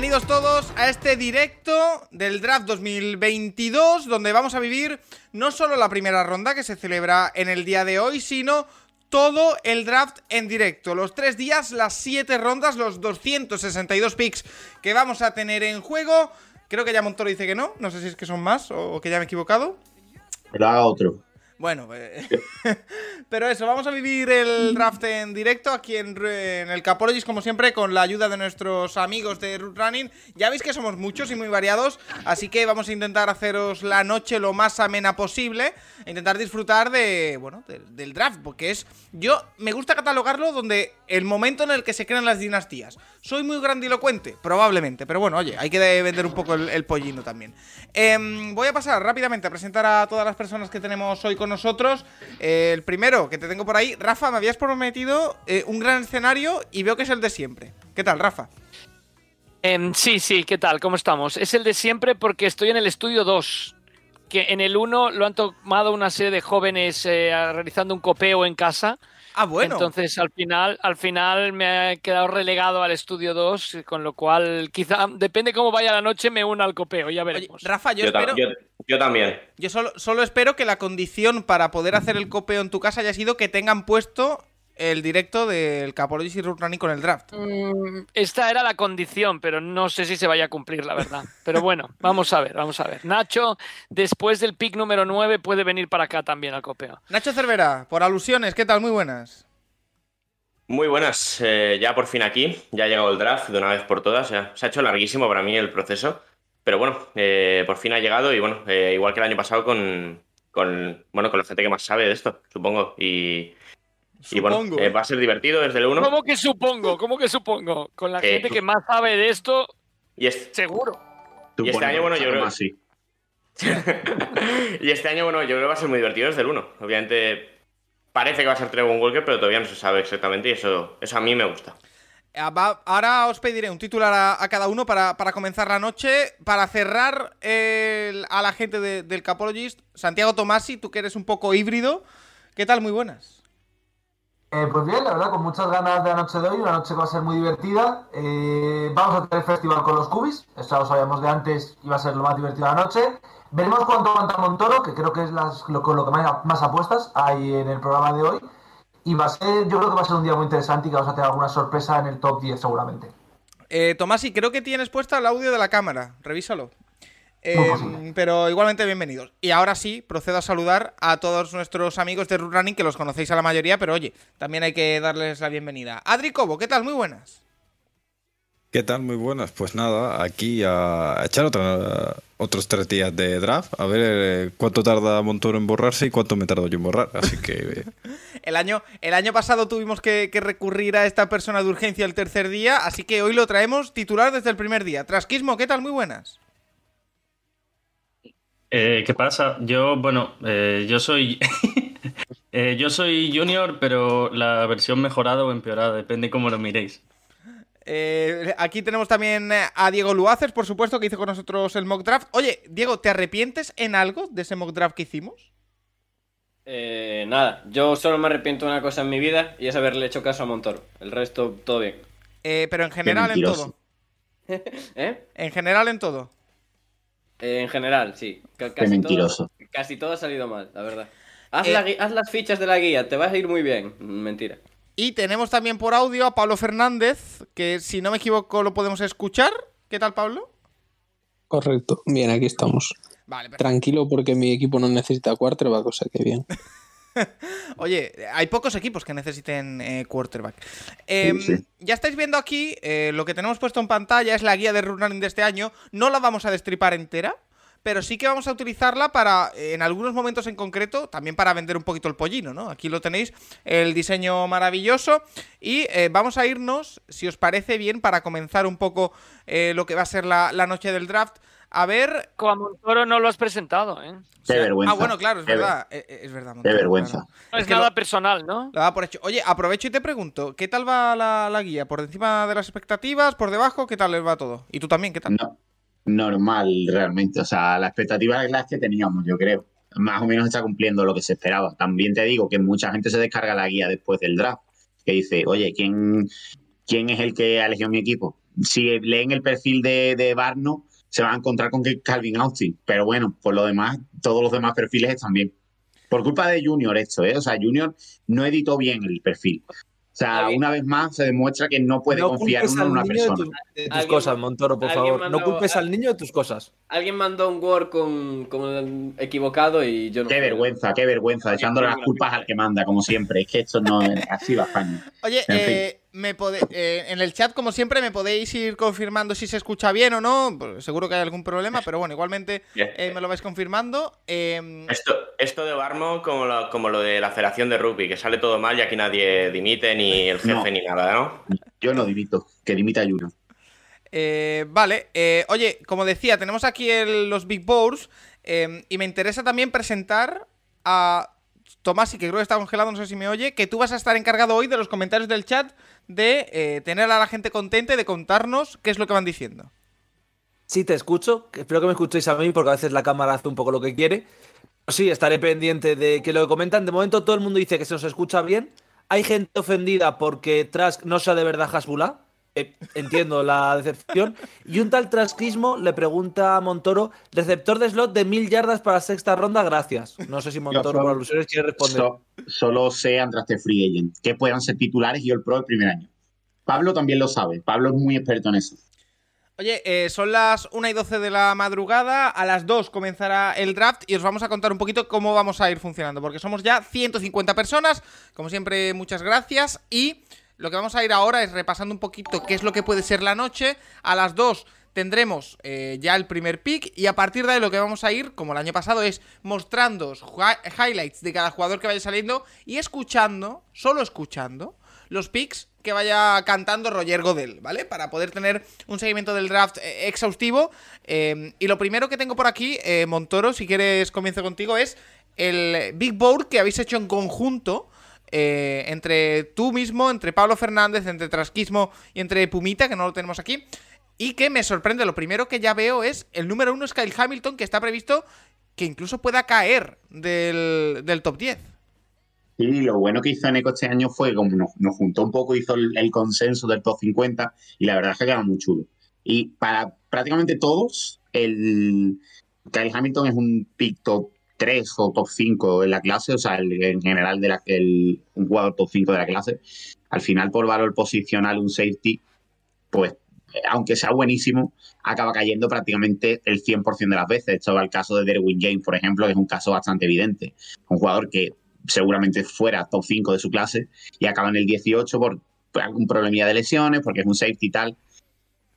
Bienvenidos todos a este directo del Draft 2022, donde vamos a vivir no solo la primera ronda que se celebra en el día de hoy, sino todo el draft en directo. Los tres días, las siete rondas, los 262 picks que vamos a tener en juego. Creo que ya Montoro dice que no. No sé si es que son más o que ya me he equivocado. Pero haga otro. Bueno, eh, pero eso, vamos a vivir el draft en directo aquí en, el Capologis, como siempre, con la ayuda de nuestros amigos de Root Running. Ya veis que somos muchos y muy variados, así que vamos a intentar haceros la noche lo más amena posible, e intentar disfrutar de, bueno, del draft, porque es, yo me gusta catalogarlo donde el momento en el que se crean las dinastías. Soy muy grandilocuente, probablemente, pero bueno, oye, hay que vender un poco el, pollino también. Em, voy a pasar rápidamente a presentar a todas las personas que tenemos hoy con nosotros. Eh, el primero que te tengo por ahí, Rafa, me habías prometido eh, un gran escenario y veo que es el de siempre. ¿Qué tal, Rafa? Em, sí, sí, ¿qué tal? ¿Cómo estamos? Es el de siempre porque estoy en el estudio 2. Que en el 1 lo han tomado una serie de jóvenes eh, realizando un copeo en casa. Ah, bueno. Entonces, al final, al final me he quedado relegado al estudio 2, con lo cual, quizá, depende cómo vaya la noche, me una al copeo, ya veremos. Rafa, yo, espero. Yo, también. Yo solo, solo espero que la condición para poder hacer el copeo en tu casa haya sido que tengan puesto el directo del Capologis y Running con el draft. Mm, esta era la condición, pero no sé si se vaya a cumplir, la verdad. Pero bueno, vamos a ver, vamos a ver. Nacho, después del pick número 9, puede venir para acá también al copeo. Nacho Cervera, por alusiones, ¿qué tal? Muy buenas. Muy buenas, eh, ya por fin aquí, ya ha llegado el draft de una vez por todas, se ha hecho larguísimo para mí el proceso, pero bueno, eh, por fin ha llegado y bueno, eh, igual que el año pasado con, con, bueno, con la gente que más sabe de esto, supongo, y, y bueno, eh, va a ser divertido desde el uno. ¿Cómo que supongo? ¿Cómo que supongo? Con la gente que más sabe de esto, y seguro. Y este año, bueno, yo creo. Así. y este año, bueno, yo creo que va a ser muy divertido desde el 1. Obviamente, parece que va a ser Trevor Walker, pero todavía no se sabe exactamente y eso, eso a mí me gusta. Ah, ahora os pediré un titular a, cada uno para, comenzar la noche. Para cerrar a la gente del Capologist, Santiago Tomasi, tú que eres un poco híbrido. ¿Qué tal? Muy buenas. Eh, pues bien, la verdad, con muchas ganas de la noche de hoy, una noche que va a ser muy divertida. Eh, vamos a tener festival con los cubis, esto lo sabíamos de antes, iba a ser lo más divertido de la noche. Veremos cuánto aguanta Montoro, que creo que es lo, con lo que más, más, apuestas hay en el programa de hoy. Y va a ser, yo creo que va a ser un día muy interesante y que vamos a tener alguna sorpresa en el top 10 seguramente. Eh, Tomás, y creo que tienes puesta el audio de la cámara, revísalo. Em, pero igualmente bienvenidos. Y ahora sí, procedo a saludar a todos nuestros amigos de Root Running, que los conocéis a la mayoría, pero oye, también hay que darles la bienvenida. Adri Cobo, ¿qué tal? Muy buenas. ¿Qué tal? Muy buenas. Pues nada, aquí a echar otros tres días de draft, a ver eh, cuánto tarda Montoro en borrarse y cuánto me tardo yo en borrar. Así que. El, año, el año pasado tuvimos que, recurrir a esta persona de urgencia el tercer día, así que hoy lo traemos titular desde el primer día. Trasquismo, ¿qué tal? Muy buenas. Eh, ¿Qué pasa? Yo, bueno, eh, yo soy. Eh, yo soy junior, pero la versión mejorada o empeorada, depende cómo lo miréis. aquí tenemos también a Diego Luaces, por supuesto, que hizo con nosotros el mock draft. Oye, Diego, ¿te arrepientes en algo de ese mock draft que hicimos? nada, yo solo me arrepiento de una cosa en mi vida y es haberle hecho caso a Montoro. El resto, todo bien. pero en general en todo. ¿Eh? En general en todo. Eh, en general, sí. casi mentiroso. Todo, casi todo ha salido mal, la verdad. Eh, haz, las fichas de la guía, te vas a ir muy bien. Mentira. Y tenemos también por audio a Pablo Fernández, que si no me equivoco lo podemos escuchar. ¿Qué tal, Pablo? Correcto. Bien, aquí estamos. Vale, Tranquilo porque mi equipo no necesita quarterback, o sea que bien. Oye, hay pocos equipos que necesiten eh, quarterback. Em, ya estáis viendo aquí, eh, lo que tenemos puesto en pantalla es la guía de running de este año. No la vamos a destripar entera, pero sí que vamos a utilizarla para, en algunos momentos en concreto, también para vender un poquito el pollino, ¿no? Aquí lo tenéis, el diseño maravilloso. Y eh, vamos a irnos, si os parece bien, para comenzar un poco lo que va a ser la noche del draft a ver. Como a Montoro no lo has presentado, ¿eh? Qué vergüenza. Ah, bueno, claro, es verdad. Eh, eh, es verdad Qué vergüenza. No es, nada personal, ¿no? Lo da por hecho. Oye, aprovecho y te pregunto, ¿qué tal va la, guía? ¿Por encima de las expectativas? ¿Por debajo? ¿Qué tal les va todo? ¿Y tú también? ¿Qué tal? No, normal, realmente. O sea, la expectativa es la que teníamos, yo creo. Más o menos está cumpliendo lo que se esperaba. También te digo que mucha gente se descarga la guía después del draft. Que dice, oye, ¿quién, quién es el que ha elegido mi equipo. Si leen el perfil de, de Barno, se van a encontrar con que Calvin Austin. Pero bueno, por lo demás, todos los demás perfiles están bien. Por culpa de Junior esto, ¿eh? O sea, Junior no editó bien el perfil. O sea, una vez más se demuestra que no puede confiar uno en una persona. De tus cosas, Montoro, por favor. no culpes al niño de tus cosas. Alguien mandó un Word con, con equivocado y yo no. Qué vergüenza, qué vergüenza, echándole las culpas al que manda, como siempre. Es que esto no es así va España. Oye, eh, me eh, en el chat, como siempre, me podéis ir confirmando si se escucha bien o no. Seguro que hay algún problema, pero bueno, igualmente eh, me lo vais confirmando. Em, esto, esto de Barmo, como lo, como lo de la Federación de Rugby, que sale todo mal y aquí nadie dimite, ni el jefe, ni nada, ¿no? Yo no dimito, que dimita Juno. Eh, vale, oye, como decía, tenemos aquí los Big Boards em, y me interesa también presentar a Tomás, y que creo que está congelado, no sé si me oye, que tú vas a estar encargado hoy de los comentarios del chat de eh, tener a la gente contenta y de contarnos qué es lo que van diciendo. Sí, te escucho. Espero que me escuchéis a mí porque a veces la cámara hace un poco lo que quiere. Sí, estaré pendiente de que lo que comentan. De momento todo el mundo dice que se nos escucha bien. Hay gente ofendida porque Trask no sea de verdad Hasbula. Eh, entiendo la decepción. Y un tal trasquismo le pregunta a Montoro, receptor de slot de mil yardas para sexta ronda, gracias. No sé si Montoro por alusiones quiere responder. solo sé Andraste Free Agent, que puedan ser titulares y el pro el primer año. Pablo también lo sabe, Pablo es muy experto en eso. Oye, eh, son las 1 y 12 de la madrugada, a las 2 comenzará el draft y os vamos a contar un poquito cómo vamos a ir funcionando, porque somos ya 150 personas, como siempre muchas gracias y lo que vamos a ir ahora es repasando un poquito qué es lo que puede ser la noche. A las 2 tendremos eh, ya el primer pick y a partir de ahí lo que vamos a ir, como el año pasado, es mostrando highlights de cada jugador que vaya saliendo y escuchando, solo escuchando, los picks que vaya cantando Roger Godel, ¿vale? Para poder tener un seguimiento del draft eh, exhaustivo. Em, y lo primero que tengo por aquí, eh, Montoro, si quieres comienzo contigo, es el Big Board que habéis hecho en conjunto eh, entre tú mismo, entre Pablo Fernández, entre Trasquismo y entre Pumita, que no lo tenemos aquí. Y que me sorprende, lo primero que ya veo es el número uno es Kyle Hamilton, que está previsto que incluso pueda caer del, top 10. Sí, lo bueno que hizo Neko este año fue como nos, juntó un poco, hizo el, consenso del top 50 y la verdad es que quedó muy chulo. Y para prácticamente todos, el Kyle Hamilton es un pick top 3 o top 5 en la clase, o sea, en general de la, el, un jugador top 5 de la clase, al final por valor posicional un safety, pues aunque sea buenísimo, acaba cayendo prácticamente el 100% de las veces. Esto va el caso de Derwin James, por ejemplo, que es un caso bastante evidente. Un jugador que seguramente fuera top 5 de su clase y acaba en el 18 por, algún problemilla de lesiones, porque es un safety y tal.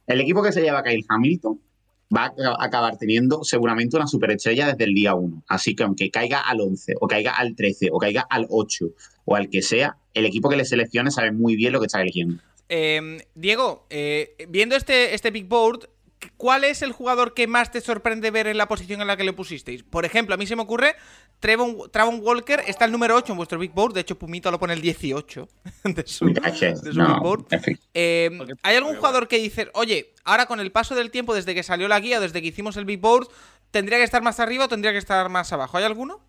El equipo que se lleva Kyle Hamilton va a acabar teniendo seguramente una superestrella desde el día 1. Así que aunque caiga al 11, o caiga al 13, o caiga al 8, o al que sea, el equipo que le seleccione sabe muy bien lo que está eligiendo. Em, Diego, eh, viendo este, este Big Board, ¿cuál es el jugador que más te sorprende ver en la posición en la que le pusisteis? Por ejemplo, a mí se me ocurre, Travon, Walker está el número 8 en vuestro Big Board, de hecho Pumito lo pone el 18 de su, Big Board. Em, ¿Hay algún jugador que dice, oye, ahora con el paso del tiempo, desde que salió la guía, desde que hicimos el Big Board, ¿tendría que estar más arriba o tendría que estar más abajo? ¿Hay alguno?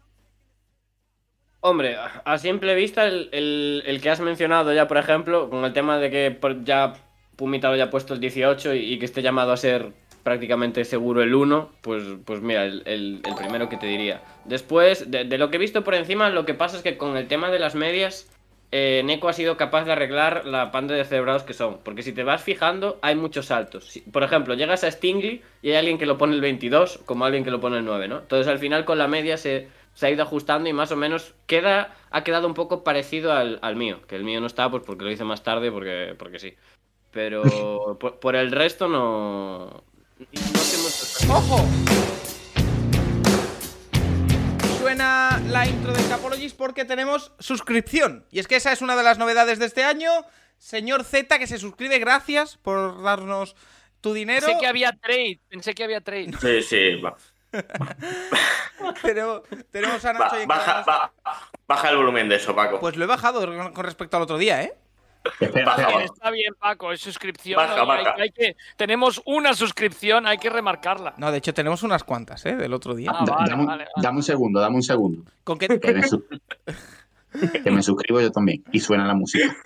Hombre, a simple vista, el, que has mencionado ya, por ejemplo, con el tema de que ya Pumita lo haya puesto el 18 y, que esté llamado a ser prácticamente seguro el 1, pues, pues mira, el, primero que te diría. Después, de, lo que he visto por encima, lo que pasa es que con el tema de las medias, eh, Neko ha sido capaz de arreglar la panda de cerebrados que son. Porque si te vas fijando, hay muchos saltos. por ejemplo, llegas a Stingley y hay alguien que lo pone el 22, como alguien que lo pone el 9, ¿no? Entonces al final con la media se, ha ido ajustando y más o menos queda, ha quedado un poco parecido al, al mío. Que el mío no está, pues porque lo hice más tarde, porque, porque sí. Pero por, el resto no. No ¡Ojo! Suena la intro de Capologist porque tenemos suscripción. Y es que esa es una de las novedades de este año. Señor Z, que se suscribe, gracias por darnos tu dinero. Pensé que había trade, pensé que había trade. Sí, sí, va. Pero tenemos a Nacho baja, baja el volumen de eso, Paco. Pues lo he bajado con respecto al otro día, ¿eh? Está bien, Paco, es suscripción. tenemos una suscripción, hay que remarcarla. No, de hecho, tenemos unas cuantas, ¿eh? Del otro día. Ah, dame, un segundo, dame un segundo. ¿Con qué? Que me, suscribo yo también. Y suena la música.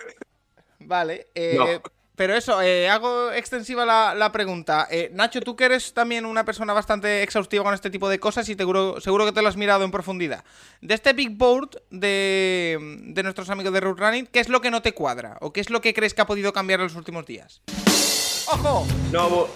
Vale. Eh, Pero eso, eh, hago extensiva la, pregunta. Eh, Nacho, tú que eres también una persona bastante exhaustiva con este tipo de cosas y seguro, seguro que te lo has mirado en profundidad. De este big board de, de nuestros amigos de Root Running, ¿qué es lo que no te cuadra? ¿O qué es lo que crees que ha podido cambiar en los últimos días? ¡Ojo! No,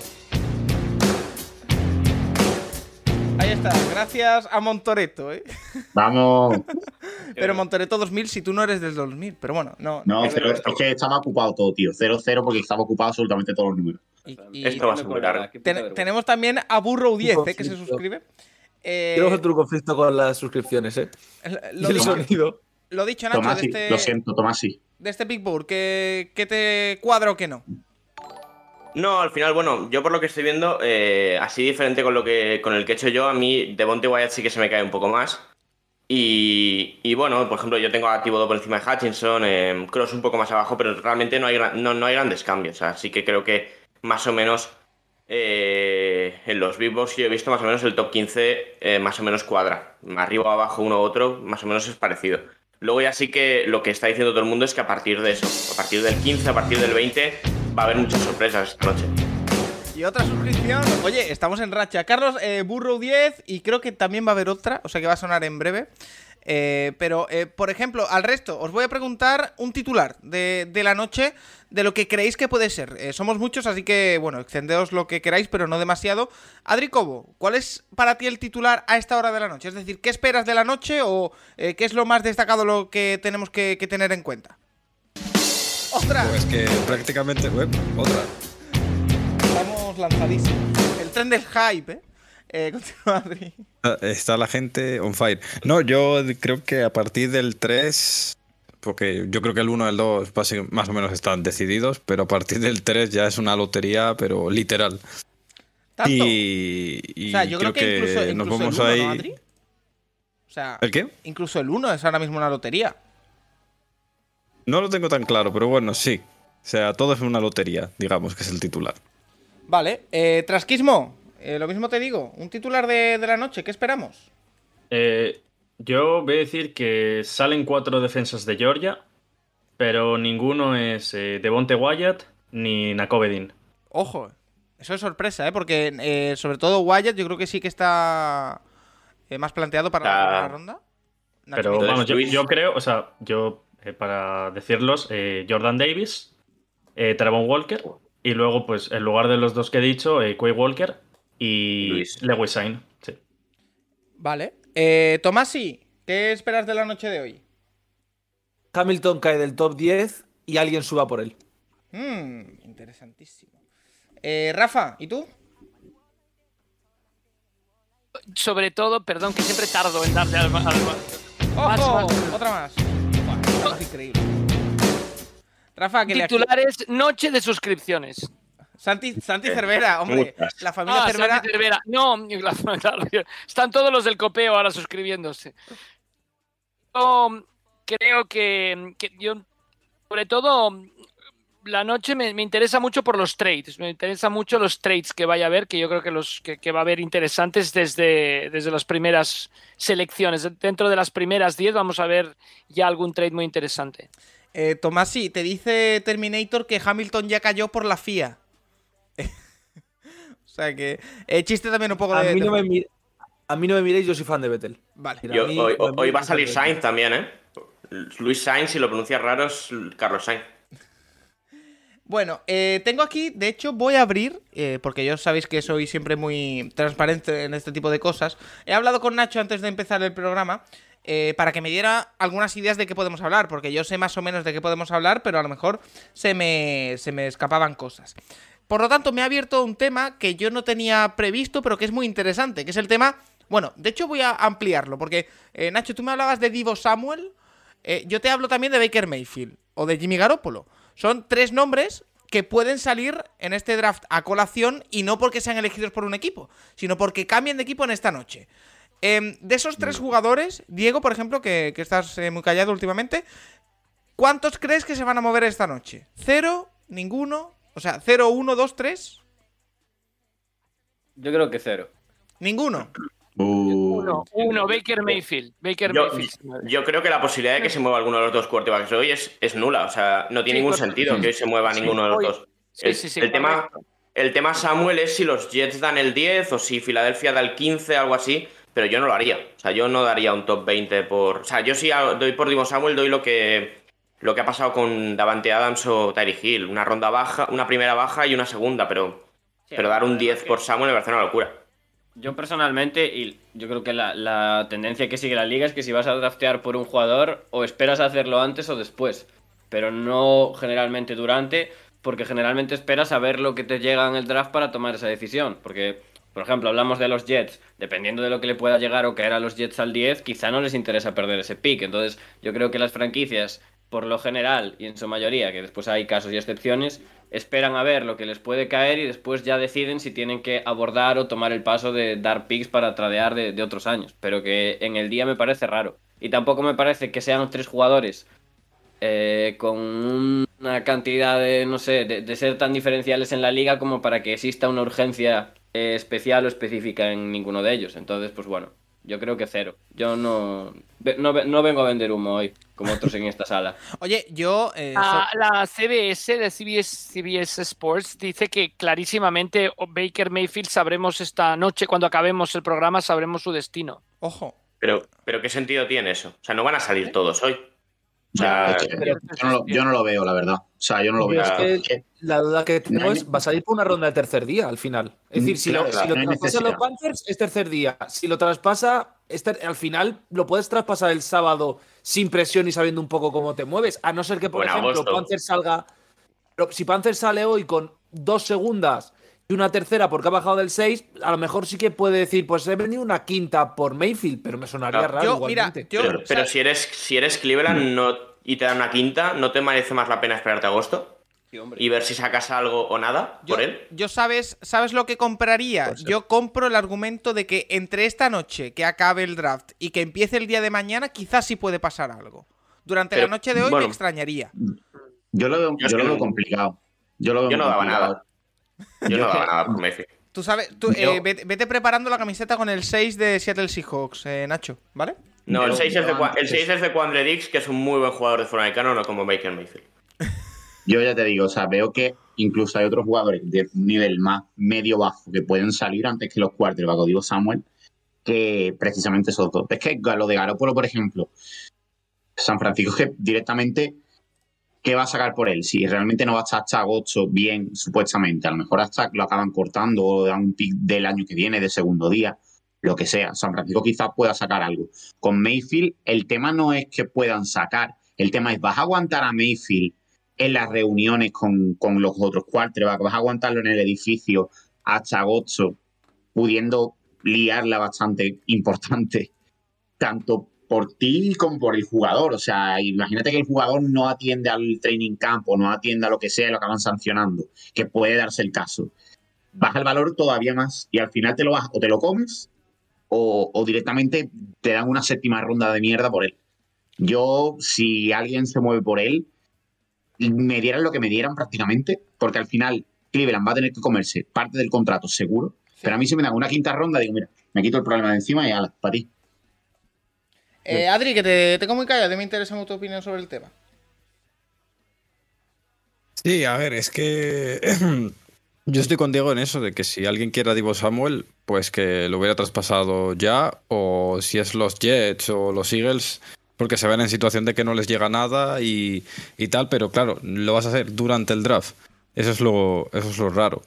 Ahí está, gracias a Montoreto, ¿eh? Vamos. pero Montoreto 2000 si tú no eres del 2000, pero bueno, no. No, es que estaba ocupado todo, tío. 0-0 porque estaba ocupado absolutamente todos los números. Y, Esto va a ser tenemos también a Burrow 10, ¿eh? Que se suscribe. Eh, Tenemos otro conflicto con las suscripciones, ¿eh? Lo, dicho, lo dicho, Nacho, de este, lo siento, Tomasi. De este Big Board, ¿qué, ¿qué te cuadra o qué no? No, al final, bueno, yo por lo que estoy viendo, eh, así diferente con lo que con el que he hecho yo, a mí Devonte Wyatt sí que se me cae un poco más. Y, bueno, por ejemplo, yo tengo a Thibodeau por encima de Hutchinson, eh, Cross un poco más abajo, pero realmente no hay, no, hay grandes cambios. Así que creo que más o menos eh, en los Big yo he visto más o menos el top 15 eh, más o menos cuadra. Arriba o abajo uno u otro, más o menos es parecido. Luego ya sí que lo que está diciendo todo el mundo es que a partir de eso, a partir del 15, a partir del 20, va a haber muchas sorpresas esta noche. Y otra suscripción. Oye, estamos en racha. Carlos, eh, Burrow 10 y creo que también va a haber otra, o sea que va a sonar en breve. Eh, pero, eh, por ejemplo, al resto, os voy a preguntar un titular de, la noche de lo que creéis que puede ser. Eh, somos muchos, así que, bueno, extendeos lo que queráis, pero no demasiado. Adri Cobo, ¿cuál es para ti el titular a esta hora de la noche? Es decir, ¿qué esperas de la noche o qué es lo más destacado lo que tenemos que tener en cuenta? ¡Ostras! Pues que prácticamente. otra. Estamos lanzadísimos. El tren del hype, ¿eh? Eh, continúa, Adri. Está la gente on fire. No, yo creo que a partir del 3, porque yo creo que el 1 y el 2 más o menos están decididos, pero a partir del 3 ya es una lotería, pero literal. ¿Tanto? Y, o sea, yo creo, que, incluso, nos vamos el 1, ahí. ¿no, Adri? O sea, ¿El qué? Incluso el 1 es ahora mismo una lotería. No lo tengo tan claro, pero bueno, sí. O sea, todo es una lotería, digamos, que es el titular. Vale. Eh, Trasquismo, eh, lo mismo te digo. Un titular de, la noche, ¿qué esperamos? Eh, yo voy a decir que salen cuatro defensas de Georgia, pero ninguno es eh, Devonte Wyatt ni Nakovedin. Ojo, eso es sorpresa, ¿eh? Porque sobre todo Wyatt yo creo que sí que está más planteado para la, ronda. pero vamos, yo, creo, o sea, yo eh, para decirlos, eh, Jordan Davis, eh, Trevon Walker, y luego, pues, en lugar de los dos que he dicho, eh, Quay Walker y Lewis Sain. Sí. Vale. Eh, Tomasi, ¿qué esperas de la noche de hoy? Hamilton cae del top 10 y alguien suba por él. Mmm, interesantísimo. Rafa, ¿y tú? Sobre todo, perdón, que siempre tardo en darle al... ¡Ojo! Otra más increíble. Rafa, que Titulares, noche de suscripciones. Santi, Santi Cervera, hombre. La familia ah, Cervera. Santi Cervera. No, están todos los del copeo ahora suscribiéndose. Yo creo que, yo, sobre todo, la noche me, interesa mucho por los trades. Me interesa mucho los trades que vaya a haber, que yo creo que los que, va a haber interesantes desde, desde las primeras selecciones. Dentro de las primeras 10 vamos a ver ya algún trade muy interesante. Eh, Tomás, sí, te dice Terminator que Hamilton ya cayó por la FIA. o sea que. Eh, chiste también un poco a de. Mí no me a mí no me miréis, yo soy fan de Vettel. Vale. hoy, va a salir Sainz también, ¿eh? Luis Sainz, si lo pronuncia raro, es Carlos Sainz. Bueno, eh, tengo aquí, de hecho voy a abrir, eh, porque yo sabéis que soy siempre muy transparente en este tipo de cosas. He hablado con Nacho antes de empezar el programa eh, para que me diera algunas ideas de qué podemos hablar, porque yo sé más o menos de qué podemos hablar, pero a lo mejor se me, se me escapaban cosas. Por lo tanto, me ha abierto un tema que yo no tenía previsto, pero que es muy interesante, que es el tema... Bueno, de hecho voy a ampliarlo, porque Nacho, tú me hablabas de Divo Samuel, yo te hablo también de Baker Mayfield o de Jimmy Garoppolo. Son tres nombres que pueden salir en este draft a colación y no porque sean elegidos por un equipo, sino porque cambien de equipo en esta noche. Em, de esos tres jugadores, Diego, por ejemplo, que, estás eh, muy callado últimamente, ¿cuántos crees que se van a mover esta noche? ¿Cero? ¿Ninguno? O sea, ¿cero, uno, dos, tres? Yo creo que cero. ¿Ninguno? Uno, uno, Baker Mayfield. Baker yo, Mayfield. yo creo que la posibilidad de que se mueva alguno de los dos quarterbacks hoy es, es nula. O sea, no tiene ningún sentido que hoy se mueva ninguno de los dos. el, el tema, el tema Samuel es si los Jets dan el 10 o si Filadelfia da el 15, algo así, pero yo no lo haría. O sea, yo no daría un top 20 por. O sea, yo sí doy por Divo Samuel, doy lo que lo que ha pasado con Davante Adams o Tyree Hill. Una ronda baja, una primera baja y una segunda, pero, pero dar un 10 por Samuel me parece una locura. Yo personalmente, y yo creo que la, tendencia que sigue la liga es que si vas a draftear por un jugador, o esperas hacerlo antes o después, pero no generalmente durante, porque generalmente esperas a ver lo que te llega en el draft para tomar esa decisión. Porque, por ejemplo, hablamos de los Jets, dependiendo de lo que le pueda llegar o caer a los Jets al 10, quizá no les interesa perder ese pick. Entonces, yo creo que las franquicias por lo general y en su mayoría, que después hay casos y excepciones, esperan a ver lo que les puede caer y después ya deciden si tienen que abordar o tomar el paso de dar picks para tradear de, otros años. Pero que en el día me parece raro. Y tampoco me parece que sean tres jugadores eh, con una cantidad de, no sé, de, ser tan diferenciales en la liga como para que exista una urgencia eh, especial o específica en ninguno de ellos. Entonces, pues bueno, yo creo que cero. Yo no, no, vengo a vender humo hoy, como otros en esta sala. Oye, yo... Eh, ah, la CBS de CBS, CBS, Sports dice que clarísimamente Baker Mayfield sabremos esta noche, cuando acabemos el programa, sabremos su destino. Ojo. Pero, pero ¿qué sentido tiene eso? O sea, no van a salir todos hoy yo, no lo, veo, la verdad. O sea, yo no lo veo. la duda que tengo es, va a salir por una ronda de tercer día al final. Es decir, si lo, traspasa los Panthers, es tercer día. Si lo traspasa, al final lo puedes traspasar el sábado sin presión y sabiendo un poco cómo te mueves. A no ser que, por ejemplo, Panthers salga. Si Panthers sale hoy con dos segundas y una tercera porque ha bajado del 6, a lo mejor sí que puede decir, pues he venido una quinta por Mayfield, pero me sonaría raro. pero, si, eres, si eres Cleveland no, y te dan una quinta, ¿no te merece más la pena esperarte a agosto? y ver si sacas algo o nada por él. Yo sabes, ¿sabes lo que compraría? Yo compro el argumento de que entre esta noche que acabe el draft y que empiece el día de mañana, quizás sí puede pasar algo. Durante la noche de hoy me extrañaría. Yo lo veo, yo lo veo complicado. Yo, lo veo yo no daba nada. Yo no daba nada por Tú sabes, tú, eh, vete, preparando la camiseta con el 6 de Seattle Seahawks, eh, Nacho, ¿vale? No, el 6 es de, el 6 es de Dix, que es un muy buen jugador de afroamericano, no como Baker Mayfield. Yo ya te digo, o sea, veo que incluso hay otros jugadores de un nivel más medio-bajo que pueden salir antes que los quarterbacks, digo Samuel, que precisamente esos dos. Es que lo de Garoppolo, por ejemplo, San Francisco que directamente ¿qué va a sacar por él? Si realmente no va a estar hasta agosto bien, supuestamente, a lo mejor hasta lo acaban cortando o dan un pick del año que viene, de segundo día, lo que sea. San Francisco quizás pueda sacar algo. Con Mayfield, el tema no es que puedan sacar, el tema es, ¿vas a aguantar a Mayfield en las reuniones con, los otros quarterbacks? ¿Vas a aguantarlo en el edificio hasta agosto, pudiendo liarla bastante importante, tanto por ti como por el jugador. O sea, imagínate que el jugador no atiende al training camp o no atiende a lo que sea y lo acaban sancionando, que puede darse el caso. Baja el valor todavía más y al final te lo vas o te lo comes o, directamente te dan una séptima ronda de mierda por él. Yo, si alguien se mueve por él, me dieran lo que me dieran prácticamente, porque al final Cleveland va a tener que comerse parte del contrato seguro, pero a mí si me dan una quinta ronda, digo, mira, me quito el problema de encima y ala, para ti. Eh, Adri, que te tengo muy callado, me interesa tu opinión sobre el tema. Sí, a ver, es que yo estoy con Diego en eso, de que si alguien quiere a Divo Samuel, pues que lo hubiera traspasado ya, o si es los Jets o los Eagles, porque se ven en situación de que no les llega nada y, y tal, pero claro, lo vas a hacer durante el draft. Eso es lo, eso es lo raro.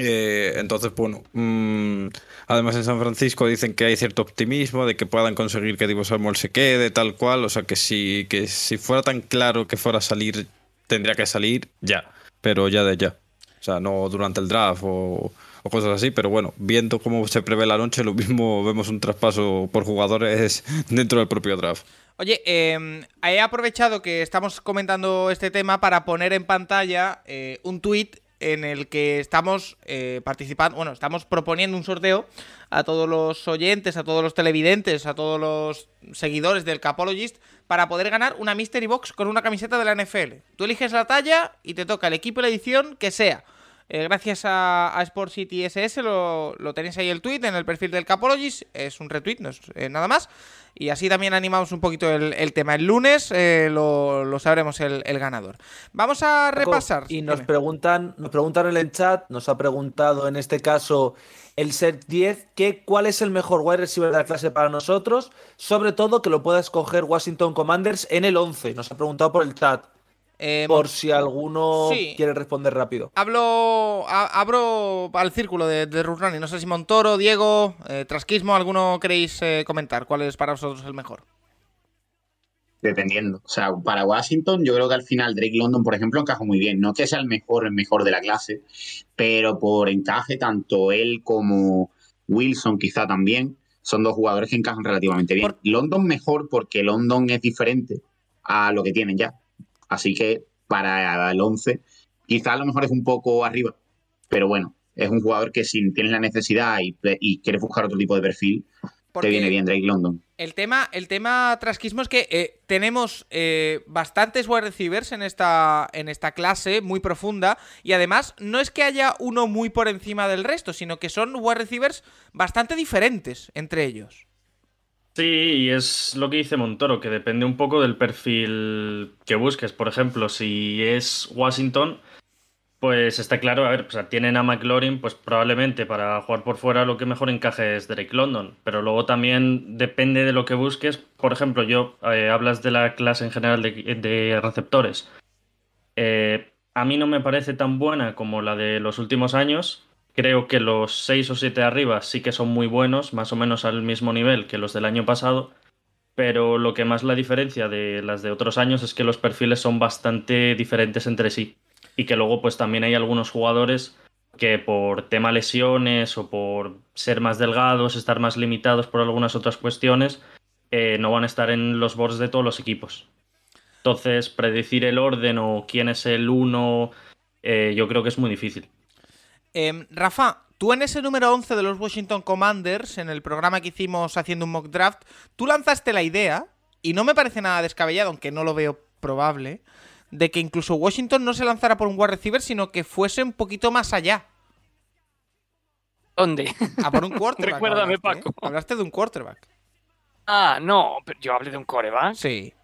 Eh, entonces, bueno, mm, además en San Francisco dicen que hay cierto optimismo de que puedan conseguir que Divo Samuel se quede, tal cual. O sea, que si, que si fuera tan claro que fuera a salir, tendría que salir ya, pero ya de ya. O sea, no durante el draft o, cosas así, pero bueno, viendo cómo se prevé la noche, lo mismo vemos un traspaso por jugadores dentro del propio draft. Oye, em, he aprovechado que estamos comentando este tema para poner en pantalla eh, un tuit en el que estamos eh, participando, bueno, estamos proponiendo un sorteo a todos los oyentes, a todos los televidentes, a todos los seguidores del Capologist para poder ganar una Mystery Box con una camiseta de la NFL. Tú eliges la talla y te toca el equipo y la edición que sea. eh, gracias a, City SS, lo, tenéis ahí el tweet en el perfil del Capologis, es un retweet, no es eh, nada más. Y así también animamos un poquito el, tema. El lunes eh, lo, sabremos el, ganador. Vamos a repasar. Y nos preguntan, nos preguntan en el chat, nos ha preguntado en este caso el set 10, que cuál es el mejor wide receiver de la clase para nosotros, sobre todo que lo pueda escoger Washington Commanders en el 11. Nos ha preguntado por el chat. Em, por si alguno quiere responder rápido. Hablo, abro al círculo de, de. No sé si Montoro, Diego, eh, Trasquismo, ¿alguno queréis eh, comentar? ¿Cuál es para vosotros el mejor? Dependiendo. O sea, para Washington, yo creo que al final Drake London, por ejemplo, encajó muy bien. No que sea el mejor, el mejor de la clase, pero por encaje, tanto él como Wilson, quizá también, son dos jugadores que encajan relativamente bien. London mejor porque London es diferente a lo que tienen ya. Así que para el 11, quizá a lo mejor es un poco arriba, pero bueno, es un jugador que si tienes la necesidad y, y quieres buscar otro tipo de perfil, te viene bien Drake London. El tema, el tema trasquismo es que eh, tenemos eh, bastantes wide receivers en esta, en esta clase, muy profunda, y además no es que haya uno muy por encima del resto, sino que son wide receivers bastante diferentes entre ellos. Sí, y es lo que dice Montoro, que depende un poco del perfil que busques. Por ejemplo, si es Washington, pues está claro, a ver, o sea, tienen a McLaurin, pues probablemente para jugar por fuera lo que mejor encaje es Drake London, pero luego también depende de lo que busques. Por ejemplo, yo eh, hablas de la clase en general de, receptores. Eh, a mí no me parece tan buena como la de los últimos años, Creo que los 6 o 7 arriba sí que son muy buenos, más o menos al mismo nivel que los del año pasado, pero lo que más la diferencia de las de otros años es que los perfiles son bastante diferentes entre sí y que luego pues también hay algunos jugadores que por tema lesiones o por ser más delgados, estar más limitados por algunas otras cuestiones, eh, no van a estar en los boards de todos los equipos. Entonces, predecir el orden o quién es el uno, eh, yo creo que es muy difícil. Em, Rafa, tú en ese número 11 de los Washington Commanders, en el programa que hicimos haciendo un mock draft, tú lanzaste la idea, y no me parece nada descabellado, aunque no lo veo probable, de que incluso Washington no se lanzara por un wide receiver, sino que fuese un poquito más allá. ¿Dónde? A por un quarterback. Recuérdame, ¿eh? Paco. Hablaste de un quarterback. Ah, no, pero yo hablé de un coreback. Sí.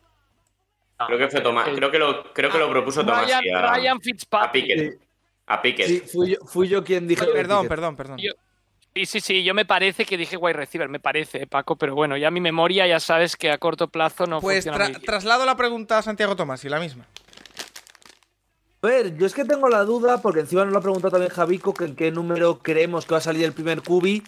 Creo que fue Tomás, creo que lo, creo que lo propuso Tomás. Ryan, Fitzpatrick. A Piquet. Sí, fui yo, quien dije. Perdón, perdón, perdón. sí, sí, sí, yo me parece que dije wide receiver, me parece, Paco, pero bueno, ya mi memoria ya sabes que a corto plazo no pues funciona. Pues traslado la pregunta a Santiago Tomás y la misma. A ver, yo es que tengo la duda, porque encima nos lo ha preguntado también Javico, que en qué número creemos que va a salir el primer cubi.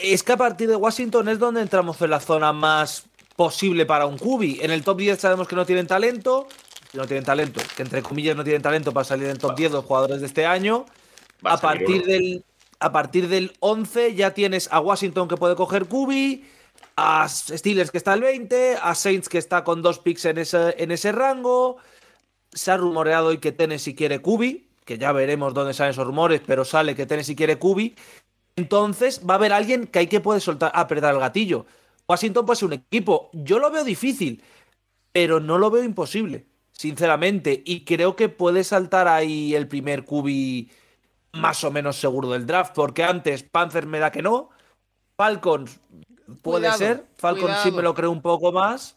Es que a partir de Washington es donde entramos en la zona más posible para un cubi. En el top 10 sabemos que no tienen talento, no tienen talento, que entre comillas no tienen talento para salir en top 10 los jugadores de este año. A, partir del, a partir del 11 ya tienes a Washington que puede coger Kubi, a Steelers que está al 20, a Saints que está con dos picks en ese, en ese rango. Se ha rumoreado hoy que Tennessee quiere Kubi, que ya veremos dónde salen esos rumores, pero sale que Tennessee quiere Kubi. Entonces va a haber alguien que hay que puede soltar, apretar el gatillo. Washington puede ser un equipo. Yo lo veo difícil, pero no lo veo imposible sinceramente. Y creo que puede saltar ahí el primer cubi más o menos seguro del draft, porque antes Panzer me da que no. Falcons puede ser. Falcons sí me lo creo un poco más.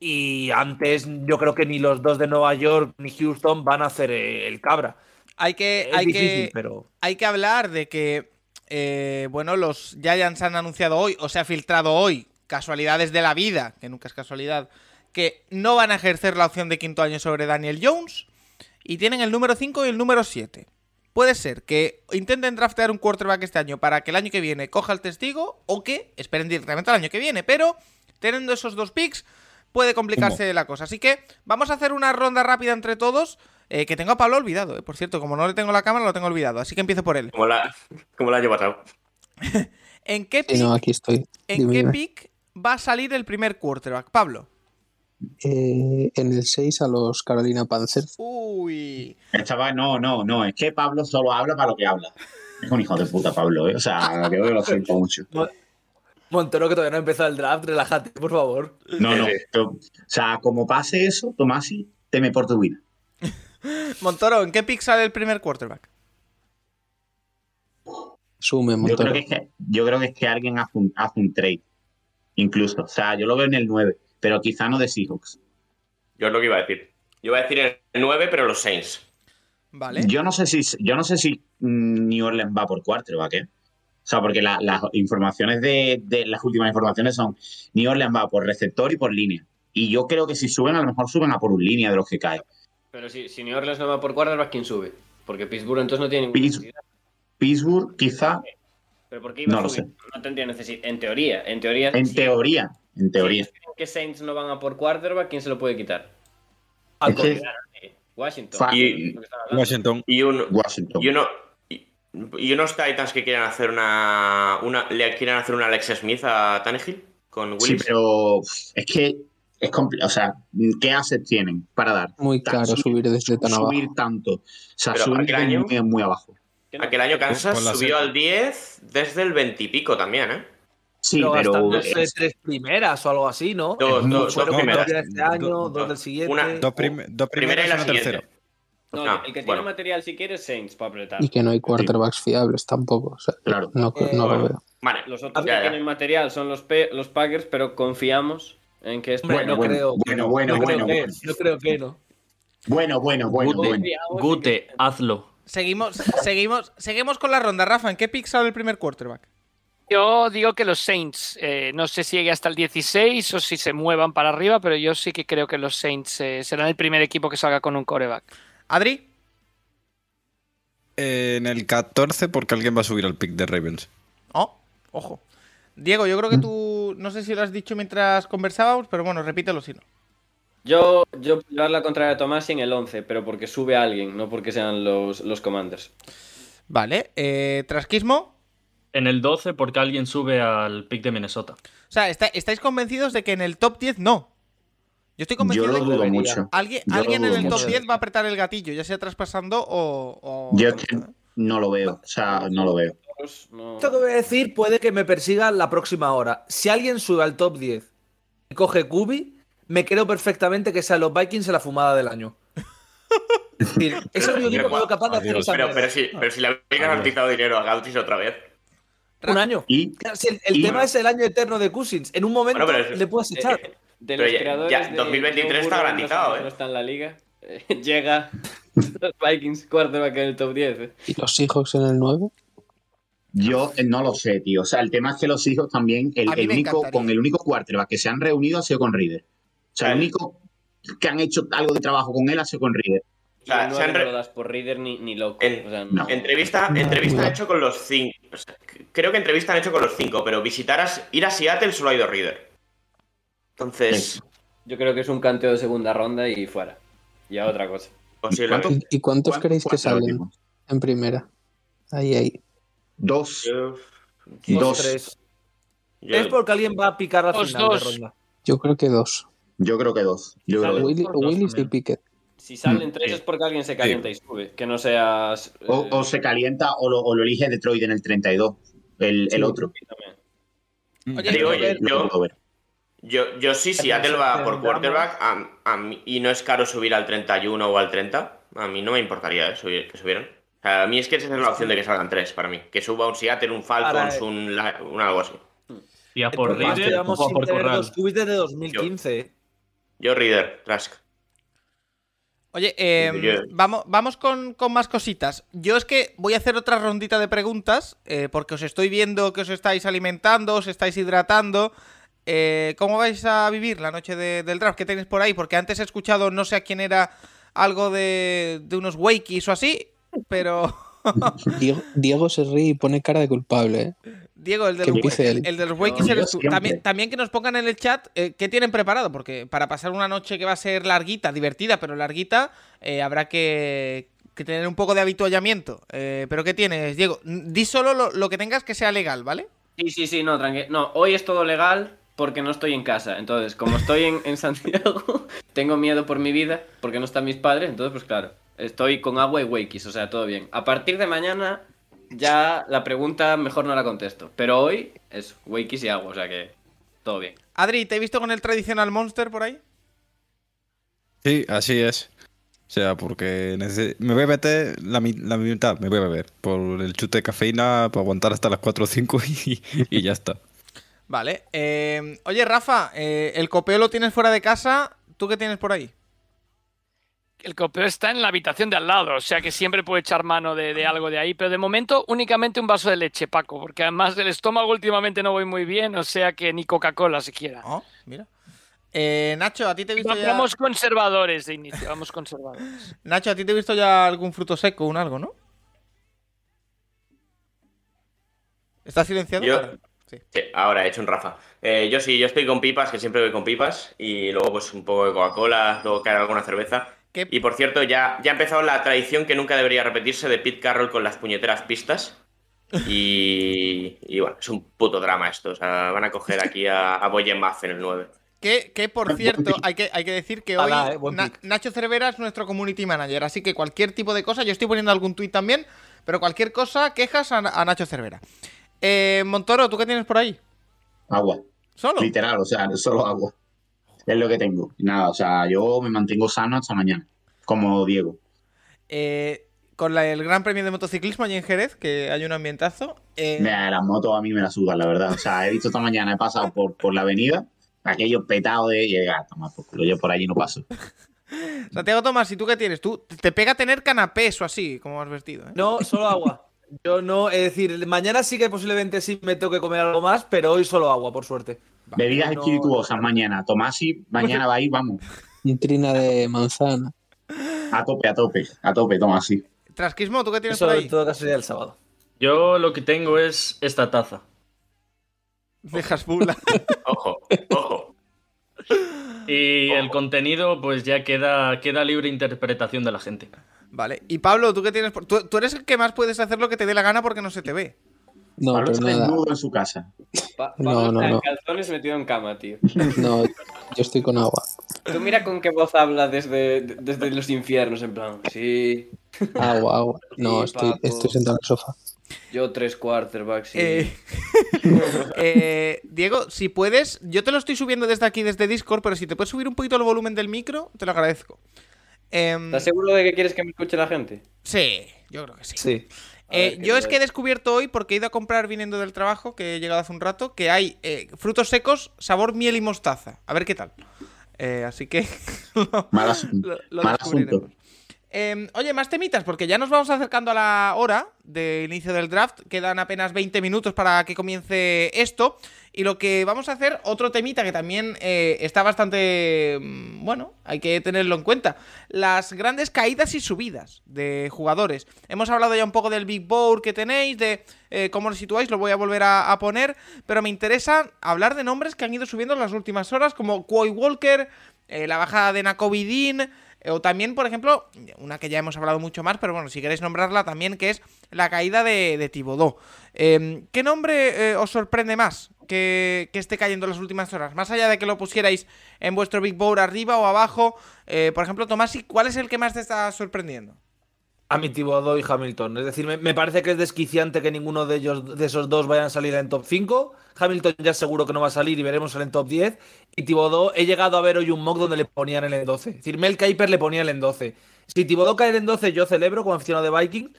Y antes yo creo que ni los dos de Nueva York ni Houston van a hacer el cabra. Hay que, hay que, pero... hay que hablar de que, eh, bueno, los Giants han anunciado hoy, o se ha filtrado hoy, casualidades de la vida, que nunca es casualidad, que no van a ejercer la opción de quinto año sobre Daniel Jones y tienen el número 5 y el número 7. Puede ser que intenten draftear un quarterback este año para que el año que viene coja el testigo o que esperen directamente al año que viene, pero teniendo esos dos picks puede complicarse la cosa. Así que vamos a hacer una ronda rápida entre todos. Eh, que tengo a Pablo olvidado, eh. por cierto, como no le tengo la cámara, lo tengo olvidado. Así que empiezo por él. Como la, como la pasado. ¿En qué pick, aquí estoy. ¿En qué pick va a salir el primer quarterback? Pablo. Eh, en el 6 a los Carolina Panthers. Uy. Chaval, no, no, no. Es que Pablo solo habla para lo que habla. Es un hijo de puta, Pablo. ¿eh? O sea, que lo siento mucho. Montero, que todavía no ha empezado el draft, relájate, por favor. No, no. o sea, como pase eso, Tomasi, teme por tu vida. Montoro, ¿en qué pick sale el primer quarterback? Sume yo creo, que es que, yo creo que es que alguien hace un, hace un trade. Incluso. O sea, yo lo veo en el 9, pero quizá no de Seahawks. Yo es lo que iba a decir. Yo iba a decir el 9, pero los Saints. Vale. Yo no sé si, yo no sé si New Orleans va por quarterback, ¿eh? O sea, porque las informaciones de, de, las últimas informaciones son New Orleans va por receptor y por línea. Y yo creo que si suben, a lo mejor suben a por un línea de los que cae. Pero si, si New Orleans no va por quarterback, ¿quién sube? Porque Pittsburgh entonces no tiene ninguna Pittsburgh, Pittsburgh quizá. ¿Pero por qué iba no a lo subir? sé. No tendría necesidad. En teoría, en teoría. En teoría, en teoría. Que Saints no van a por quarterback, ¿quién se lo puede quitar? Que- Washington. Y-. Washington. Un, Washington. y uno. Y, y unos Titans que quieren hacer una, una. ¿Le quieren hacer una Alex Smith a Tannehill? Con Sí, pero es que es complicado. O sea, ¿qué assets tienen para dar? Muy Tan- caro subir desde tan abajo. Subir tanto. O sea, Pero subir aquel año- muy, muy abajo. Aquel año Kansas subió serie. al 10 desde el 20 y pico también, ¿eh? Sí, pero pero. gastándose es- tres primeras o algo así, ¿no? Dos, Es dos, dos primeras. de este año, Do- dos del siguiente. una- Dos, prim- dos Primera primeras y y la tercera. No, Ah, el que tiene bueno. material si quieres Saints para apretar. Y que no hay quarterbacks fiables tampoco. O sea, Claro. no, Eh, no lo veo. Vale, Los otros ya, que ya. tienen material son los, Packers, pero confiamos en que esto. Hombre, Bueno, no bueno, creo. bueno, bueno, no creo bueno, que, bueno. no creo que no. Bueno, bueno, bueno, Gute, bueno. Gute, hazlo. Seguimos, seguimos, seguimos con la ronda. Rafa, ¿en qué pick sale el primer quarterback? Yo digo que los Saints, eh, no sé si llegue hasta el 16 o si se muevan para arriba, pero yo sí que creo que los Saints eh, serán el primer equipo que salga con un coreback. Adri, Eh, en el 14, porque alguien va a subir al pick de Ravens. oh, ojo. Diego, yo creo que tú, no sé si lo has dicho mientras conversábamos, pero bueno, repítelo si no. Yo, yo puedo llevar la contraria a Tomás en el 11, pero porque sube a alguien, no porque sean los, los Commanders. Vale, eh, trasquismo. En el 12, porque alguien sube al pick de Minnesota. O sea, está- estáis convencidos de que en el top 10 no. Yo estoy Yo convencido lo de que dudo mucho. alguien, lo alguien en el top mucho. 10 va a apretar el gatillo, ya sea traspasando o. o- Yo es que no lo veo. O sea, no lo veo. Pues no- Esto que voy a decir puede que me persiga la próxima hora. Si alguien sube al top 10 y coge Kubi, me creo perfectamente que sean los Vikings en la fumada del año. Es decir, ese es mi único modo capaz de hacer Pero, pero, si, pero si le habéis garantizado dinero a Gautis otra vez. Un año. Y Claro, si el el y- tema es el año eterno de Cousins. En un momento Bueno, pero es- le puedes echar. Eh, de los ya- creadores ya, de 2023 Joe está garantizado, ¿eh? No está en la liga. eh, llega los Vikings quarterback en el top 10. eh. ¿Y los Seahawks en el 9? yo eh, no lo sé, tío. O sea, el tema es que los hijos también, el, único, encantaría. con el único quarterback que se han reunido ha sido con Reader. O sea, el único que han hecho algo de trabajo con él ha sido con Reader. Y O sea, el se han no re- lo das por Reader ni, ni loco. En- o sea, no. Entrevista, entrevista hecho con los cinco. o sea, creo que entrevista han hecho con los cinco, pero visitar a, ir a Seattle solo ha ido Reader. Entonces, Yo creo que es un canteo de segunda ronda y fuera. Y a otra cosa. ¿Y, y cuántos ¿Cuántos creéis que salen en primera? Ahí, ahí. Dos. Yo- Dos, tres. yo- Es porque alguien va a picar la Dos, final dos. de ronda. Yo creo que dos. Yo creo que dos. Yo creo que dos. Willy- por dos Willis y. Pickett. Si salen Mm, tres sí. es porque alguien se calienta y sube. Que no seas. eh, O, o se calienta o lo, o lo elige Detroit en el 32. El, el Sí. otro. también. Oye, Digo, eh, oye, yo, yo, yo sí, Seattle va por quarterback a, a mí- y no es caro subir al 31 o al 30, a mí no me importaría eh, subir, que subieran. O sea, a mí es que esa es la opción de que salgan tres para mí. Que suba un Seattle, un Falcons, un, la- un algo así. Y a El por Reader por Corral. dos cubis desde 2015. eh. Yo Reader, Trask. Oye, eh, Yo- vamos, vamos con, con más cositas. Yo es que voy a hacer otra rondita de preguntas, eh, porque os estoy viendo que os estáis alimentando, os estáis hidratando. Eh, ¿Cómo vais a vivir la noche de- del draft? ¿Qué tenéis por ahí? Porque antes he escuchado, no sé a quién era, algo de, de unos wakies o así, pero... Diego, Diego se ríe y pone cara de culpable, ¿eh? Diego, el de Que los, el, el de los. También, también que nos pongan en el chat eh, qué tienen preparado, porque para pasar una noche que va a ser larguita, divertida, pero larguita, eh, habrá que, que tener un poco de habituallamiento. Eh, pero ¿qué tienes, Diego? Di solo lo, lo que tengas que sea legal, ¿vale? Sí, sí, sí, no, tranquilo. No, hoy es todo legal porque no estoy en casa. Entonces, como estoy en, en Santiago, tengo miedo por mi vida porque no están mis padres. Entonces, pues claro, estoy con agua y wakis, o sea, todo bien. A partir de mañana, ya la pregunta mejor no la contesto. Pero hoy es wakis y agua, o sea que todo bien. Adri, ¿te he visto con el tradicional monster por ahí? Sí, así es. O sea, porque me voy a meter la, mitad, me voy a beber. Por el chute de cafeína, para aguantar hasta las 4 o 5 y, ya está. Vale. Eh, oye, Rafa, eh, el copeo lo tienes fuera de casa. ¿Tú qué tienes por ahí? El copeo está en la habitación de al lado, o sea que siempre puede echar mano de, algo de ahí, pero de momento únicamente un vaso de leche, Paco, porque además del estómago últimamente no voy muy bien, o sea que ni Coca-Cola siquiera. Oh, mira. Eh, Nacho, ¿a ti te he visto ya...? Vamos conservadores de inicio, vamos conservadores. Nacho, ¿a ti te he visto ya algún fruto seco un algo, no? ¿Estás silenciado? Sí. ahora he hecho un Rafa. Eh, yo sí, yo estoy con pipas, que siempre voy con pipas, y luego pues un poco de Coca-Cola, luego cae alguna cerveza. Y por cierto, ya, ya ha empezado la tradición que nunca debería repetirse de Pete Carroll con las puñeteras pistas. Y, y bueno, es un puto drama esto. O sea, van a coger aquí a, a Boyen en el 9. Que, por cierto, hay que, hay que decir que hoy eh, Nacho Cervera es nuestro community manager, así que cualquier tipo de cosa, yo estoy poniendo algún tuit también, pero cualquier cosa, quejas a, Nacho Cervera. Eh, Montoro, ¿tú qué tienes por ahí? Agua. ¿Solo? Literal, o sea, solo agua. Es lo que tengo. Nada, o sea, yo me mantengo sano hasta mañana, como Diego. Eh, con el Gran Premio de Motociclismo allí en Jerez, que hay un ambientazo. Eh... las motos a mí me la sudan, la verdad. O sea, he visto esta mañana, he pasado por, por la avenida aquello petado de llegar, toma, porque yo por allí no paso. Santiago Tomás, ¿y tú qué tienes? ¿Tú te pega tener canapés o así, como has vestido? ¿eh? No, solo agua. Yo no, es decir, mañana sí que posiblemente sí me toque comer algo más, pero hoy solo agua, por suerte. Bebidas espirituosas mañana. Tomás y mañana va a ir, vamos. Trina de manzana. A tope, a tope, a tope, Tomás, sí. Trasquismo, ¿tú qué tienes por ahí? en todo caso sería el sábado. Yo lo que tengo es esta taza. Dejas bula. ojo, ojo. Y el contenido, pues ya queda, queda libre interpretación de la gente. Vale. Y Pablo, ¿tú qué tienes? Tú, tú eres el que más puedes hacer lo que te dé la gana porque no se te ve. No, Pablo está desnudo en su casa. no, no, no. calzones metido en cama, tío. No, yo estoy con agua. Tú mira con qué voz habla desde, desde los infiernos, en plan. Sí. Agua, agua. No, estoy, estoy sentado en el sofá. Yo tres quarterbacks. Eh, eh, Diego, si puedes, yo te lo estoy subiendo desde aquí, desde Discord, pero si te puedes subir un poquito el volumen del micro, te lo agradezco. Em, ¿Estás seguro de que quieres que me escuche la gente? Sí, yo creo que sí. Sí. Eh, yo es que he descubierto hoy, porque he ido a comprar viniendo del trabajo, que he llegado hace un rato, que hay frutos secos, sabor miel y mostaza. A ver qué tal. así que. mal, asunto. mal asunto. Em, oye, más temitas, porque ya nos vamos acercando a la hora de inicio del draft. Quedan apenas 20 minutos para que comience esto. Y lo que vamos a hacer, otro temita que también eh, está bastante. Mm, bueno, hay que tenerlo en cuenta. Las grandes caídas y subidas de jugadores. Hemos hablado ya un poco del Big Board que tenéis, de eh, cómo lo situáis, lo voy a volver a, poner. Pero me interesa hablar de nombres que han ido subiendo en las últimas horas, como Quoy Walker, eh, la bajada de Nakovidin. O también, por ejemplo, una que ya hemos hablado mucho más, pero bueno, si queréis nombrarla también, que es la caída de, de Tibodó. Em, ¿Qué nombre eh, os sorprende más que, esté cayendo en las últimas horas? Más allá de que lo pusierais en vuestro Big Board arriba o abajo, eh, por ejemplo, Tomás, ¿cuál es el que más te está sorprendiendo? A mi Tibodó y Hamilton. Es decir, me, parece que es desquiciante que ninguno de ellos, de esos dos, vayan a salir en top 5. Hamilton ya seguro que no va a salir y veremos en top 10. Y Tibodó, he llegado a ver hoy un mock donde le ponían el en 12. Es decir, Mel Kiper le ponía el en 12. Si Tibodó cae en 12, yo celebro como aficionado de Viking.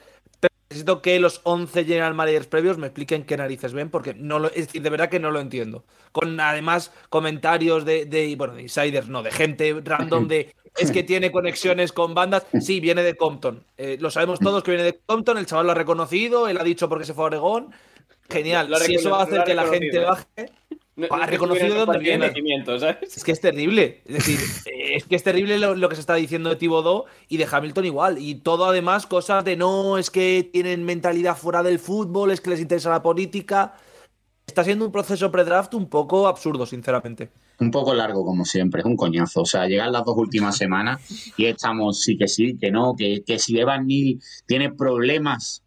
Necesito que los 11 general managers previos me expliquen qué narices ven, porque no lo, es decir, de verdad que no lo entiendo. Con además comentarios de, de bueno, de insiders, no, de gente random de es que tiene conexiones con bandas. Sí, viene de Compton. Eh, lo sabemos todos que viene de Compton. El chaval lo ha reconocido. Él ha dicho porque se fue a Oregón. Genial. Si eso va a hacer que la gente baje. Ha reconocido de dónde viene. Es que es terrible. Es decir, es que es terrible lo, que se está diciendo de Tibodó y de Hamilton igual. Y todo además cosas de no, es que tienen mentalidad fuera del fútbol, es que les interesa la política. Está siendo un proceso pre-draft un poco absurdo, sinceramente un poco largo como siempre, es un coñazo. O sea, llegan las dos últimas semanas y estamos sí que sí, que no, que, que si Evan Neal tiene problemas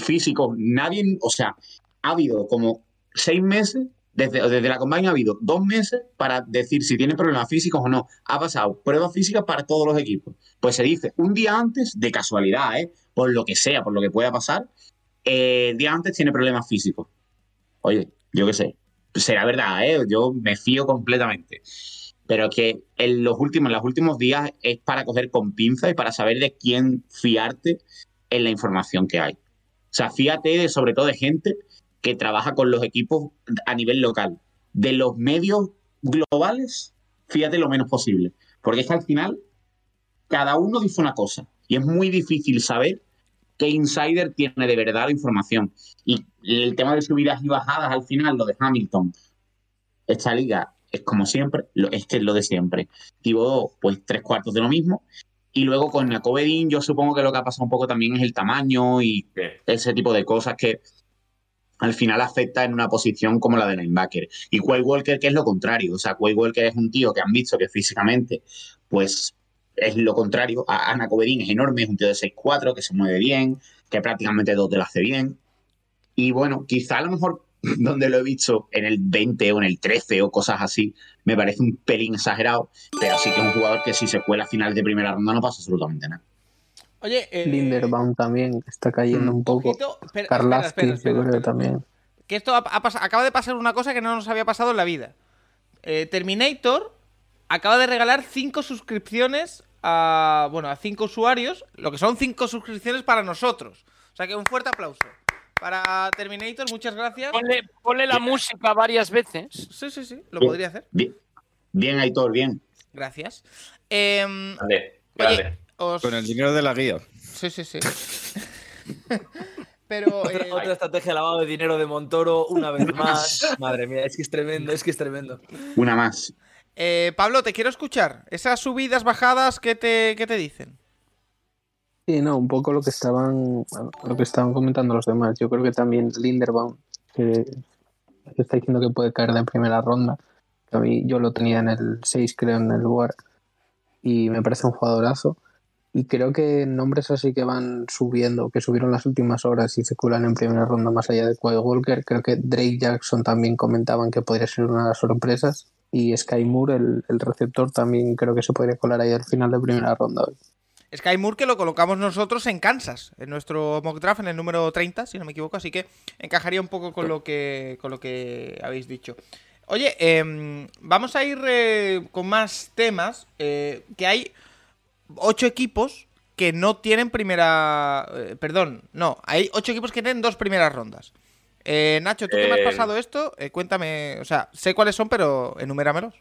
físicos, nadie, o sea, ha habido como seis meses, desde, la compañía ha habido dos meses para decir si tiene problemas físicos o no. Ha pasado pruebas físicas para todos los equipos. Pues se dice un día antes, de casualidad, ¿eh? por lo que sea, por lo que pueda pasar, eh, el día antes tiene problemas físicos. Oye, yo qué sé, será verdad, ¿eh? yo me fío completamente. pero que en los últimos, en los últimos días es para coger con pinza y para saber de quién fiarte en la información que hay. O sea, fíjate de, sobre todo de gente que trabaja con los equipos a nivel local. De los medios globales, fíjate lo menos posible. Porque es que al final cada uno dice una cosa y es muy difícil saber qué insider tiene de verdad la información. Y el tema de subidas y bajadas al final, lo de Hamilton, esta liga es como siempre, lo, es que es lo de siempre. Tivo pues tres cuartos de lo mismo. Y luego con Nacobedin, yo supongo que lo que ha pasado un poco también es el tamaño y ese tipo de cosas que al final afecta en una posición como la de linebacker. Y Quay Walker, que es lo contrario. O sea, Quay Walker es un tío que han visto que físicamente, pues es lo contrario. Ana Coberín es enorme, es un tío de 6'4, que se mueve bien, que prácticamente todo te lo hace bien. Y bueno, quizá a lo mejor donde lo he visto en el 20 o en el 13 o cosas así, me parece un pelín exagerado, pero sí que es un jugador que si se cuela a finales de primera ronda no pasa absolutamente nada. Oye, eh, Linderbaum también está cayendo mm. un poco. Karlaski, yo creo también. Que esto acaba de pasar una cosa que no nos había pasado en la vida. Eh, Terminator acaba de regalar 5 suscripciones a, bueno, a 5 usuarios, lo que son 5 suscripciones para nosotros. O sea que un fuerte aplauso. Para Terminator, muchas gracias. Ponle, la música varias veces. Sí, sí, sí, lo podría hacer. Bien, bien Aitor, bien. Gracias. Eh, vale, Con el dinero de la guía. Sí, sí, sí. Pero. Otra, eh, otra, estrategia de lavado de dinero de Montoro, una vez más. Madre mía, es que es tremendo, es que es tremendo. Una más. Eh, Pablo, te quiero escuchar. Esas subidas, bajadas, ¿qué te, qué te dicen? Sí, no, un poco lo que estaban lo que estaban comentando los demás. Yo creo que también Linderbaum, que está diciendo que puede caer de primera ronda, a mí yo lo tenía en el 6, creo, en el lugar, y me parece un jugadorazo. Y creo que nombres así que van subiendo, que subieron las últimas horas y se culan en primera ronda más allá de Quay Walker, creo que Drake Jackson también comentaban que podría ser una de las sorpresas y Sky Moore, el, receptor, también creo que se podría colar ahí al final de primera ronda hoy. Sky Moore que lo colocamos nosotros en Kansas, en nuestro mock draft, en el número 30, si no me equivoco, así que encajaría un poco con lo que, con lo que habéis dicho. Oye, em, vamos a ir eh, con más temas, eh, que hay ocho equipos que no tienen primera... Eh, perdón, no, hay ocho equipos que tienen dos primeras rondas. Eh, Nacho, tú que me has eh, pasado esto, eh, cuéntame, o sea, sé cuáles son, pero enuméramelos.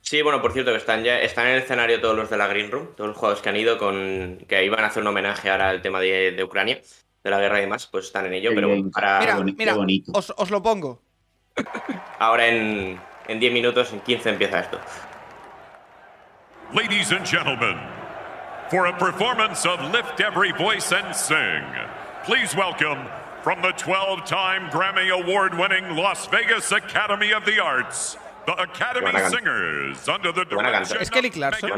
Sí, bueno, por cierto, que están ya están en el escenario todos los de la Green Room, todos los jugadores que han ido con que iban a hacer un homenaje ahora al tema de, Ucrania, de la guerra y demás, pues están en ello, pero para mira, mira os, lo pongo. Ahora en, en 10 minutos, en 15 empieza esto. Ladies and gentlemen, for a performance of Lift Every Voice and Sing, please welcome from the 12 time Grammy Award winning Las Vegas Academy of the Arts, the Academy Singers, under the direction Es Kelly Clarkson.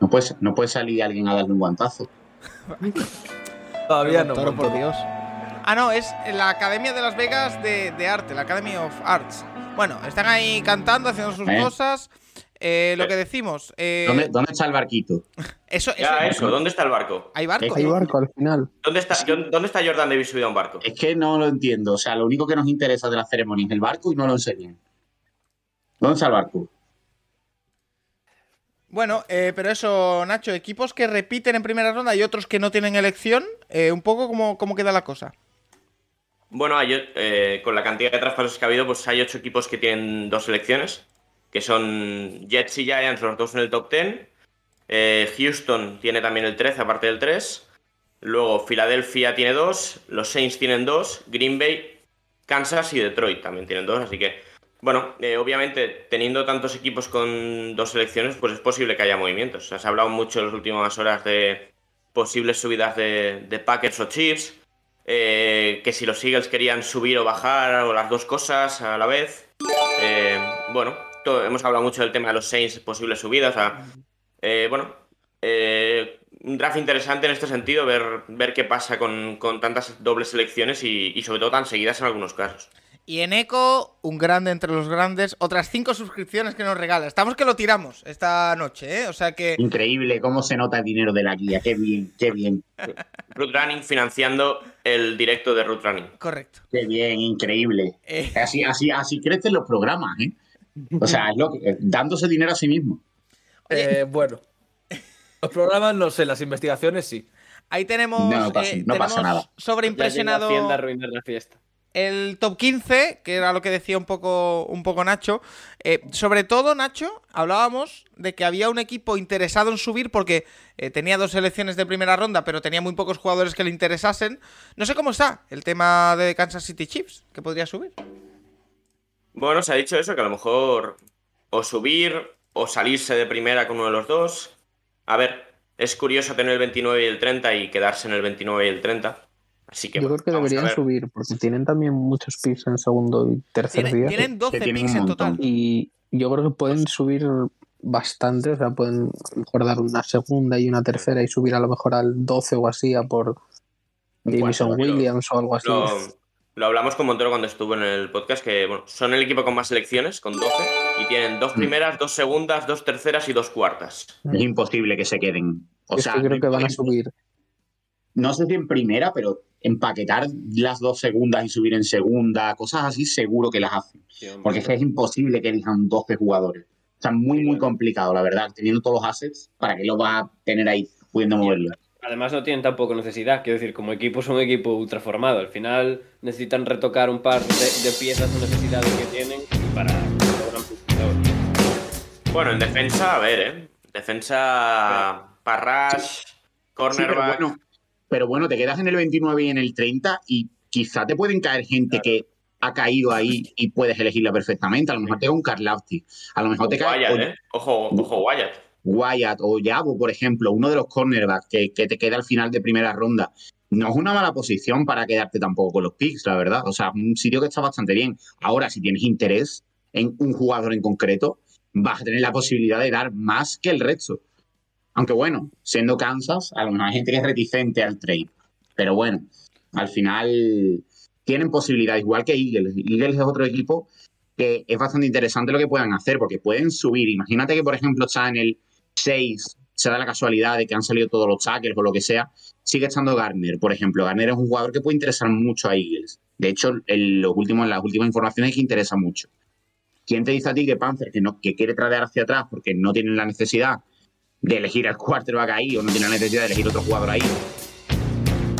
No puede, no puede salir alguien a darle un guantazo. Todavía no. por Dios. Ah, no, es la Academia de Las Vegas de, de Arte, la Academy of Arts. Bueno, están ahí cantando, haciendo sus ¿Eh? cosas. Eh, lo que decimos. Eh... ¿Dónde, ¿Dónde, está el barquito? Eso, ya, eso, ¿dónde está el barco? Hay barco. Hay barco al final. ¿Dónde está, ¿Dónde está Jordan Davis subido a un barco? Es que no lo entiendo. O sea, lo único que nos interesa de la ceremonia es el barco y no lo enseñan. ¿Dónde está el barco? Bueno, eh, pero eso, Nacho, equipos que repiten en primera ronda y otros que no tienen elección, eh, un poco cómo, cómo queda la cosa. Bueno, eh, con la cantidad de traspasos que ha habido, pues hay ocho equipos que tienen dos selecciones que son Jets y Giants los dos en el top 10. Eh, Houston tiene también el 13, aparte del 3. Luego Filadelfia tiene dos, los Saints tienen dos, Green Bay, Kansas y Detroit también tienen dos. Así que, bueno, eh, obviamente teniendo tantos equipos con dos selecciones, pues es posible que haya movimientos. se ha hablado mucho en las últimas horas de posibles subidas de, de Packers o Chiefs. Eh, que si los Eagles querían subir o bajar o las dos cosas a la vez. bueno, hemos hablado mucho del tema de los Saints, posibles subidas. Eh, bueno, eh, un draft interesante en este sentido, ver, ver qué pasa con, tantas dobles selecciones y, sobre todo tan seguidas en algunos casos. Y en Eco, un grande entre los grandes, otras cinco suscripciones que nos regala. Estamos que lo tiramos esta noche, ¿eh? O sea que. Increíble cómo se nota el dinero de la guía. Qué bien, qué bien. Root Running financiando el directo de Root Running. Correcto. Qué bien, increíble. Eh. Así, así, así crecen los programas, ¿eh? O sea, es lo que- eh, dándose dinero a sí mismo. Eh, bueno. Los programas no sé, las investigaciones sí. Ahí tenemos. No pasa- eh, no pasa tenemos nada. Ya llegó Sobreimpresionado. Hacienda a arruinar la fiesta. El top 15, que era lo que decía un poco, un poco Nacho. Eh, sobre todo, Nacho, hablábamos de que había un equipo interesado en subir porque eh, tenía dos selecciones de primera ronda, pero tenía muy pocos jugadores que le interesasen. No sé cómo está el tema de Kansas City Chiefs, que podría subir. Bueno, se ha dicho eso, que a lo mejor o subir o salirse de primera con uno de los dos. A ver, es curioso tener el 29 y el 30 y quedarse en el 29 y el 30. Así que Yo bueno, creo que deberían subir, porque tienen también muchos picks en segundo y tercer Tienen, día. tienen 12 tienen picks en total. Y yo creo que pueden subir bastante, o sea, pueden a lo mejor dar una segunda y una tercera y subir a lo mejor al 12 o así a por Jameson Williams o algo así. Lo, lo hablamos con Montero cuando estuvo en el podcast, que bueno, son el equipo con más selecciones, con 12, y tienen Mm. dos primeras, dos segundas, dos terceras y dos cuartas. Es imposible que se queden. O Es sea, que creo que van a subir. no sé si en primera, pero empaquetar las dos segundas y subir en segunda, cosas así, seguro que las hacen. Porque es que es imposible que elijan 12 jugadores. O sea, muy, muy complicado, la verdad. Teniendo todos los assets, ¿para qué lo vas a tener ahí pudiendo moverlo? Además no tienen tampoco necesidad, quiero decir, como equipo son un equipo ultra formado. Al final necesitan retocar un par de, de piezas o necesidades que tienen para lograr un jugador. Bueno, en defensa, a ver, ¿eh? Defensa, Parrash, Sí, cornerback. bueno, pero bueno, te quedas en el 29 y en el 30 y quizá te pueden caer gente que ha caído ahí y puedes elegirla perfectamente. A lo mejor te cae un Karlafti, a lo mejor te cae Wyatt, o ¿eh? Ojo, ojo, Wyatt. Wyatt o Yabo, por ejemplo, uno de los cornerbacks que, que te queda al final de primera ronda. No es una mala posición para quedarte tampoco con los picks, la verdad. O sea, es un sitio que está bastante bien. Ahora, si tienes interés en un jugador en concreto, vas a tener la posibilidad de dar más que el resto. Aunque bueno, siendo Kansas, a lo mejor hay gente que es reticente al trade. Pero bueno, al final tienen posibilidad, igual que Eagles. Eagles es otro equipo que es bastante interesante lo que puedan hacer, porque pueden subir. Imagínate que, por ejemplo, está en el 6, se da la casualidad de que han salido todos los tackles o lo que sea, sigue estando Garner, por ejemplo. Garner es un jugador que puede interesar mucho a Eagles. De hecho, en, los últimos, las últimas informaciones es que interesa mucho. ¿Quién te dice a ti que Panzer, que, no, que quiere tradear hacia atrás porque no tienen la necesidad de elegir al quarterback ahí o no tiene la necesidad de elegir otro jugador ahí?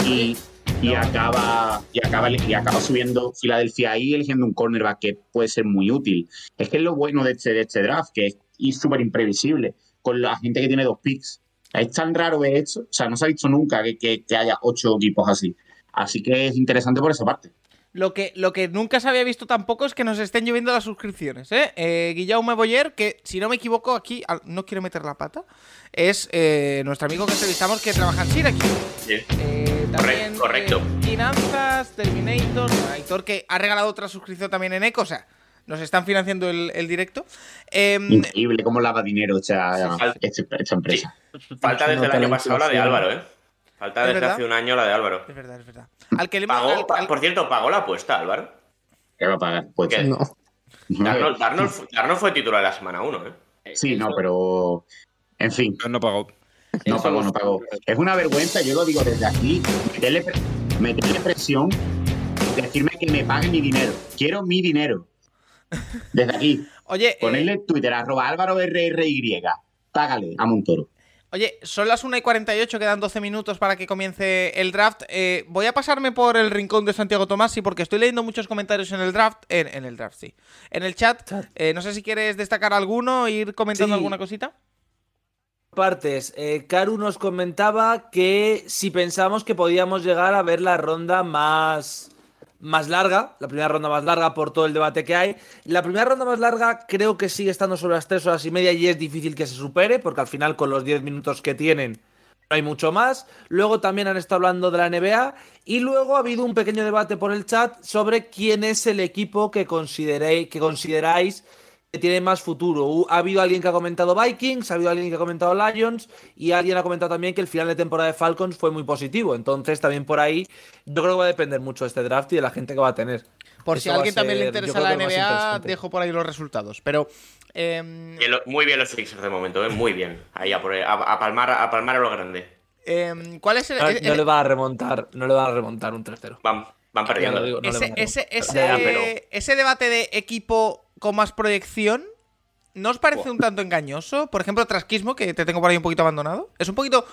Y, y acaba, y, acaba, y acaba subiendo Filadelfia ahí eligiendo un cornerback que puede ser muy útil. Es que es lo bueno de este, de este draft, que es súper imprevisible, con la gente que tiene dos picks. Es tan raro ver esto, o sea, no se ha visto nunca que, que- que haya ocho equipos así. Así que es interesante por esa parte. Lo que, lo que nunca se había visto tampoco es que nos estén lloviendo las suscripciones, ¿eh? eh Guillaume Boyer, que si no me equivoco aquí, al- no quiero meter la pata, es eh, nuestro amigo que entrevistamos que trabaja en Syracuse. Sí. Eh, también, correcto. eh, Finanzas, Terminator, Aitor que ha regalado otra suscripción también en Eco, o sea, nos están financiando el, el directo. Em, Increíble cómo lava dinero esta, Sí. esta, esta empresa. Falta desde el nota año pasado la de. Álvaro, ¿eh? Falta ¿Es desde verdad? hace un año la de Álvaro. es verdad, es verdad. Al que le hemos- Pagó, al- pa- al- por cierto, pagó la apuesta, Álvaro. ¿Qué va a pagar? Pues, ¿Qué? No. Darnold, Darnold Darnold fue titular la semana 1, ¿eh? Sí, no, pero. En fin, No pagó. no pagó, no pagó. Es una vergüenza, yo lo digo desde aquí, meterle, meterle presión, decirme que me pague mi dinero. Quiero mi dinero. Desde aquí, Oye, eh, ponerle Twitter, arroba Álvaro RRY. Págale a Montoro. Oye, son las 1 y 48, quedan 12 minutos para que comience el draft. Eh, voy a pasarme por el rincón de Santiago Tomasi porque estoy leyendo muchos comentarios en el draft. En, en el draft, sí. En el chat. Eh, no sé si quieres destacar alguno, ir comentando Sí. alguna cosita. Partes. Eh, Karu nos comentaba que si pensamos que podíamos llegar a ver la ronda más, más larga, la primera ronda más larga por todo el debate que hay. La primera ronda más larga creo que sigue estando sobre las 3 horas y media y es difícil que se supere, porque al final con los 10 minutos que tienen no hay mucho más. Luego también han estado hablando de la NBA y luego ha habido un pequeño debate por el chat sobre quién es el equipo que, consideréis, que consideráis que tiene más futuro. Ha habido alguien que ha comentado Vikings, ha habido alguien que ha comentado Lions y alguien ha comentado también que el final de temporada de Falcons fue muy positivo. Entonces también por ahí yo creo que va a depender mucho de este draft y de la gente que va a tener. Por si a alguien también le interesa la NBA, dejo por ahí los resultados. Pero. em, Bien lo- Muy bien los Sixers de momento, ¿eh? muy bien. Ahí a, por- a- a palmar, a palmar a lo grande. em, ¿Cuál es el, No, el- no le va a remontar, no le va a remontar un 3-0. Van, perdiendo. lo digo, no le ese, van a ese, remontar. ese, Ya, pero- ese debate de equipo con más proyección, ¿no os parece un tanto engañoso? Por ejemplo, Trasquismo, que te tengo por ahí un poquito abandonado. Es un poquito.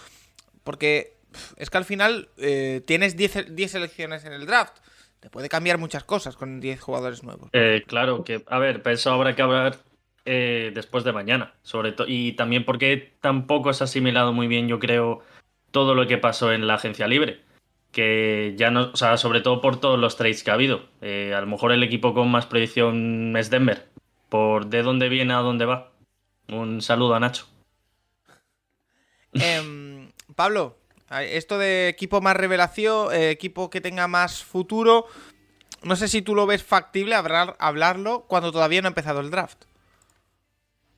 Porque es que al final eh, tienes 10 10 selecciones en el draft. Te puede cambiar muchas cosas con 10 jugadores nuevos. Eh, claro que, a ver, pero eso habrá que hablar eh, después de mañana, sobre todo. Y también porque tampoco se ha asimilado muy bien, yo creo, todo lo que pasó en la agencia libre. Que ya no, o sea, sobre todo por todos los trades que ha habido. Eh, a lo mejor el equipo con más proyección es Denver. Por de dónde viene a dónde va. Un saludo a Nacho. Em, Pablo, esto de equipo más revelación, eh, equipo que tenga más futuro. No sé si tú lo ves factible hablar, hablarlo cuando todavía no ha empezado el draft.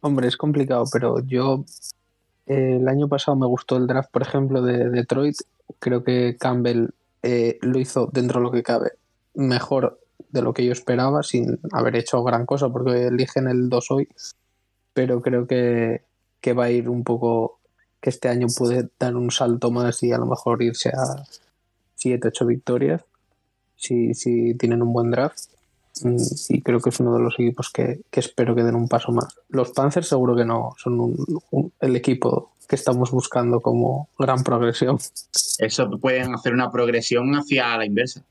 Hombre, es complicado, pero yo eh, el año pasado me gustó el draft, por ejemplo, de Detroit. Creo que Campbell eh, lo hizo dentro de lo que cabe mejor de lo que yo esperaba, sin haber hecho gran cosa, porque eligen el 2 hoy. Pero creo que, que va a ir un poco, que este año puede dar un salto más y a lo mejor irse a 7, 8 victorias, si, si tienen un buen draft. Y creo que es uno de los equipos que, que espero que den un paso más. Los Panthers seguro que no son el equipo que estamos buscando como gran progresión. Eso pueden hacer una progresión hacia la inversa.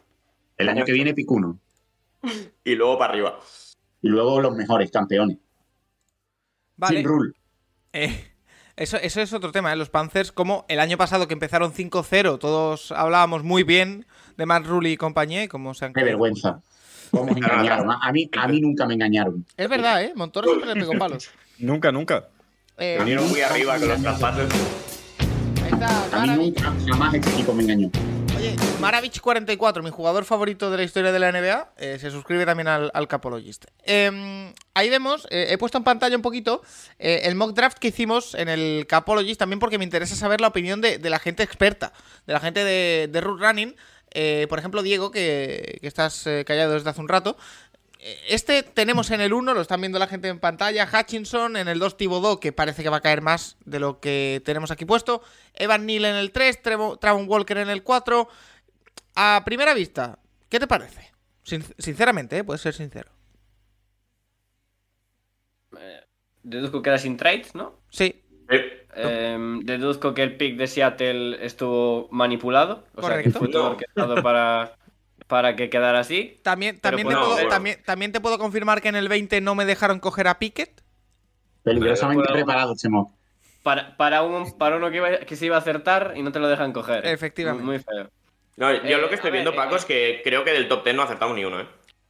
El año que viene picuno. Y luego para arriba. Y luego los mejores campeones. Vale. Sin rule. Eh, eso, eso es otro tema, ¿eh? Los Panthers, como el año pasado que empezaron 5-0, todos hablábamos muy bien de Matt Rule y compañía, y cómo se han Qué vergüenza. ¿Cómo me engañaron? A a mí, a mí nunca me engañaron. Es verdad, ¿eh? Montoro siempre le pegó palos. Nunca, nunca. Eh, muy arriba con los traspasos. ahí está, A mí nunca, jamás este equipo me engañó. Oye, Maravich44, mi jugador favorito de la historia de la NBA, eh, se suscribe también al, al Capologist. Eh, ahí vemos, eh, he puesto en pantalla un poquito eh, el mock draft que hicimos en el Capologist, también porque me interesa saber la opinión de, de la gente experta, de la gente de, de Root Running. Eh, por ejemplo, Diego, que, que estás callado desde hace un rato. Eh, Este tenemos en el 1, lo están viendo la gente en pantalla. Hutchinson, en el 2 Thibodeau, que parece que va a caer más de lo que tenemos aquí puesto. Evan Neal en el 3, Trevo- Travon Walker en el 4. A primera vista, ¿qué te parece? Sin- sinceramente, ¿eh? puedes ser sincero. Deduzco que era sin trades, ¿no? Sí, Eh, deduzco que el pick de Seattle estuvo manipulado. O sea, que Correcto. fue todo orquestado para, para que quedara así. también, también, pues te no, puedo, bueno. también, también te puedo confirmar que en el 20 no me dejaron coger a Pickett. Peligrosamente Pero- preparado mock. Para, para, un, para uno que, iba- que se iba a acertar y no te lo dejan coger. Efectivamente. Muy, muy feo. no, yo Eh, lo que estoy a ver, viendo, Paco, eh, es que creo que del top 10 no ha acertado ni uno, ¿eh?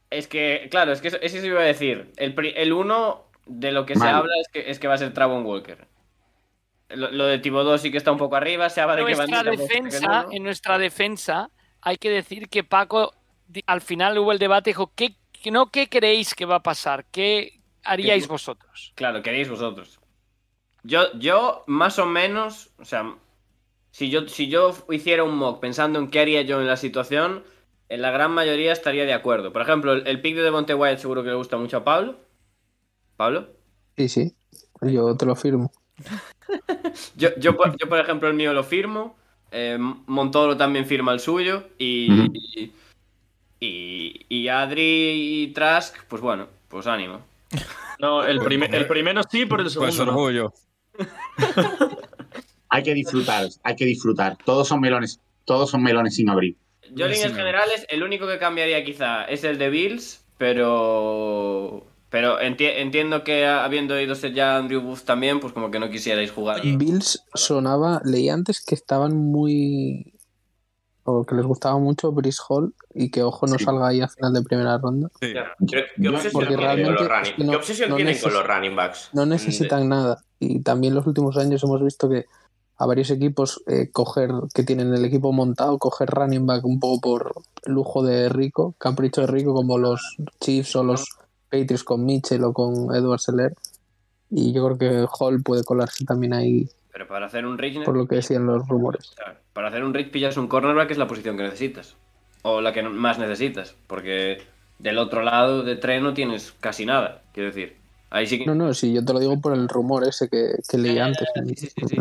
Es que, claro, es que eso, eso iba a decir. El, el uno de lo que se habla es que, es que va a ser Travon Walker. Lo, lo de Thibodeau sí que está un poco arriba. Se habla de que pues, que defensa, en nuestra defensa, hay que decir que Paco al final hubo el debate dijo ¿qué, que no qué creéis que va a pasar, qué haríais ¿Qué- vosotros. Claro, queréis vosotros. Yo, yo, más o menos, o sea, si yo, si yo hiciera un mock pensando en qué haría yo en la situación, en la gran mayoría estaría de acuerdo. Por ejemplo, el, el pick de Devonte Wyatt seguro que le gusta mucho a Pablo. ¿Pablo? Sí, sí, yo te lo firmo. Yo, yo, por, yo, por ejemplo, el mío lo firmo. Eh, Montoro también firma el suyo. Y, y, y, y Adri y Trask, pues bueno, pues ánimo. No, el, primer- el primero sí, pero el Pues segundo no. orgullo. Hay que disfrutar, hay que disfrutar. Todos son melones, todos son melones sin abrir. Yo, en líneas generales, el único que cambiaría quizá es el de Bills, pero. Pero enti- entiendo que habiendo ido ser ya Andrew Booth también, pues como que no quisierais jugar. Bills sonaba, leí antes que estaban muy. o que les gustaba mucho Brice Hall y que ojo no Sí. salga ahí a final de primera ronda. Sí. ¿Qué, obsesión porque tienen con los realmente running, es que no- ¿qué obsesión no tienen con neces- los running backs? No necesitan nada. Y también los últimos años hemos visto que a varios equipos eh, coger, que tienen el equipo montado, coger running back un poco por lujo de rico, capricho de rico, como los Chiefs o los Patriots con Mitchell o con Edward Seller. Y yo creo que Hall puede colarse también ahí, Pero para hacer un reach. por lo que decían los rumores. para hacer un reach pillas un cornerback, que es la posición que necesitas. O la que más necesitas. Porque del otro lado de tren no tienes casi nada, quiero decir. Ahí sí que... No, no, sí, yo te lo digo por el rumor ese que, que leí antes. Sí, sí, sí, sí.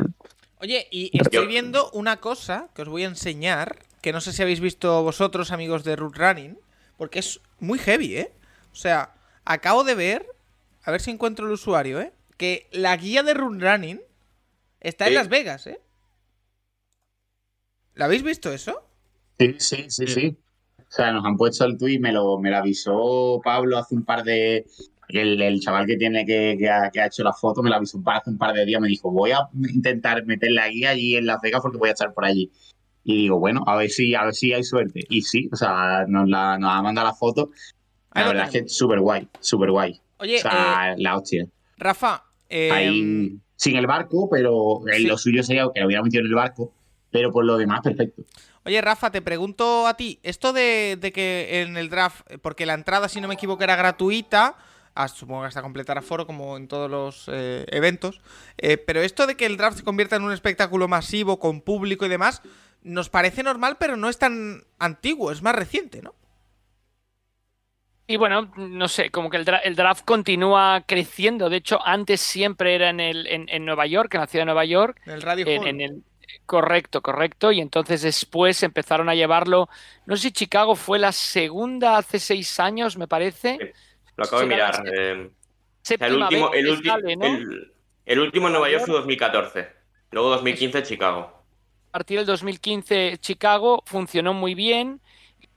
Oye, y estoy viendo una cosa que os voy a enseñar, que no sé si habéis visto vosotros, amigos de Root Running, porque es muy heavy, ¿eh? O sea, acabo de ver, a ver si encuentro el usuario, ¿eh? Que la guía de Root Running está en. Las Vegas, ¿eh? ¿La habéis visto eso? Sí, sí, sí, sí. O sea, nos han puesto el tweet, me lo, me lo avisó Pablo hace un par de. El, el chaval que tiene que, que, ha, que ha hecho la foto me lo avisó un par, hace un par de días. Me dijo, voy a intentar meter la guía allí en Las Vegas porque voy a estar por allí. Y digo, bueno, a ver si, a ver si hay suerte. Y sí, o sea, nos, la, nos ha mandado la foto. Ahí La verdad es que súper guay, súper guay. Oye, o sea, la hostia. Rafa, eh, Ahí, sin el barco, pero eh, sí. lo suyo sería que lo hubiera metido en el barco. Pero por lo demás, perfecto. Oye, Rafa, te pregunto a ti, esto de, de que en el draft, porque la entrada, si no me equivoco, era gratuita, ah, supongo que hasta completar aforo, como en todos los eh, eventos, eh, pero esto de que el draft se convierta en un espectáculo masivo, con público y demás, nos parece normal, pero no es tan antiguo, es más reciente, ¿no? Y bueno, no sé, como que el, dra- el draft continúa creciendo. De hecho, antes siempre era en, el, en, en Nueva York, en la ciudad de Nueva York. En el Radio En, Hall. en el, correcto, correcto. Y entonces después empezaron a llevarlo. No sé si Chicago fue la segunda hace seis años, me parece. Lo acabo de mirar. eh, o sea, el último, el, sale, ¿no? el- el último en Nueva York fue 2014. Luego 2015 Chicago. A partir del 2015 Chicago funcionó muy bien,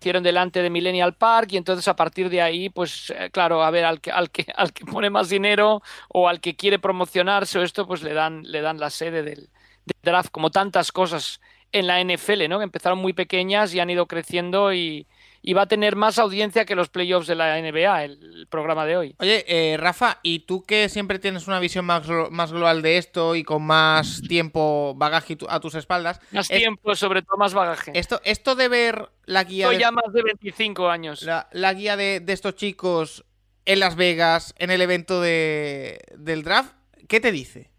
hicieron delante de Millennial Park y entonces a partir de ahí, pues eh, claro, a ver, al que, al que, al que pone más dinero o al que quiere promocionarse o esto, pues le dan, le dan la sede del, del draft, como tantas cosas en la NFL, ¿no? Que empezaron muy pequeñas y han ido creciendo y, y va a tener más audiencia que los playoffs de la NBA, el, programa de hoy. Oye, eh, Rafa, ¿y tú que siempre tienes una visión más, más global de esto y con más tiempo, bagaje a tus espaldas? Más es- tiempo, sobre todo más bagaje. Esto, esto de ver la guía Estoy de- ya más de 25 años. La, la guía de, de estos chicos en Las Vegas, en el evento de, del draft, ¿qué te dice?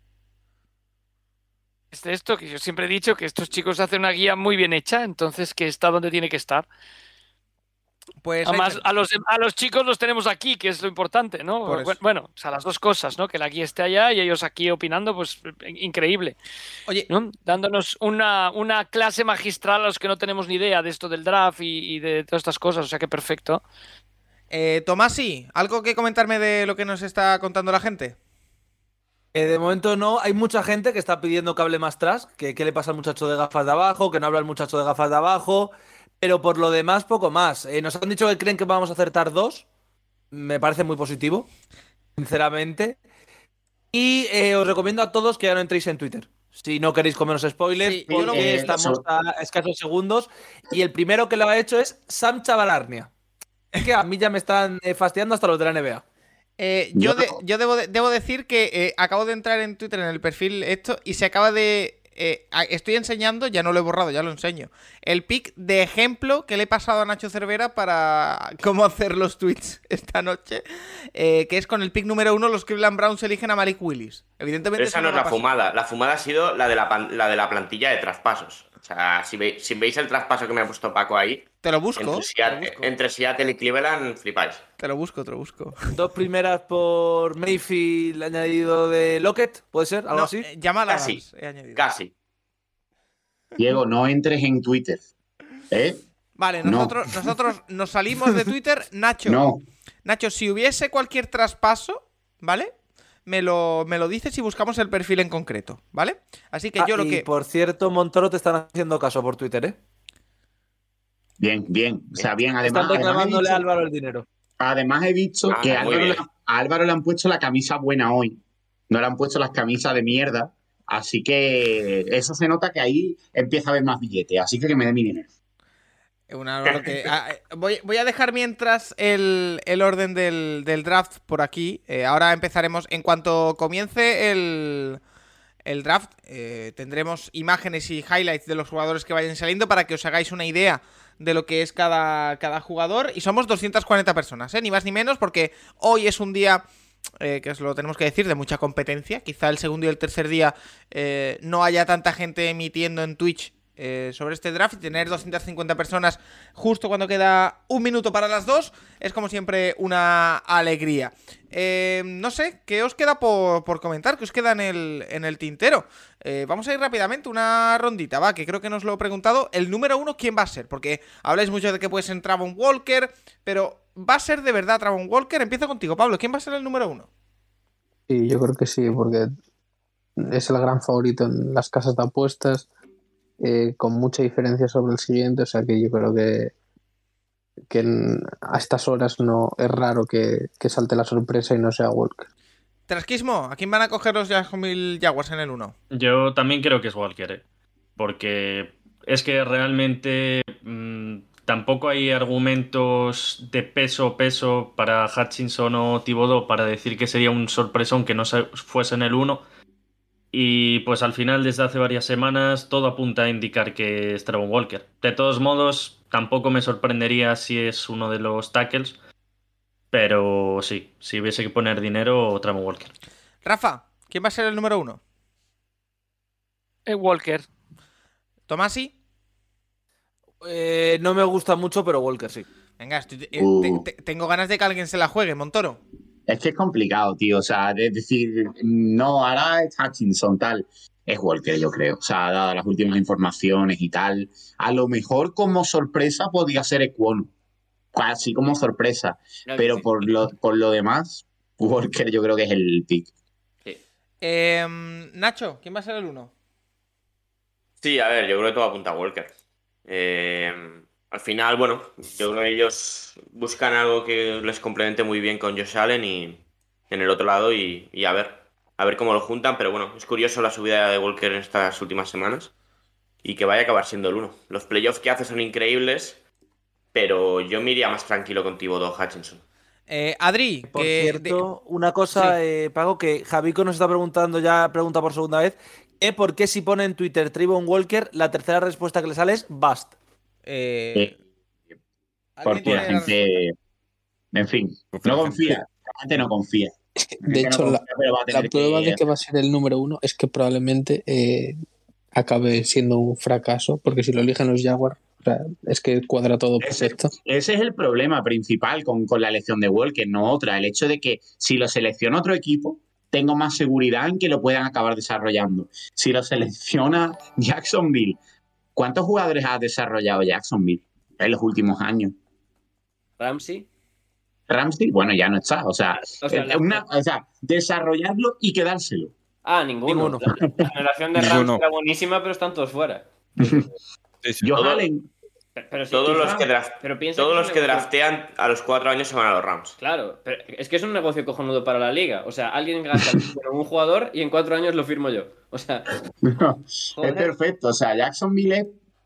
Es de esto que yo siempre he dicho que estos chicos hacen una guía muy bien hecha, entonces que está donde tiene que estar. Pues Además, a los, a los chicos los tenemos aquí, que es lo importante, ¿no? Bueno, o sea, las dos cosas, ¿no? Que la guía esté allá y ellos aquí opinando, pues increíble. Oye, ¿no? Dándonos una, una clase magistral a los que no tenemos ni idea de esto del draft y, y de todas estas cosas, o sea que perfecto. eh, Tomasi, ¿algo que comentarme de lo que nos está contando la gente? Eh, de momento no, hay mucha gente que está pidiendo que hable más tras, que qué le pasa al muchacho de gafas de abajo, que no habla el muchacho de gafas de abajo, pero por lo demás poco más. Eh, nos han dicho que creen que vamos a acertar dos, me parece muy positivo, sinceramente. Y eh, os recomiendo a todos que ya no entréis en Twitter. Si no queréis comeros spoilers, Sí, porque estamos a escasos segundos. Y el primero que lo ha hecho es Sam Chavalarnia. Es que a mí ya me están eh, fastidiando hasta los de la NBA. Eh, yo Yo- de- yo debo, de- debo decir que eh, acabo de entrar en Twitter en el perfil esto y se acaba de... eh, estoy enseñando, ya no lo he borrado, ya lo enseño. El pic de ejemplo que le he pasado a Nacho Cervera para cómo hacer los tweets esta noche. eh, que es con el pick número uno, los Cleveland Browns eligen a Malik Willis. Evidentemente Pero esa no es la fumada. La fumada ha sido la de la, la de la plantilla de traspasos. O sea, si, ve- si veis el traspaso que me ha puesto Paco ahí, Te lo busco. entre lo Seattle, busco. entre Seattle y Cleveland, flipáis. Te lo busco, te lo busco. Dos primeras por Mayfield añadido de Lockett, ¿puede ser? ¿Algo No, así? eh, llama a la Casi. Adams, he añadido. Casi. Diego, no entres en Twitter. ¿Eh? Vale, No. nosotros, nosotros nos salimos de Twitter. Nacho, No. Nacho, si hubiese cualquier traspaso, ¿vale? Me lo, me lo dices y buscamos el perfil en concreto, ¿vale? Así que Ah, yo lo y que. por cierto, Montoro te están haciendo caso por Twitter, ¿eh? Bien, bien. O sea, bien. Además, están además he reclamándole a visto, Álvaro el dinero. además he visto Ah, que a Álvaro, le- a Álvaro le han puesto la camisa buena hoy. No le han puesto las camisas de mierda. Así que eso se nota que ahí empieza a haber más billetes. Así que que me dé mi dinero. Una- lo que- ah, eh, voy, voy a dejar mientras el, el orden del, del draft por aquí. Eh, ahora empezaremos. En cuanto comience el, el draft, eh, tendremos imágenes y highlights de los jugadores que vayan saliendo para que os hagáis una idea de lo que es cada, cada jugador. Y somos 240 personas, ¿eh? ni más ni menos, porque hoy es un día. eh, que os lo tenemos que decir, de mucha competencia. Quizá el segundo y el tercer día eh, no haya tanta gente emitiendo en Twitch eh, sobre este draft y tener 250 personas justo cuando queda un minuto para las dos es como siempre una alegría. Eh, no sé, ¿qué os queda por, por, comentar? ¿Qué os queda en el, en el tintero? Eh, vamos a ir rápidamente, una rondita, va, que creo que nos lo he preguntado. El número uno, ¿quién va a ser? Porque habláis mucho de que puede ser Travon Walker, pero ¿va a ser de verdad Travon Walker? Empiezo contigo, Pablo, ¿quién va a ser el número uno? Sí, yo creo que sí, porque es el gran favorito en las casas de apuestas eh, con mucha diferencia sobre el siguiente, o sea que yo creo que, que en, a estas horas no es raro que, que, salte la sorpresa y no sea Walker. Trasquismo, ¿a quién van a coger los Jacksonville Jaguars en el 1? Yo también creo que es Walker, ¿eh? porque es que realmente mmm, tampoco hay argumentos de peso peso para Hutchinson o Thibodeau para decir que sería un sorpresón que no fuese en el 1 y pues al final, desde hace varias semanas, todo apunta a indicar que es Travon Walker. De todos modos, tampoco me sorprendería si es uno de los tackles. Pero sí, si hubiese que poner dinero, Travon Walker. Rafa, ¿quién va a ser el número uno? El Walker. ¿Tomasi? Eh, no me gusta mucho, pero Walker sí. Venga, estoy, eh, uh. te, te, tengo ganas de que alguien se la juegue, Montoro. Es que es complicado, tío. O sea, es decir, no, ahora es Hutchinson, tal. Es Walker, yo creo. O sea, dadas las últimas informaciones y tal. A lo mejor como sorpresa podría ser Equon. Casi como sorpresa. Claro pero sí. por, lo, por lo demás, Walker yo creo que es el pick. Sí. Eh, Nacho, ¿quién va a ser el uno? Sí, a ver, yo creo que todo apunta a Walker. Eh, al final, bueno, yo creo que ellos buscan algo que les complemente muy bien con Josh Allen y en el otro lado y, y, a ver, a ver cómo lo juntan, pero bueno, es curioso la subida de Walker en estas últimas semanas y que vaya a acabar siendo el uno. Los playoffs que hace son increíbles, pero yo me iría más tranquilo con Thibodeau Hutchinson. Eh, Adri, por que cierto, de... una cosa, sí. eh, Pago, que Javico nos está preguntando ya, pregunta por segunda vez, ¿eh, ¿por qué si pone en Twitter Tribon Walker, la tercera respuesta que le sale es Bust? Eh. Porque la gente, en fin, no confía, la gente no confía. Es que, de hecho, no confía, la, la, prueba que... de que va a ser el número uno es que probablemente eh, acabe siendo un fracaso, porque si lo eligen los Jaguars, o sea, es que cuadra todo perfecto. Ese, ese es el problema principal con, con, la elección de Walker, no otra. El hecho de que si lo selecciona otro equipo, tengo más seguridad en que lo puedan acabar desarrollando. Si lo selecciona Jacksonville, ¿cuántos jugadores ha desarrollado Jacksonville en los últimos años? Ramsey. Ramsey, bueno, ya no está. O sea, o sea, la... una, o sea desarrollarlo y quedárselo. Ah, ninguno. ninguno. La, la generación de Ramsey era buenísima, pero están todos fuera. Sí, sí. Joe Allen. Pero si todos los, que, draft, pero todos que los que draftean a los cuatro años se van a los Rams. Claro, pero es que es un negocio cojonudo para la liga. O sea, alguien gasta un jugador y en cuatro años lo firmo yo. O sea, no, es perfecto. O sea, Jacksonville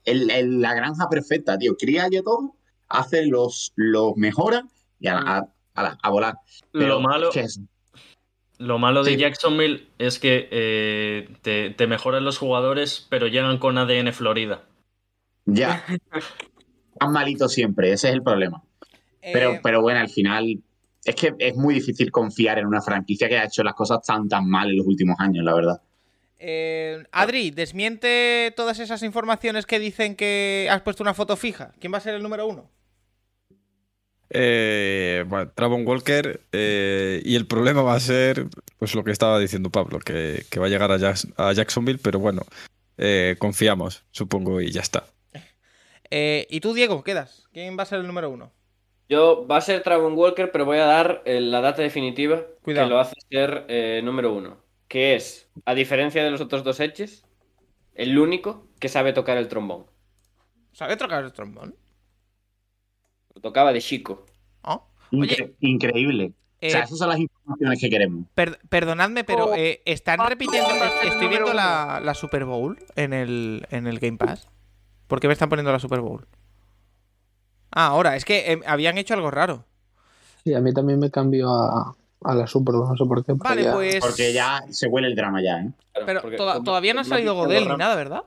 es el, la granja perfecta, tío. Cría ya todo, hace los, los mejora y a, a, a, a volar. Pero, lo malo. Es? Lo malo de sí. Jacksonville es que eh, te, te mejoran los jugadores, pero llegan con ADN Florida. Ya. Tan malito siempre, ese es el problema. Eh... Pero, pero bueno, al final es que es muy difícil confiar en una franquicia que ha hecho las cosas tan tan mal en los últimos años, la verdad. Eh, Adri, desmiente todas esas informaciones que dicen que has puesto una foto fija. ¿Quién va a ser el número uno? Eh, bueno, Travon Walker eh, y el problema va a ser pues lo que estaba diciendo Pablo, que, que va a llegar a, Jack a Jacksonville, pero bueno, eh, confiamos, supongo, y ya está. Eh, ¿Y tú, Diego, quedas? ¿Quién va a ser el número uno? Yo va a ser Travon Walker, pero voy a dar eh, la data definitiva Cuidado. que lo hace ser eh, número uno. Que es, a diferencia de los otros dos Edges, el único que sabe tocar el trombón. ¿Sabe tocar el trombón? Lo tocaba de chico. ¿Oh? Oye, Increíble. Eh, o sea, esas son las informaciones que queremos. Per perdonadme, pero eh, ¿están repitiendo? Estoy viendo la, la, Super Bowl en el, en el Game Pass. ¿Por qué me están poniendo la Super Bowl? Ah, ahora, es que eh, habían hecho algo raro. Sí, a mí también me cambió a, a la Super Bowl, no sé por qué. Vale, ya... pues. Porque ya se huele el drama ya, ¿eh? Pero to todavía no ha salido Godel ni nada, ¿verdad?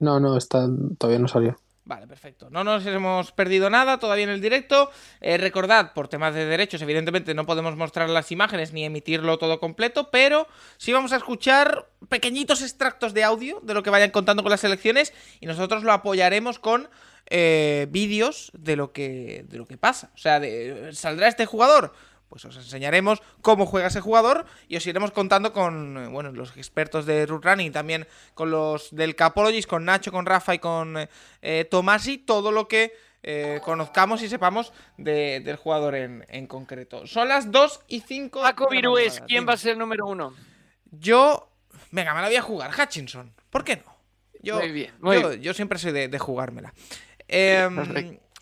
No, no, está, todavía no salió. Vale, perfecto. No nos hemos perdido nada todavía en el directo. Eh, recordad, por temas de derechos, evidentemente no podemos mostrar las imágenes ni emitirlo todo completo, pero sí vamos a escuchar pequeñitos extractos de audio de lo que vayan contando con las elecciones y nosotros lo apoyaremos con eh, vídeos de lo que de lo que pasa. O sea, ¿saldrá este jugador? Pues os enseñaremos cómo juega ese jugador y os iremos contando con eh, bueno, los expertos de Root Running y también con los del Capologist, con Nacho, con Rafa y con eh, Tomasi, todo lo que eh, conozcamos y sepamos del jugador en, concreto. Son las 2 y 5. Paco Virués, ¿quién va a ser el número uno? Yo, venga, me la voy a jugar. Hutchinson, ¿por qué no? Yo, muy bien, yo, siempre soy de, de jugármela. Eh,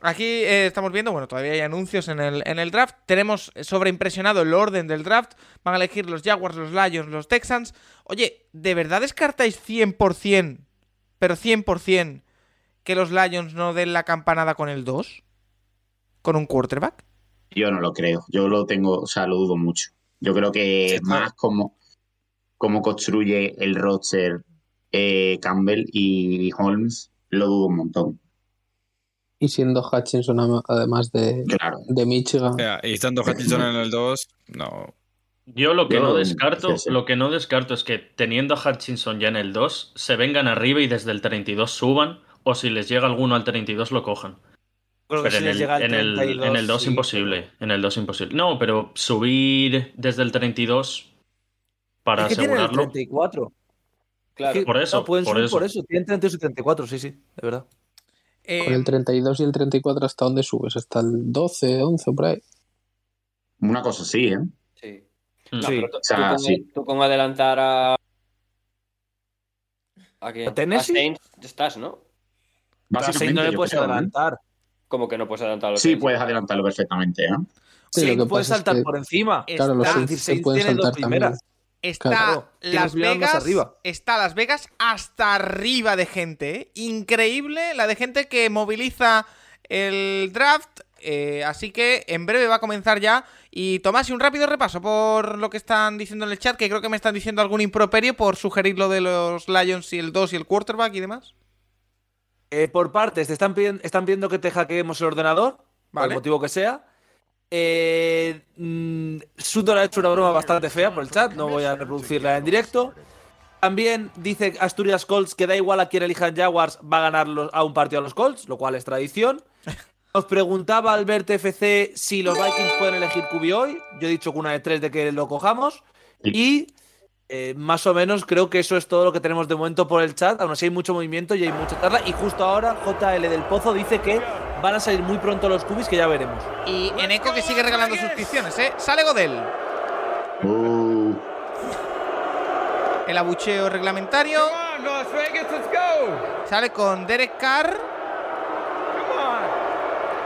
Aquí eh, estamos viendo, bueno, todavía hay anuncios en el, en el draft. Tenemos sobreimpresionado el orden del draft. Van a elegir los Jaguars, los Lions, los Texans. Oye, ¿de verdad descartáis 100%, pero 100%, que los Lions no den la campanada con el 2? ¿Con un quarterback? Yo no lo creo. Yo lo tengo, o sea, lo dudo mucho. Yo creo que más como, como construye el roster eh, Campbell y Holmes, lo dudo un montón y siendo Hutchinson además de, de Michigan. y estando Hutchinson en el 2, no. Yo lo que no, descarto, lo que no descarto es que teniendo a Hutchinson ya en el 2, se vengan arriba y desde el 32 suban, o si les llega alguno al 32 lo cojan. pero en, el, en, el, en, el, 2 imposible. En el 2 imposible. No, pero subir desde el 32 para es que asegurarlo. el 34. Claro. por eso. pueden por, eso. por eso. Tienen 32 y 34, sí, sí, de verdad. Con el 32 em, y el 34, ¿hasta dónde subes? ¿Hasta el 12, 11 por ahí? Una cosa así, ¿eh? Sí. Hmm. sí. tú, o sea, con, sí. tú, con, adelantar a. ¿A, qué? ¿A Tennessee? A estás, ¿no? Básicamente, no le puedes creo, adelantar. ¿eh? ¿Cómo que no puedes adelantarlo? Sí, puedes adelantarlo perfectamente, ¿eh? Sí, sí puedes saltar es que... por encima. Claro, los Saints pueden saltar también. Está Las Vegas. Está Las Vegas hasta arriba de gente. ¿eh? Increíble la de gente que moviliza el draft. Eh, así que en breve va a comenzar ya. Y Tomás, y un rápido repaso por lo que están diciendo en el chat, que creo que me están diciendo algún improperio por sugerir lo de los Lions y el 2 y el quarterback y demás. Eh, por partes, te están, pidiendo, están pidiendo que te hackeemos el ordenador, por el motivo que sea. Eh, mm, ha hecho una broma bastante fea por el chat, no voy a reproducirla en directo. También dice Asturias Colts que da igual a quién elijan Jaguars, va a ganar a un partido a los Colts, lo cual es tradición. Nos preguntaba Albert FC si los Vikings pueden elegir QB hoy. Yo he dicho que una de tres de que lo cojamos. Y eh, más o menos creo que eso es todo lo que tenemos de momento por el chat. Aún así hay mucho movimiento y hay mucha tarda. Y justo ahora JL del Pozo dice que van a salir muy pronto los cubis, que ya veremos. Y Eneco que sigue regalando suscripciones, ¿eh? Sale Godel. Uh. El abucheo reglamentario. Sale con Derek Carr.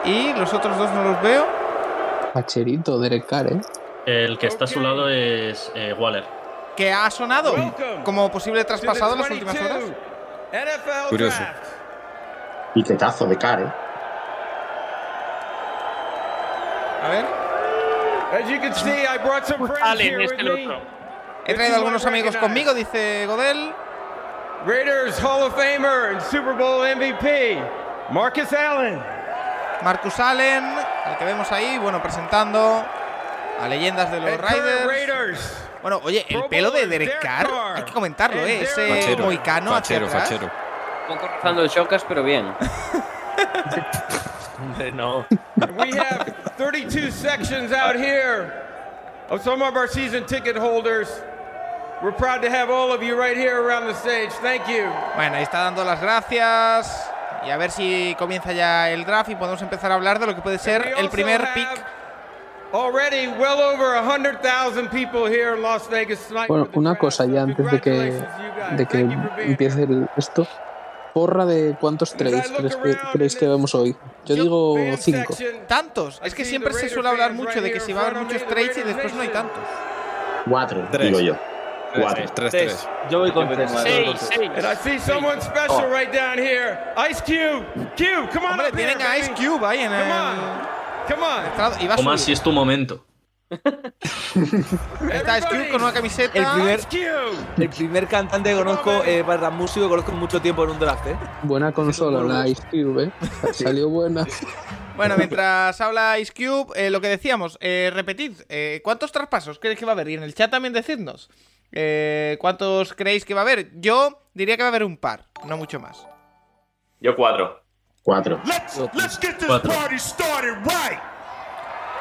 Y los otros dos no los veo. Pacherito, Derek Carr, ¿eh? El que está a su lado es eh, Waller que ha sonado como posible traspasado en las últimas horas. Curioso. Y tazo de Care. ¿eh? A ver. He traído algunos amigos conmigo, dice Godel. Raiders Hall of Famer and Super Bowl MVP, Marcus Allen. Marcus Allen, al que vemos ahí, bueno, presentando a leyendas de los Raiders. Bueno, oye, el pelo de Derek Carr, hay que comentarlo, ¿eh? Ese fachero, moicano fachero, fachero. Un poco rozando el Shocas, pero bien. no. We have 32 sections out here of some of our season ticket holders. We're proud to have all of you right here around the stage. Thank you. Bueno, ahí está dando las gracias. Y a ver si comienza ya el draft y podemos empezar a hablar de lo que puede ser el primer pick bueno, una cosa ya antes de que, de que empiece esto. Porra de cuántos trades creéis que, vemos hoy. Yo digo cinco. ¿Tantos? Es que siempre se suele hablar mucho de que si va a haber muchos trades y después no hay tantos. Cuatro, digo yo. Cuatro. Tres, tres. Yo voy con tres. Seis, seis. And I see someone special right down here. Ice Cube. Cube, come on Hombre, tienen a Ice Cube ahí en el... Toma, si es tu momento. Está Skew con una camiseta. El primer, el primer cantante que conozco eh, para músico que conozco mucho tiempo en un draft, ¿eh? Buena consola, la Ice Cube, ¿eh? Salió buena. Bueno, mientras habla Ice Cube, eh, lo que decíamos, eh, repetid, eh, ¿cuántos traspasos creéis que va a haber? Y en el chat también decidnos. Eh, ¿Cuántos creéis que va a haber? Yo diría que va a haber un par, no mucho más. Yo cuatro. Cuatro. Let's get this Cuatro. party started right.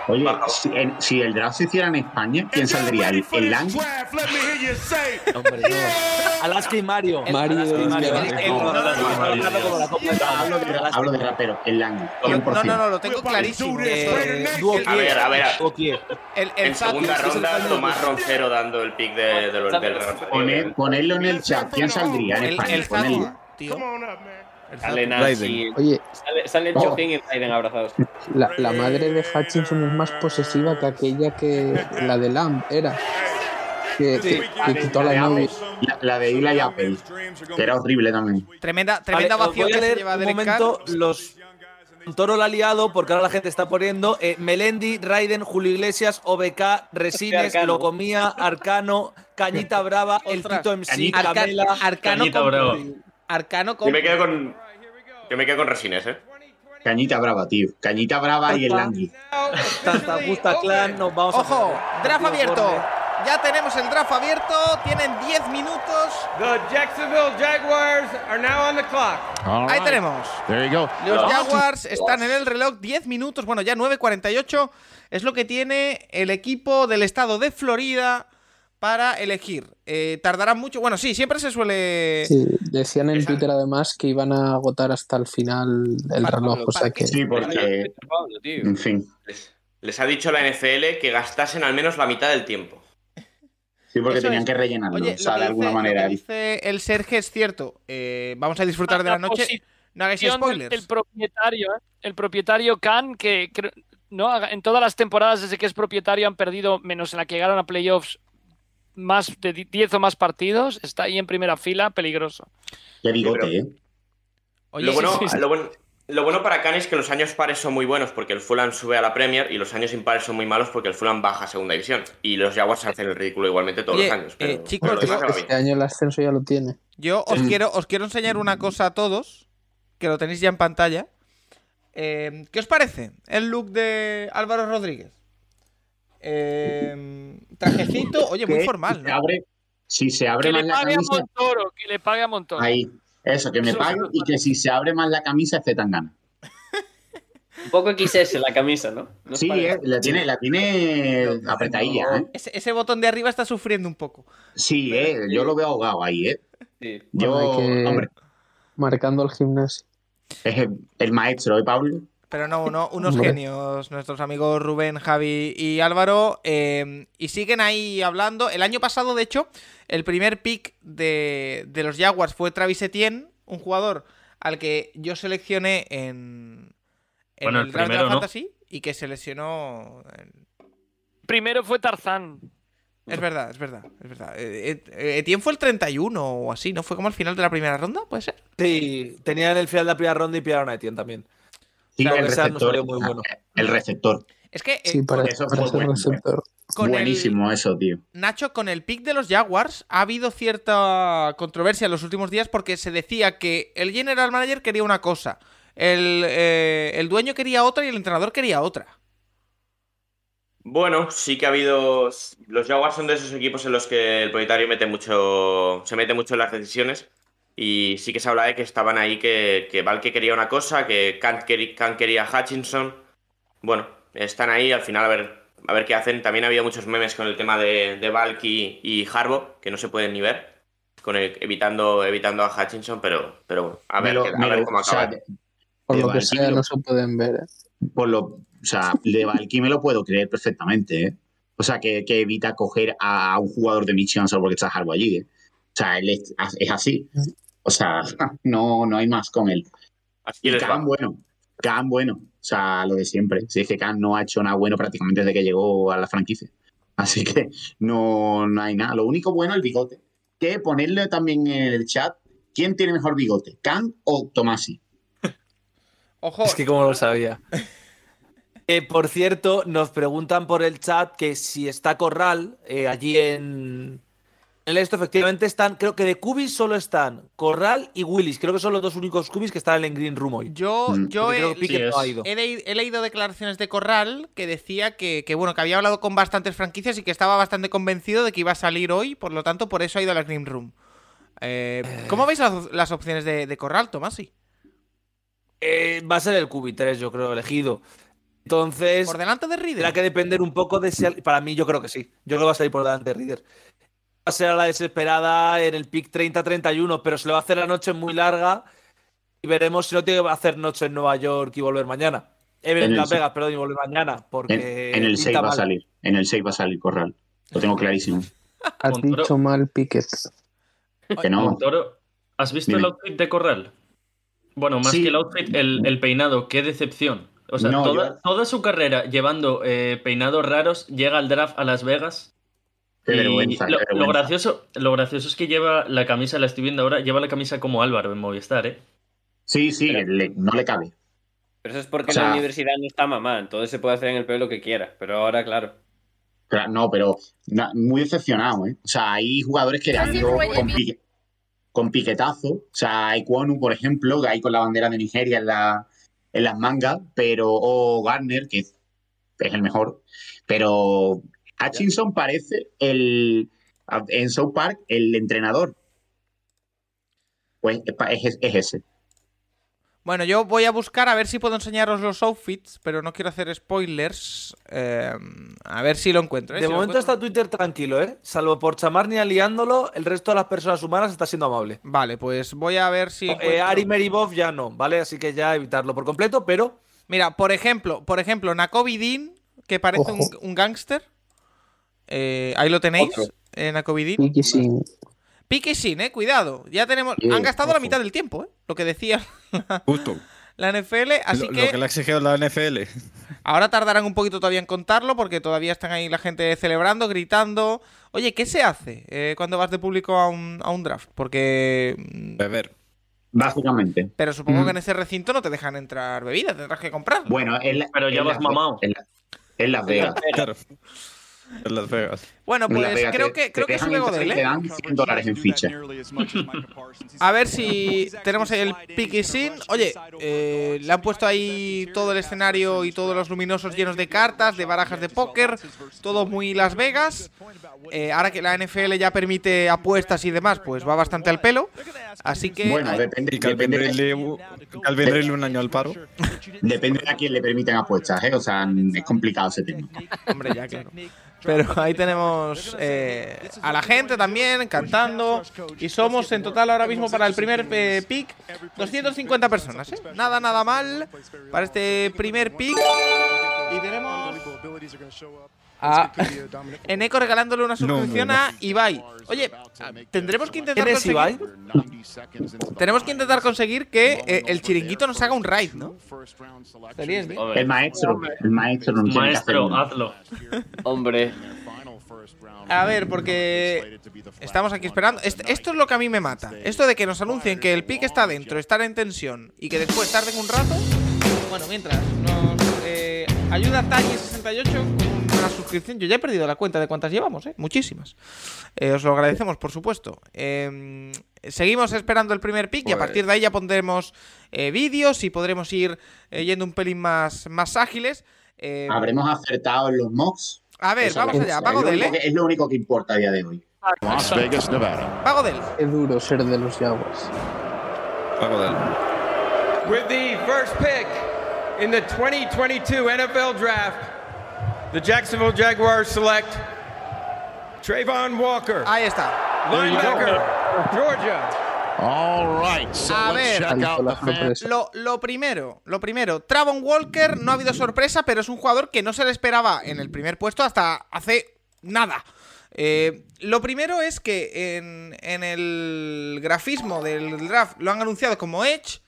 Oye, si, en- si el draft se hiciera en España, ¿quién saldría? ¿El, el Lang? Hombre, no. Alaska y Mario. Mario. El- el- Hablo de, rapero, el Lang. Yo- 100%. no, no, no, lo tengo clarísimo. Eh, A ver, a ver. El, el En segunda ronda, Tomás Roncero dando el pick de, de los- del. Poned- ponedlo en el chat. ¿Quién saldría en el, España? el tío. come on up, man. Sale. Nancy. Oye, Sale, sale Oh. Chojin y Raiden abrazados. la, la madre de Hutchinson es más posesiva que aquella que la de Lamb era. Que, que- que quitó a la novia. La, la de Eli Apple, que era horrible también. Tremenda, tremenda Vale, os vacío voy a que se leer lleva un Derek momento los Toro la ha liado porque ahora la gente está poniendo eh, Melendi, Raiden, Julio Iglesias, OBK, Resines, Arcano. Locomía, Arcano, Cañita Brava, El Ostras, Tito MC, Cañita. Arca- Camela. Arcano Cañita Arcano Yo con me quedo con. Yo me quedo con Resines, ¿eh? Cañita brava, tío. Cañita brava y el Langui. Tanta Gusta Clan, nos vamos a Ojo, hacer. draft abierto. Ya tenemos el draft abierto. Tienen 10 minutos. The Jacksonville Jaguars are now on the clock. Ahí tenemos. There you go. Los Jaguars están en el reloj 10 minutos. Bueno, ya 9.48 es lo que tiene el equipo del estado de Florida para elegir. Eh, tardarán mucho. Bueno, sí, siempre se suele. Sí, decían en Twitter además que iban a agotar hasta el final el Para- reloj, o sea que Sí, porque, en fin. Les, les ha dicho la NFL que gastasen al menos la mitad del tiempo. Sí, porque Eso tenían es. que rellenarlo, Oye, o sea, lo que de alguna dice- lo manera. que dice el Serge es cierto. Eh, vamos a disfrutar de la noche. No hagáis spoilers. El propietario, ¿eh? el propietario Khan, que creo- no en todas las temporadas desde que es propietario han perdido, menos en la que llegaron a playoffs, más de 10 o más partidos. Está ahí en primera fila, peligroso. Qué bigote, ¿eh? Oye, lo, bueno, sí, sí. Lo, bueno, lo bueno para Khan es que los años pares son muy buenos porque el Fulham sube a la Premier y los años impares son muy malos porque el Fulham baja a segunda división. Y los Jaguars hacen el ridículo igualmente todos Oye, los años. Pero, eh, chicos, pero yo- este año el ascenso ya lo tiene. Yo os quiero, os quiero enseñar una cosa a todos, que lo tenéis ya en pantalla. Eh, ¿Qué os parece el look de Álvaro Rodríguez? Eh, trajecito, oye, muy formal, si ¿no? se abre, si se abre Que más le la pague a camisa, Montoro, que le pague a Montoro. ahí. Eso, que me pague y que si se abre más la camisa, es gana. Un poco XS la camisa, ¿no? ¿No os Sí, eh, la tiene, la tiene apretadilla, ¿eh? Ese, ese botón de arriba está sufriendo un poco. Sí, eh, yo lo veo ahogado ahí, ¿eh? Sí. Yo, Bueno, que- hombre, Marcando el gimnasio. es el, el maestro, ¿eh, Pablo? Pero no, no unos genios, nuestros amigos Rubén, Javi y Álvaro. eh, y siguen ahí hablando. El año pasado, de hecho, el primer pick de, de los Jaguars fue Travis Etienne, un jugador al que yo seleccioné en, en Bueno, el, el de la ¿no? Fantasy y que se lesionó. en- Primero fue Tarzán. Es verdad, es verdad, es verdad. Eh, eh, Etienne fue el 31 o así, ¿no? Fue como al final de la primera ronda, ¿puede ser? Sí, tenían el final de la primera ronda y pillaron a Etienne también. Sí, Claro, el receptor. salió muy bueno. El receptor. Es que eh, Sí, para, eso para fue ser bueno, receptor. con el- Buenísimo eso, tío. Nacho, con el pick de los Jaguars ha habido cierta controversia en los últimos días porque se decía que el general manager quería una cosa, el, eh, el dueño quería otra y el entrenador quería otra. Bueno, sí que ha habido. Los Jaguars son de esos equipos en los que el propietario mete mucho, se mete mucho en las decisiones. Y sí que se habla de que estaban ahí que, que Valke quería una cosa, que Kant, queri- Kant quería a Hutchinson. Bueno, están ahí, al final a ver, a ver qué hacen. También ha habido muchos memes con el tema de, de Valky y Harbo, que no se pueden ni ver, con el- evitando, evitando a Hutchinson, pero, pero bueno, a ver, lo- a ver lo- cómo o sea, acaba. de- Por de lo que Valky sea, lo- no se pueden ver. ¿eh? por lo, o sea, de Valky me lo puedo creer perfectamente, ¿eh? O sea, que, que evita coger a un jugador de Michigan solo porque está algo allí, ¿eh? O sea, él es, es así. O sea, no, no hay más con él. Así Y. Khan, bueno. Khan, bueno. O sea, lo de siempre. Si es que Khan no ha hecho nada bueno prácticamente desde que llegó a la franquicia. Así que no, no hay nada. Lo único bueno es el bigote. Que ponerle también en el chat quién tiene mejor bigote, Khan o Tomasi. Ojo, Es que como lo sabía. Eh, por cierto, nos preguntan por el chat que si está Corral eh, allí en, en esto, efectivamente están, creo que de Cubis solo están Corral y Willis. Creo que son los dos únicos Cubis que están en Green Room hoy. Yo, Mm. yo he, creo que Piquet no ha ido. he leí- he leído declaraciones de Corral que decía que, que, bueno, que había hablado con bastantes franquicias y que estaba bastante convencido de que iba a salir hoy, por lo tanto, por eso ha ido a la Green Room. Eh, ¿Cómo veis las, las opciones de, de Corral, Tomasi? Eh, va a ser el Cubi 3, yo creo, elegido. Entonces, ¿Por delante de Reader? tendrá que depender un poco de si. Para mí, yo creo que sí. Yo creo que va a salir por delante de Reader. Va a ser a la desesperada en el pick 30-31, pero se le va a hacer la noche muy larga y veremos si no tiene que hacer noche en Nueva York y volver mañana. Eh, en, Las Vegas, perdón, y volver mañana. En, Porque en el pinta 6 va a salir. En el 6 va a salir Corral. Lo tengo clarísimo. Has Montoro. dicho mal Piquet. Que no. Montoro, ¿has visto Dime. el outfit de Corral? Bueno, más Sí. que el outfit, el, el peinado, qué decepción. O sea, No, toda, yo- toda su carrera llevando eh, peinados raros, llega al draft a Las Vegas. Qué y vergüenza, lo, qué lo vergüenza. gracioso, lo gracioso es que lleva la camisa, la estoy viendo ahora, lleva la camisa como Álvaro en Movistar, ¿eh? Sí, sí, le- no le cabe. Pero eso es porque O sea- en la universidad no está mamá, entonces se puede hacer en el pelo lo que quiera. Pero ahora, claro. Claro, No, pero na- muy decepcionado, ¿eh? O sea, hay jugadores que han ido con, pique- con piquetazo. O sea, Ekwonu, por ejemplo, que hay con la bandera de Nigeria en, la, en las mangas, pero. O Garner, que es el mejor. Pero Hutchinson parece el. En South Park, el entrenador. Pues es, es ese. Bueno, yo voy a buscar a ver si puedo enseñaros los outfits, pero no quiero hacer spoilers. Eh, a ver si lo encuentro. ¿eh? De Si momento encuentro- está Twitter tranquilo, ¿eh? Salvo por Chamarnia liándolo, el resto de las personas humanas está siendo amable. Vale, pues voy a ver si. Eh, encuentro- Ari Meribov ya no, ¿vale? Así que ya evitarlo por completo, pero Mira, por ejemplo, por ejemplo, Nakobe Dean, que parece un, un gángster. Eh, ahí lo tenéis, Otro. Nakobe Dean. Piqui sin. Pique sin, eh, cuidado. Ya tenemos. Sí, han gastado la mitad del tiempo, eh. Lo que decía Justo. la NFL. Así lo, que, lo que le ha exigido la NFL. ahora tardarán un poquito todavía en contarlo, porque todavía están ahí la gente celebrando, gritando. Oye, ¿qué se hace eh, cuando vas de público a un, a un draft? Porque. mm, Beber. Básicamente. Pero supongo Mm. que en ese recinto no te dejan entrar bebida, tendrás que comprar. Bueno, en la- Pero ya en vas Las- mamado. En, la- en Las Vegas. Claro. En Las Vegas. Bueno, pues creo te- que, te creo que de y él, te ¿eh? dan 100 dólares en ficha. A ver si tenemos ahí el pique sin. Oye, eh, le han puesto ahí todo el escenario y todos los luminosos llenos de cartas, de barajas de póker, todo muy Las Vegas. Eh, ahora que la NFL ya permite apuestas y demás, pues va bastante al pelo. Así que. Bueno, depende, Y depende, Calvin Ridley un año al paro. depende de a quién le permiten apuestas, ¿eh? O sea, es complicado ese tema. Hombre, ya claro. Pero ahí tenemos eh, a la gente también cantando. Y somos en total ahora mismo para el primer eh, pick 250 personas. ¿eh? Nada, nada mal para este primer pick. Y tenemos a Eneco regalándole una suscripción no, no. a Ibai. Oye, tendremos que intentar ¿quién es conseguir, Ibai? tenemos que intentar conseguir que eh, el chiringuito nos haga un raid, ¿no? El maestro, el maestro Maestro, hacerlo. hazlo. hombre. A ver, porque estamos aquí esperando. Est- Esto es lo que a mí me mata. Esto de que nos anuncien que el pick está dentro, estar en tensión y que después tarden un rato. Bueno, mientras nos eh, ayuda Tally68 con una suscripción. Yo ya he perdido la cuenta de cuántas llevamos, ¿eh? Muchísimas. Eh, os lo agradecemos, por supuesto. Eh, seguimos esperando el primer pick y a partir de ahí ya pondremos vídeos y podremos ir yendo un pelín más, más ágiles. Habremos acertado en los mocks. A ver, Eso vamos allá. es Pago del, ¿eh? Es lo único que importa a día de hoy. Las Vegas, Nevada. Pago del. Qué duro ser de los Jaguars. Pago de él. With the first pick in the 2022 NFL Draft, the Jacksonville Jaguars select Trayvon Walker, Ahí está. linebacker, Georgia. All right, so A ver. Lo, lo primero, lo primero, Travon Walker no ha habido sorpresa, pero es un jugador que no se le esperaba en el primer puesto hasta hace nada. Eh, lo primero es que en, en el grafismo del draft lo han anunciado como Edge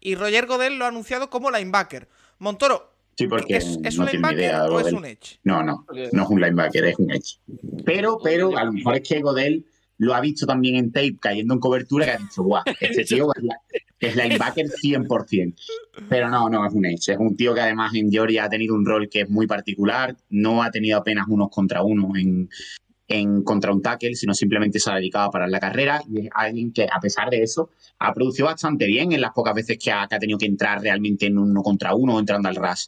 y Roger Godel lo ha anunciado como linebacker. Montoro, Sí, porque ¿es, es no un tiene idea de o es un Edge? No, no, no es un linebacker, es un edge. Pero, pero a lo mejor es que Godel lo ha visto también en tape cayendo en cobertura y ha dicho, guau, este tío es, la- es linebacker 100%. Pero no, no es un Edge. Es un tío que además en Georgia ha tenido un rol que es muy particular. No ha tenido apenas unos contra uno en, en contra un tackle, sino simplemente se ha dedicado a parar la carrera. Y es alguien que, a pesar de eso, ha producido bastante bien en las pocas veces que ha, que ha tenido que entrar realmente en uno contra uno o entrando al rush.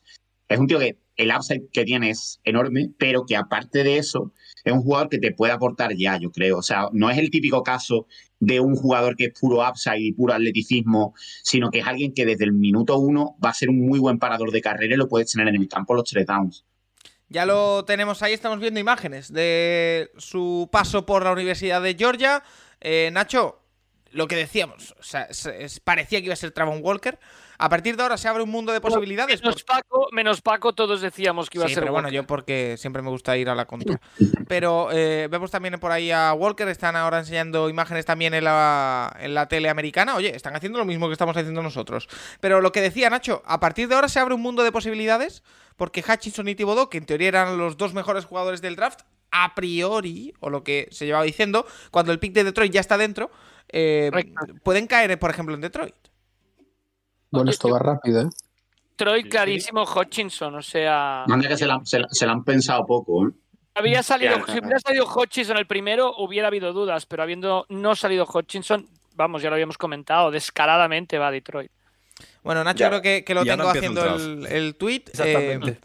Es un tío que el upside que tiene es enorme, pero que aparte de eso, es un jugador que te puede aportar ya, yo creo. O sea, no es el típico caso de un jugador que es puro upside y puro atleticismo, sino que es alguien que desde el minuto uno va a ser un muy buen parador de carrera y lo puedes tener en el campo los tres downs. Ya lo tenemos ahí, estamos viendo imágenes de su paso por la Universidad de Georgia. Eh, Nacho, lo que decíamos, o sea, parecía que iba a ser Travon Walker. A partir de ahora se abre un mundo de posibilidades. Menos Paco, menos Paco, todos decíamos que iba Sí, a ser pero bueno, yo porque siempre me gusta ir a la contra. Pero eh, vemos también por ahí a Walker, están ahora enseñando imágenes también en la, en la tele americana. Oye, están haciendo lo mismo que estamos haciendo nosotros. Pero lo que decía Nacho, a partir de ahora se abre un mundo de posibilidades, porque Hutchinson y Thibodeau, que en teoría eran los dos mejores jugadores del draft, a priori, o lo que se llevaba diciendo, cuando el pick de Detroit ya está dentro, eh, pueden caer, por ejemplo, en Detroit. Bueno, esto va rápido, ¿eh? Troy clarísimo, Hutchinson, o sea... Manda que se la, se la- se la han pensado poco, ¿eh? Había salido, si hubiera salido Hutchinson el primero, hubiera habido dudas, pero habiendo no salido Hutchinson, vamos, ya lo habíamos comentado, descaradamente va a Detroit. Bueno, Nacho, Ya. creo que, que lo tengo no haciendo el, el tweet. Exactamente.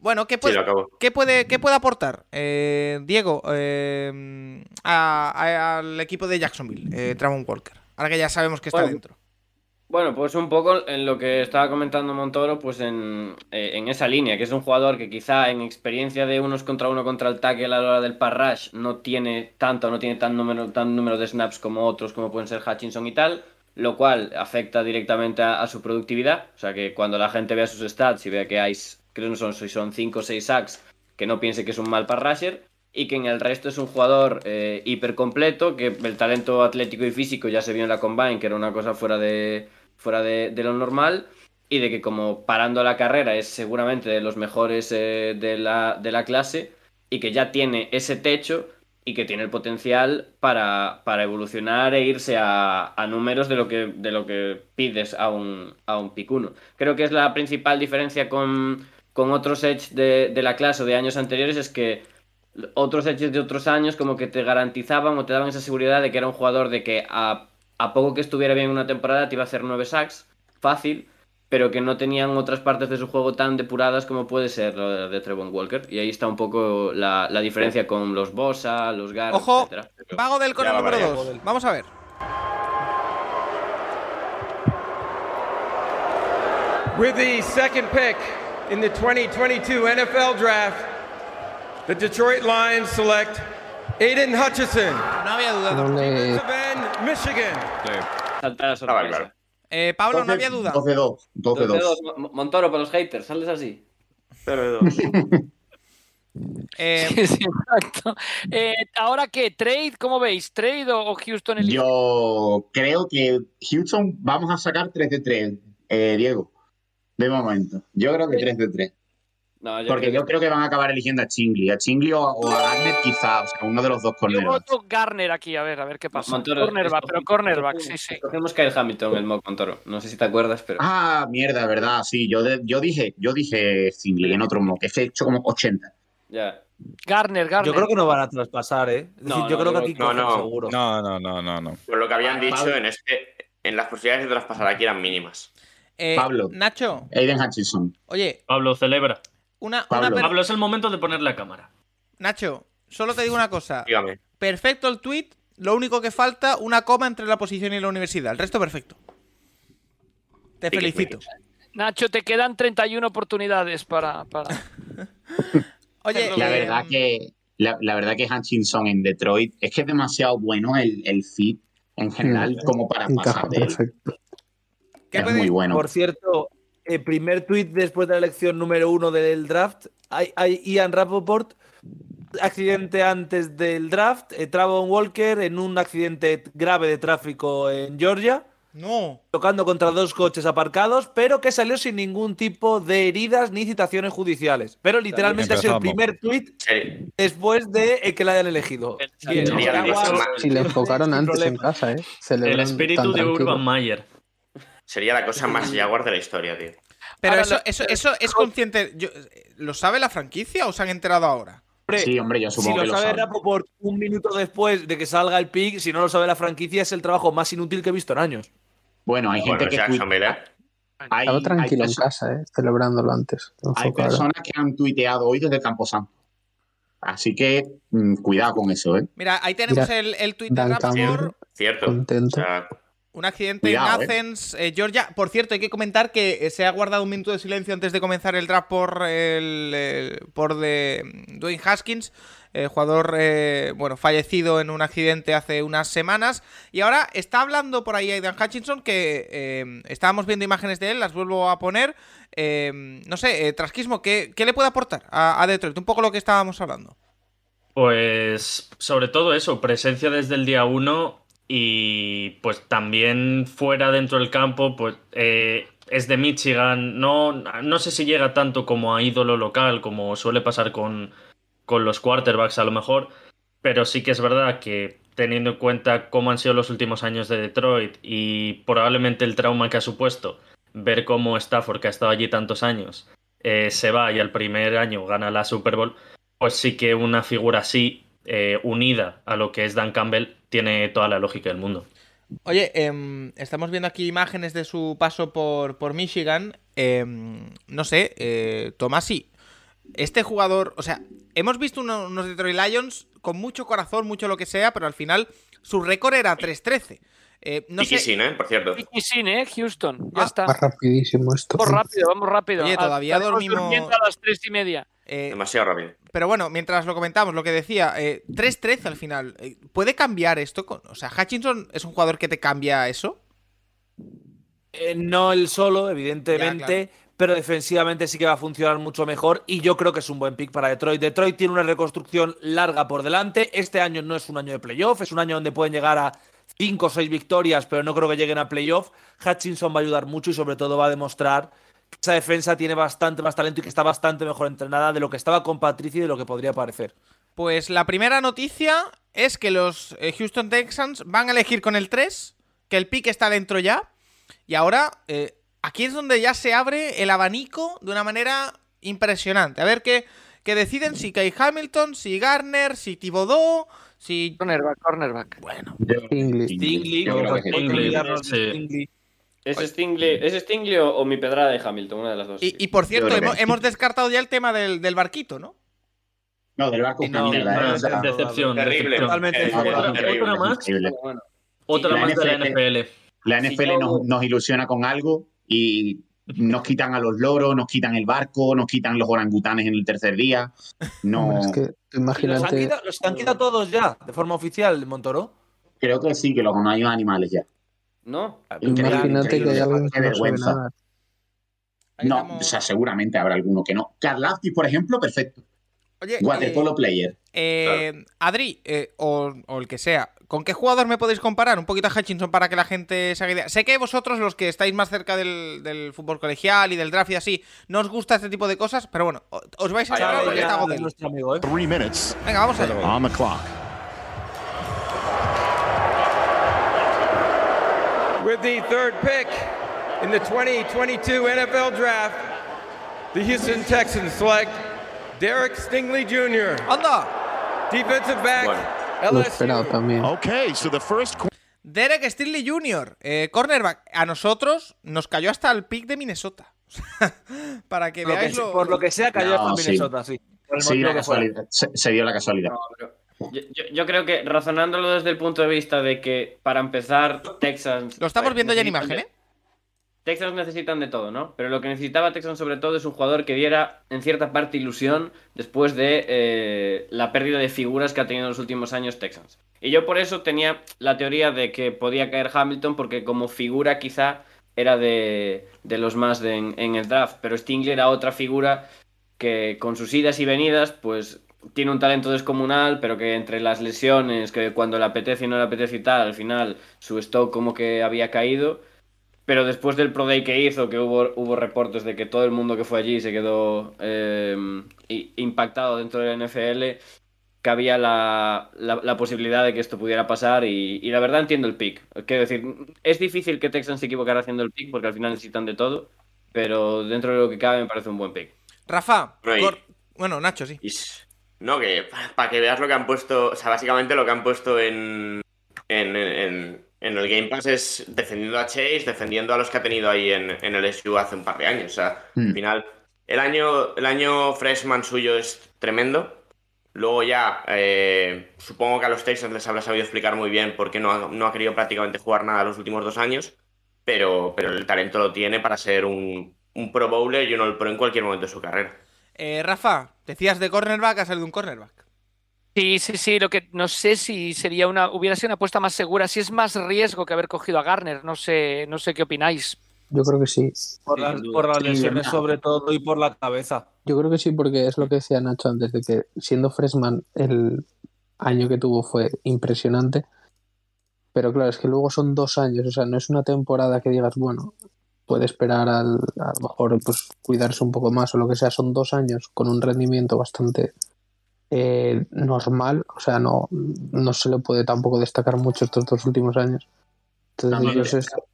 bueno, ¿qué puede. ¿qué puede, qué puede aportar eh, Diego eh, a- a- al equipo de Jacksonville, eh, Travon Walker? Ahora que ya sabemos que está Bueno, dentro. Bueno, pues un poco en lo que estaba comentando Montoro, pues en, eh, en esa línea, que es un jugador que quizá en experiencia de unos contra uno contra el tackle a la hora del pass rush no tiene tanto, no tiene tan número, tan número de snaps como otros, como pueden ser Hutchinson y tal, lo cual afecta directamente a, su productividad. O sea que cuando la gente vea sus stats y vea que hay, creo que son, si son 5 o 6 sacks, que no piense que es un mal pass rusher y que en el resto es un jugador eh, hiper completo, que el talento atlético y físico ya se vio en la combine, que era una cosa fuera de, fuera de, lo normal, y de que como parando la carrera es seguramente de los mejores eh, de, la, de la clase, y que ya tiene ese techo y que tiene el potencial para, para evolucionar e irse a, a números de lo que, de lo que pides a un, a un pick uno. Creo que es la principal diferencia con, con otros Edge de, de la clase o de años anteriores, es que otros Edges de otros años como que te garantizaban o te daban esa seguridad de que era un jugador de que a, a poco que estuviera bien una temporada te iba a hacer 9 sacks, fácil, pero que no tenían otras partes de su juego tan depuradas como puede ser lo de, de Trevon Walker. Y ahí está un poco la, la diferencia con los Bosa, los Gar, Ojo, etcétera. Vago del con el número variando. 2. Vamos a ver. With the second pick in the 2022 NFL Draft, the Detroit Lions select Aiden Hutchison. No había duda. Michigan. Salta la sorpresa. Eh, Pablo, no había duda. 12-2. 12-2. 12-2. Mo- Montoro para los haters, sales así. Eh, Sí, sí, exacto. Eh, Ahora qué, trade, ¿cómo veis? ¿Trade o, Houston elige? Yo creo que Houston vamos a sacar 3 de 3, eh, Diego. De momento. Yo creo que 3 de 3. No, yo Porque creo yo creo que van a acabar eligiendo a Chingley. A Chingley o, o a Garner quizá. O sea, uno de los dos Yo corneros. voto Garner aquí, a ver, a ver qué pasa. Montoro, cornerback, pero cornerback, sí, sí. Cogemos Kyle Hamilton, el mock Montoro. No sé si te acuerdas, pero. Ah, mierda, verdad. Sí, yo, de- yo dije yo dije Chingley en otro mock. Es que he hecho como 80. Ya. Garner, Garner. Yo creo que no van a traspasar, ¿eh? Es No, decir, yo no, creo yo que aquí no, no. seguro. No, no, no, no, no. Por lo que habían dicho en este, en las posibilidades de traspasar aquí eran mínimas. eh, Pablo. Nacho, Aiden Hutchinson. oye, Pablo, celebra. Una, una Pablo. per- Pablo, es el momento de ponerle la cámara. Nacho, solo te digo una cosa. Dígame. Perfecto el tweet. Lo único que falta, una coma entre la posición y la universidad. El resto perfecto. Te felicito. Nacho, te quedan 31 oportunidades para. para... Oye, La eh, verdad que la, la verdad que Hutchinson en Detroit es que es demasiado bueno el, el fit en general como para pasar de él. perfecto. ¿qué Es muy bueno. Por cierto, el primer tweet después de la elección número uno del draft, hay, hay Ian Rappaport, accidente antes del draft, eh, Travon Walker en un accidente grave de tráfico en Georgia, No. tocando contra dos coches aparcados, pero que salió sin ningún tipo de heridas ni citaciones judiciales. Pero literalmente ha sido el primer tweet Sí, después de eh, que la hayan elegido. El. Si le enfocaron antes en casa, ¿eh? El espíritu de. Urban Mayer. Sería la cosa más Jaguar de la historia, tío. Pero Ahora eso, lo- eso, eso es consciente. yo- ¿Lo sabe la franquicia o se han enterado ahora? Sí, hombre, yo si supongo lo que lo sabe saben. Rapoport un minuto después de que salga el pick, si no lo sabe la franquicia, es el trabajo más inútil que he visto en años. Bueno, hay gente Bueno, que ¿eh? hay, Estaba hay tranquilo en casa, ¿eh? celebrándolo antes. hay personas que han tuiteado hoy desde Camposanto. Así que mm, cuidado con eso, ¿eh? Mira, ahí tenemos Mira, el, el Rapoport. Campbell, Cierto. contento. O sea, Un accidente Cuidado, en eh. Athens, eh, Georgia. Por cierto, hay que comentar que eh, se ha guardado un minuto de silencio antes de comenzar el draft por el, el- por de mm, Dwayne Haskins, eh, jugador eh, bueno fallecido en un accidente hace unas semanas. Y ahora está hablando por ahí Aidan Hutchinson que eh, estábamos viendo imágenes de él, las vuelvo a poner. Eh, no sé, eh, Trasquismo, ¿qué, qué le puede aportar a, a Detroit? Un poco lo que estábamos hablando. Pues sobre todo eso, presencia desde el día uno y pues también fuera dentro del campo, pues eh, es de Michigan, no, no sé si llega tanto como a ídolo local, como suele pasar con, con los quarterbacks a lo mejor, pero sí que es verdad que teniendo en cuenta cómo han sido los últimos años de Detroit y probablemente el trauma que ha supuesto ver cómo Stafford, que ha estado allí tantos años, eh, se va y al primer año gana la Super Bowl, pues sí que una figura así, eh, unida a lo que es Dan Campbell, tiene toda la lógica del mundo. Oye, em, estamos viendo aquí imágenes de su paso por, por Michigan. Em, no sé, eh, Tomasi, este jugador, o sea, hemos visto uno- unos Detroit Lions con mucho corazón, mucho lo que sea, pero al final su récord era 3-13. Eh, no sé, Sin, ¿eh? Por cierto. Tiki Sin, ¿eh? Houston. Ya Ah, está. Va rapidísimo esto. Vamos rápido, vamos rápido. Oye, todavía dormimos- a las tres y media. eh, Demasiado rápido. pero bueno, mientras lo comentamos, lo que decía, eh, 3-13 al final. ¿Puede cambiar esto? Con, o sea, Hutchinson es un jugador que te cambia eso. Eh, no el solo, evidentemente, pero defensivamente sí que va a funcionar mucho mejor y yo creo que es un buen pick para Detroit. Detroit tiene una reconstrucción larga por delante. Este año no es un año de playoff, es un año donde pueden llegar a 5 o 6 victorias, pero no creo que lleguen a playoff. Hutchinson va a ayudar mucho y sobre todo va a demostrar que esa defensa tiene bastante más talento y que está bastante mejor entrenada de lo que estaba con Patricia y de lo que podría parecer. Pues la primera noticia es que los eh, Houston Texans van a elegir con el 3, que el pick está dentro ya. Y ahora, eh, aquí es donde ya se abre el abanico de una manera impresionante. A ver qué, qué deciden si Kai Hamilton, si Garner, si Thibodeau, si... Cornerback, cornerback. Bueno, Stingley. Stingley, sí. Stingley, sí. ¿Es Stingley, ¿Es Stingley o, o mi pedrada de Hamilton? Una de las dos. y, y por cierto, hemos, sí. hemos descartado ya el tema del, del barquito, ¿no? No, del barco es una No, ¿eh? no, no, Decepción, Terrible. Totalmente Eh, otra- más. Otra La más de la NFL. La NFL nos ilusiona con algo y nos quitan a los loros, nos quitan el barco, nos quitan los orangutanes en el tercer día. No, Hombre, es que tú ¿Y ¿Los han, imagínate, quitado, los han quitado todos ya, de forma oficial, Montoro? creo que sí, que los no hay animales ya. ¿no? Increíble, imagínate que hay increíble, que no sabe vergüenza. nada. No, estamos- o sea, seguramente habrá alguno que no. Karlaftis, por ejemplo, perfecto. Oye, Waterpolo eh, player. Eh, Adri, eh, o, o el que sea, ¿con qué jugador me podéis comparar? Un poquito a Hutchinson para que la gente se haga idea. Sé que vosotros, los que estáis más cerca del, del fútbol colegial y del draft y así, no os gusta este tipo de cosas, pero bueno, os vais a enterar porque está es Godel. amigo, ¿eh? Three minutes Venga, vamos a ver. on the clock. With the third pick in the 2022 NFL Draft, the Houston Texans select Derek Stingley Jr., ¡Anda! Defensive back, Lo esperado LSU. también. Okay, so the first Derek Stinley Jr., eh, cornerback. A nosotros nos cayó hasta el pick de Minnesota. para que Por lo, que, veáis lo... por lo que sea, cayó No, hasta sí. Minnesota, sí. Sí, la casualidad. Se, se dio la casualidad. No, pero yo, yo- yo creo que razonándolo desde el punto de vista de que para empezar Texans Lo estamos viendo ya en imagen, ¿eh? Texans necesitan de todo, ¿no? Pero lo que necesitaba Texans sobre todo es un jugador que diera en cierta parte ilusión después de eh, la pérdida de figuras que ha tenido en los últimos años Texans. Y yo por eso tenía la teoría de que podía caer Hamilton porque como figura quizá era de, de los más en, el draft. Pero Stingley era otra figura que con sus idas y venidas pues tiene un talento descomunal, pero que entre las lesiones, que cuando le apetece y no le apetece y tal, al final su stock como que había caído. Pero después del Pro Day que hizo, que hubo, hubo reportes de que todo el mundo que fue allí se quedó eh, i- impactado dentro del NFL, había la, la, posibilidad de que esto pudiera pasar y, la verdad entiendo el pick. Quiero decir, es difícil que Texans se equivocara haciendo el pick porque al final necesitan de todo, pero dentro de lo que cabe me parece un buen pick. Rafa, bueno, Nacho, sí. No, que para que veas lo que han puesto, o sea, básicamente lo que han puesto en, en, en, el Game Pass es defendiendo a Chase, defendiendo a los que ha tenido ahí en, el SU hace un par de años. O sea, al hmm. final, el año, el año freshman suyo es tremendo. Luego ya, eh, supongo que a los Texans les habrá sabido explicar muy bien por qué no ha, no ha querido prácticamente jugar nada los últimos dos años, pero, pero el talento lo tiene para ser un, un Pro Bowler y uno el Pro en cualquier momento de su carrera. Eh, Rafa, decías de cornerback, ha salido de un cornerback. Sí, sí, sí, lo que no sé si sería una hubiera sido una apuesta más segura, si es más riesgo que haber cogido a Garner, no sé, no sé qué opináis. Yo creo que sí. Por, las lesiones sobre todo y por la cabeza. Yo creo que sí, porque es lo que decía Nacho antes, de que siendo freshman el año que tuvo fue impresionante. Pero claro, es que luego son dos años, o sea, no es una temporada que digas, bueno, puede esperar al, a lo mejor pues cuidarse un poco más o lo que sea, son dos años con un rendimiento bastante eh, normal, o sea, no, no se le puede tampoco destacar mucho estos dos últimos años.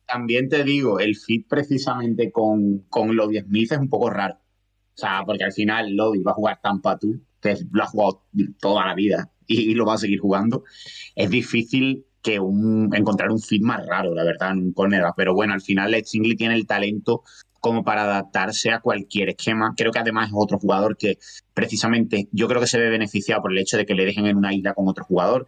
también, te digo, el fit precisamente con, con Lodi Smith es un poco raro. O sea, porque al final Lodi va a jugar Tampa tú, que lo ha jugado toda la vida y, lo va a seguir jugando. Es difícil que un, encontrar un fit más raro, la verdad, en un cornerback. Pero bueno, al final Led Singley tiene el talento como para adaptarse a cualquier esquema. Creo que además es otro jugador que precisamente yo creo que se ve beneficiado por el hecho de que le dejen en una isla con otro jugador.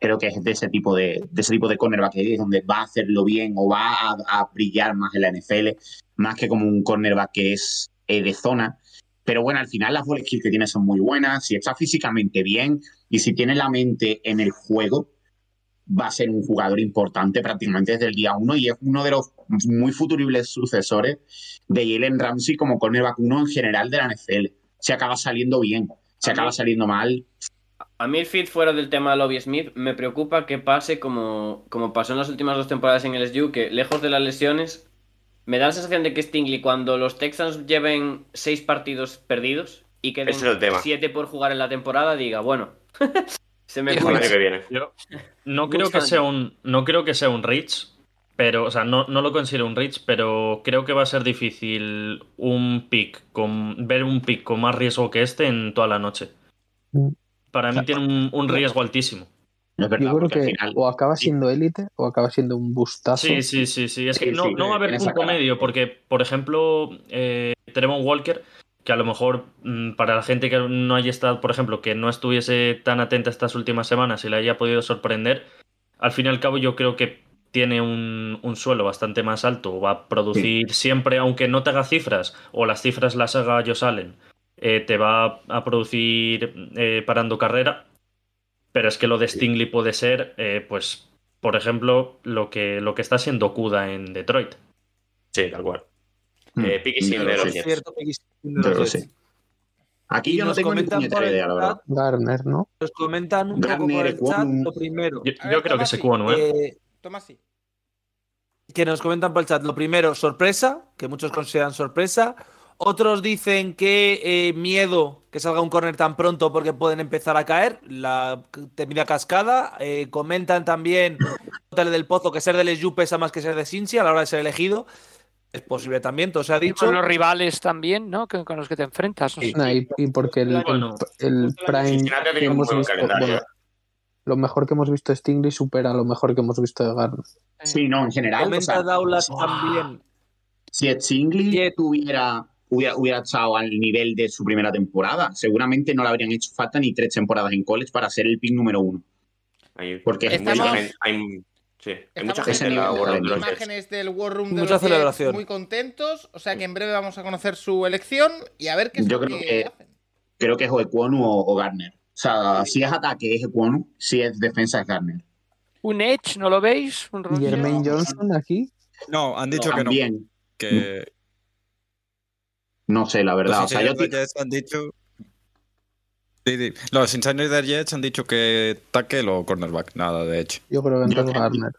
Creo que es de ese tipo de, ese tipo de cornerback que es donde va a hacerlo bien o va a, brillar más en la NFL, más que como un cornerback que es eh, de zona. Pero bueno, al final las skills que tiene son muy buenas. Si está físicamente bien y si tiene la mente en el juego, va a ser un jugador importante prácticamente desde el día uno y es uno de los muy futuribles sucesores de Jalen Ramsey como cornerback uno en general de la NFL. Se acaba saliendo bien, se acaba saliendo mal. A mí el fit fuera del tema de Lobby Smith me preocupa que pase como, como pasó en las últimas dos temporadas en el SU, que lejos de las lesiones, me da la sensación de que Stingley cuando los Texans lleven seis partidos perdidos y queden siete por jugar en la temporada, diga, bueno, Se me fue el año que viene. Yo no creo que sea un. No creo que sea un Rich. Pero, o sea, no, no lo considero un Rich, pero creo que va a ser difícil un pick con. ver un pick con más riesgo que este en toda la noche. Mm. Para mí tiene un, riesgo altísimo. Yo creo que o acaba siendo élite o acaba siendo un bustazo. Sí, sí, sí, sí. Es que no, no va a haber punto medio, porque, por ejemplo, eh, Trevon Walker que a lo mejor mm, para la gente que no haya estado, por ejemplo, que no estuviese tan atenta estas últimas semanas y le haya podido sorprender, al fin y al cabo yo creo que tiene un, suelo bastante más alto, va a producir siempre, aunque no te haga cifras o las cifras las haga yo salen, eh, te va a producir eh, parando carrera, pero es que lo de Stingley puede ser, eh, pues, por ejemplo, lo que, lo que está siendo Kuda en Detroit. Sí, tal cual. Eh, Aquí yo no tengo ni idea, la verdad. Garner, ¿no? Nos comentan un poco por el chat lo primero. Yo, creo que es Ecuano, ¿eh? ¿eh? Toma así. Que nos comentan por el chat. Lo primero, sorpresa, que muchos consideran sorpresa. Otros dicen que eh, miedo que salga un corner tan pronto porque pueden empezar a caer. La temida cascada. Eh, comentan también del Pozo que ser del SU pesa más que ser de Cincy a la hora de ser elegido. Es posible también, todo se ha dicho. con los rivales también, ¿no? Con, los que te enfrentas. y, porque el, el, Prime que hemos visto, lo mejor que hemos visto de Stingley supera lo mejor que hemos visto de Garner. Sí, no, en general. Comenta Daulas también. Si Stingley tuviera, hubiera, hubiera estado al nivel de su primera temporada, seguramente no le habrían hecho falta ni tres temporadas en college para ser el pick número uno. Porque Estamos... hay, Sí, hay mucha gente en la War Room. imágenes del War Room de mucha los celebración. muy contentos. O sea que en breve vamos a conocer su elección y a ver qué es Yo lo creo que, hacen. Creo que es o Equonu o, Garner. O sea, si es ataque es Equonu, si es defensa es Garner. ¿Un Edge, no lo veis? ¿Un Jermaine Johnson aquí? No, han dicho que no. Que... No sé, la verdad. o sea, yo han dicho los Insiders Jets han dicho que tackle o cornerback, nada, de hecho. Yo creo que entonces Garner.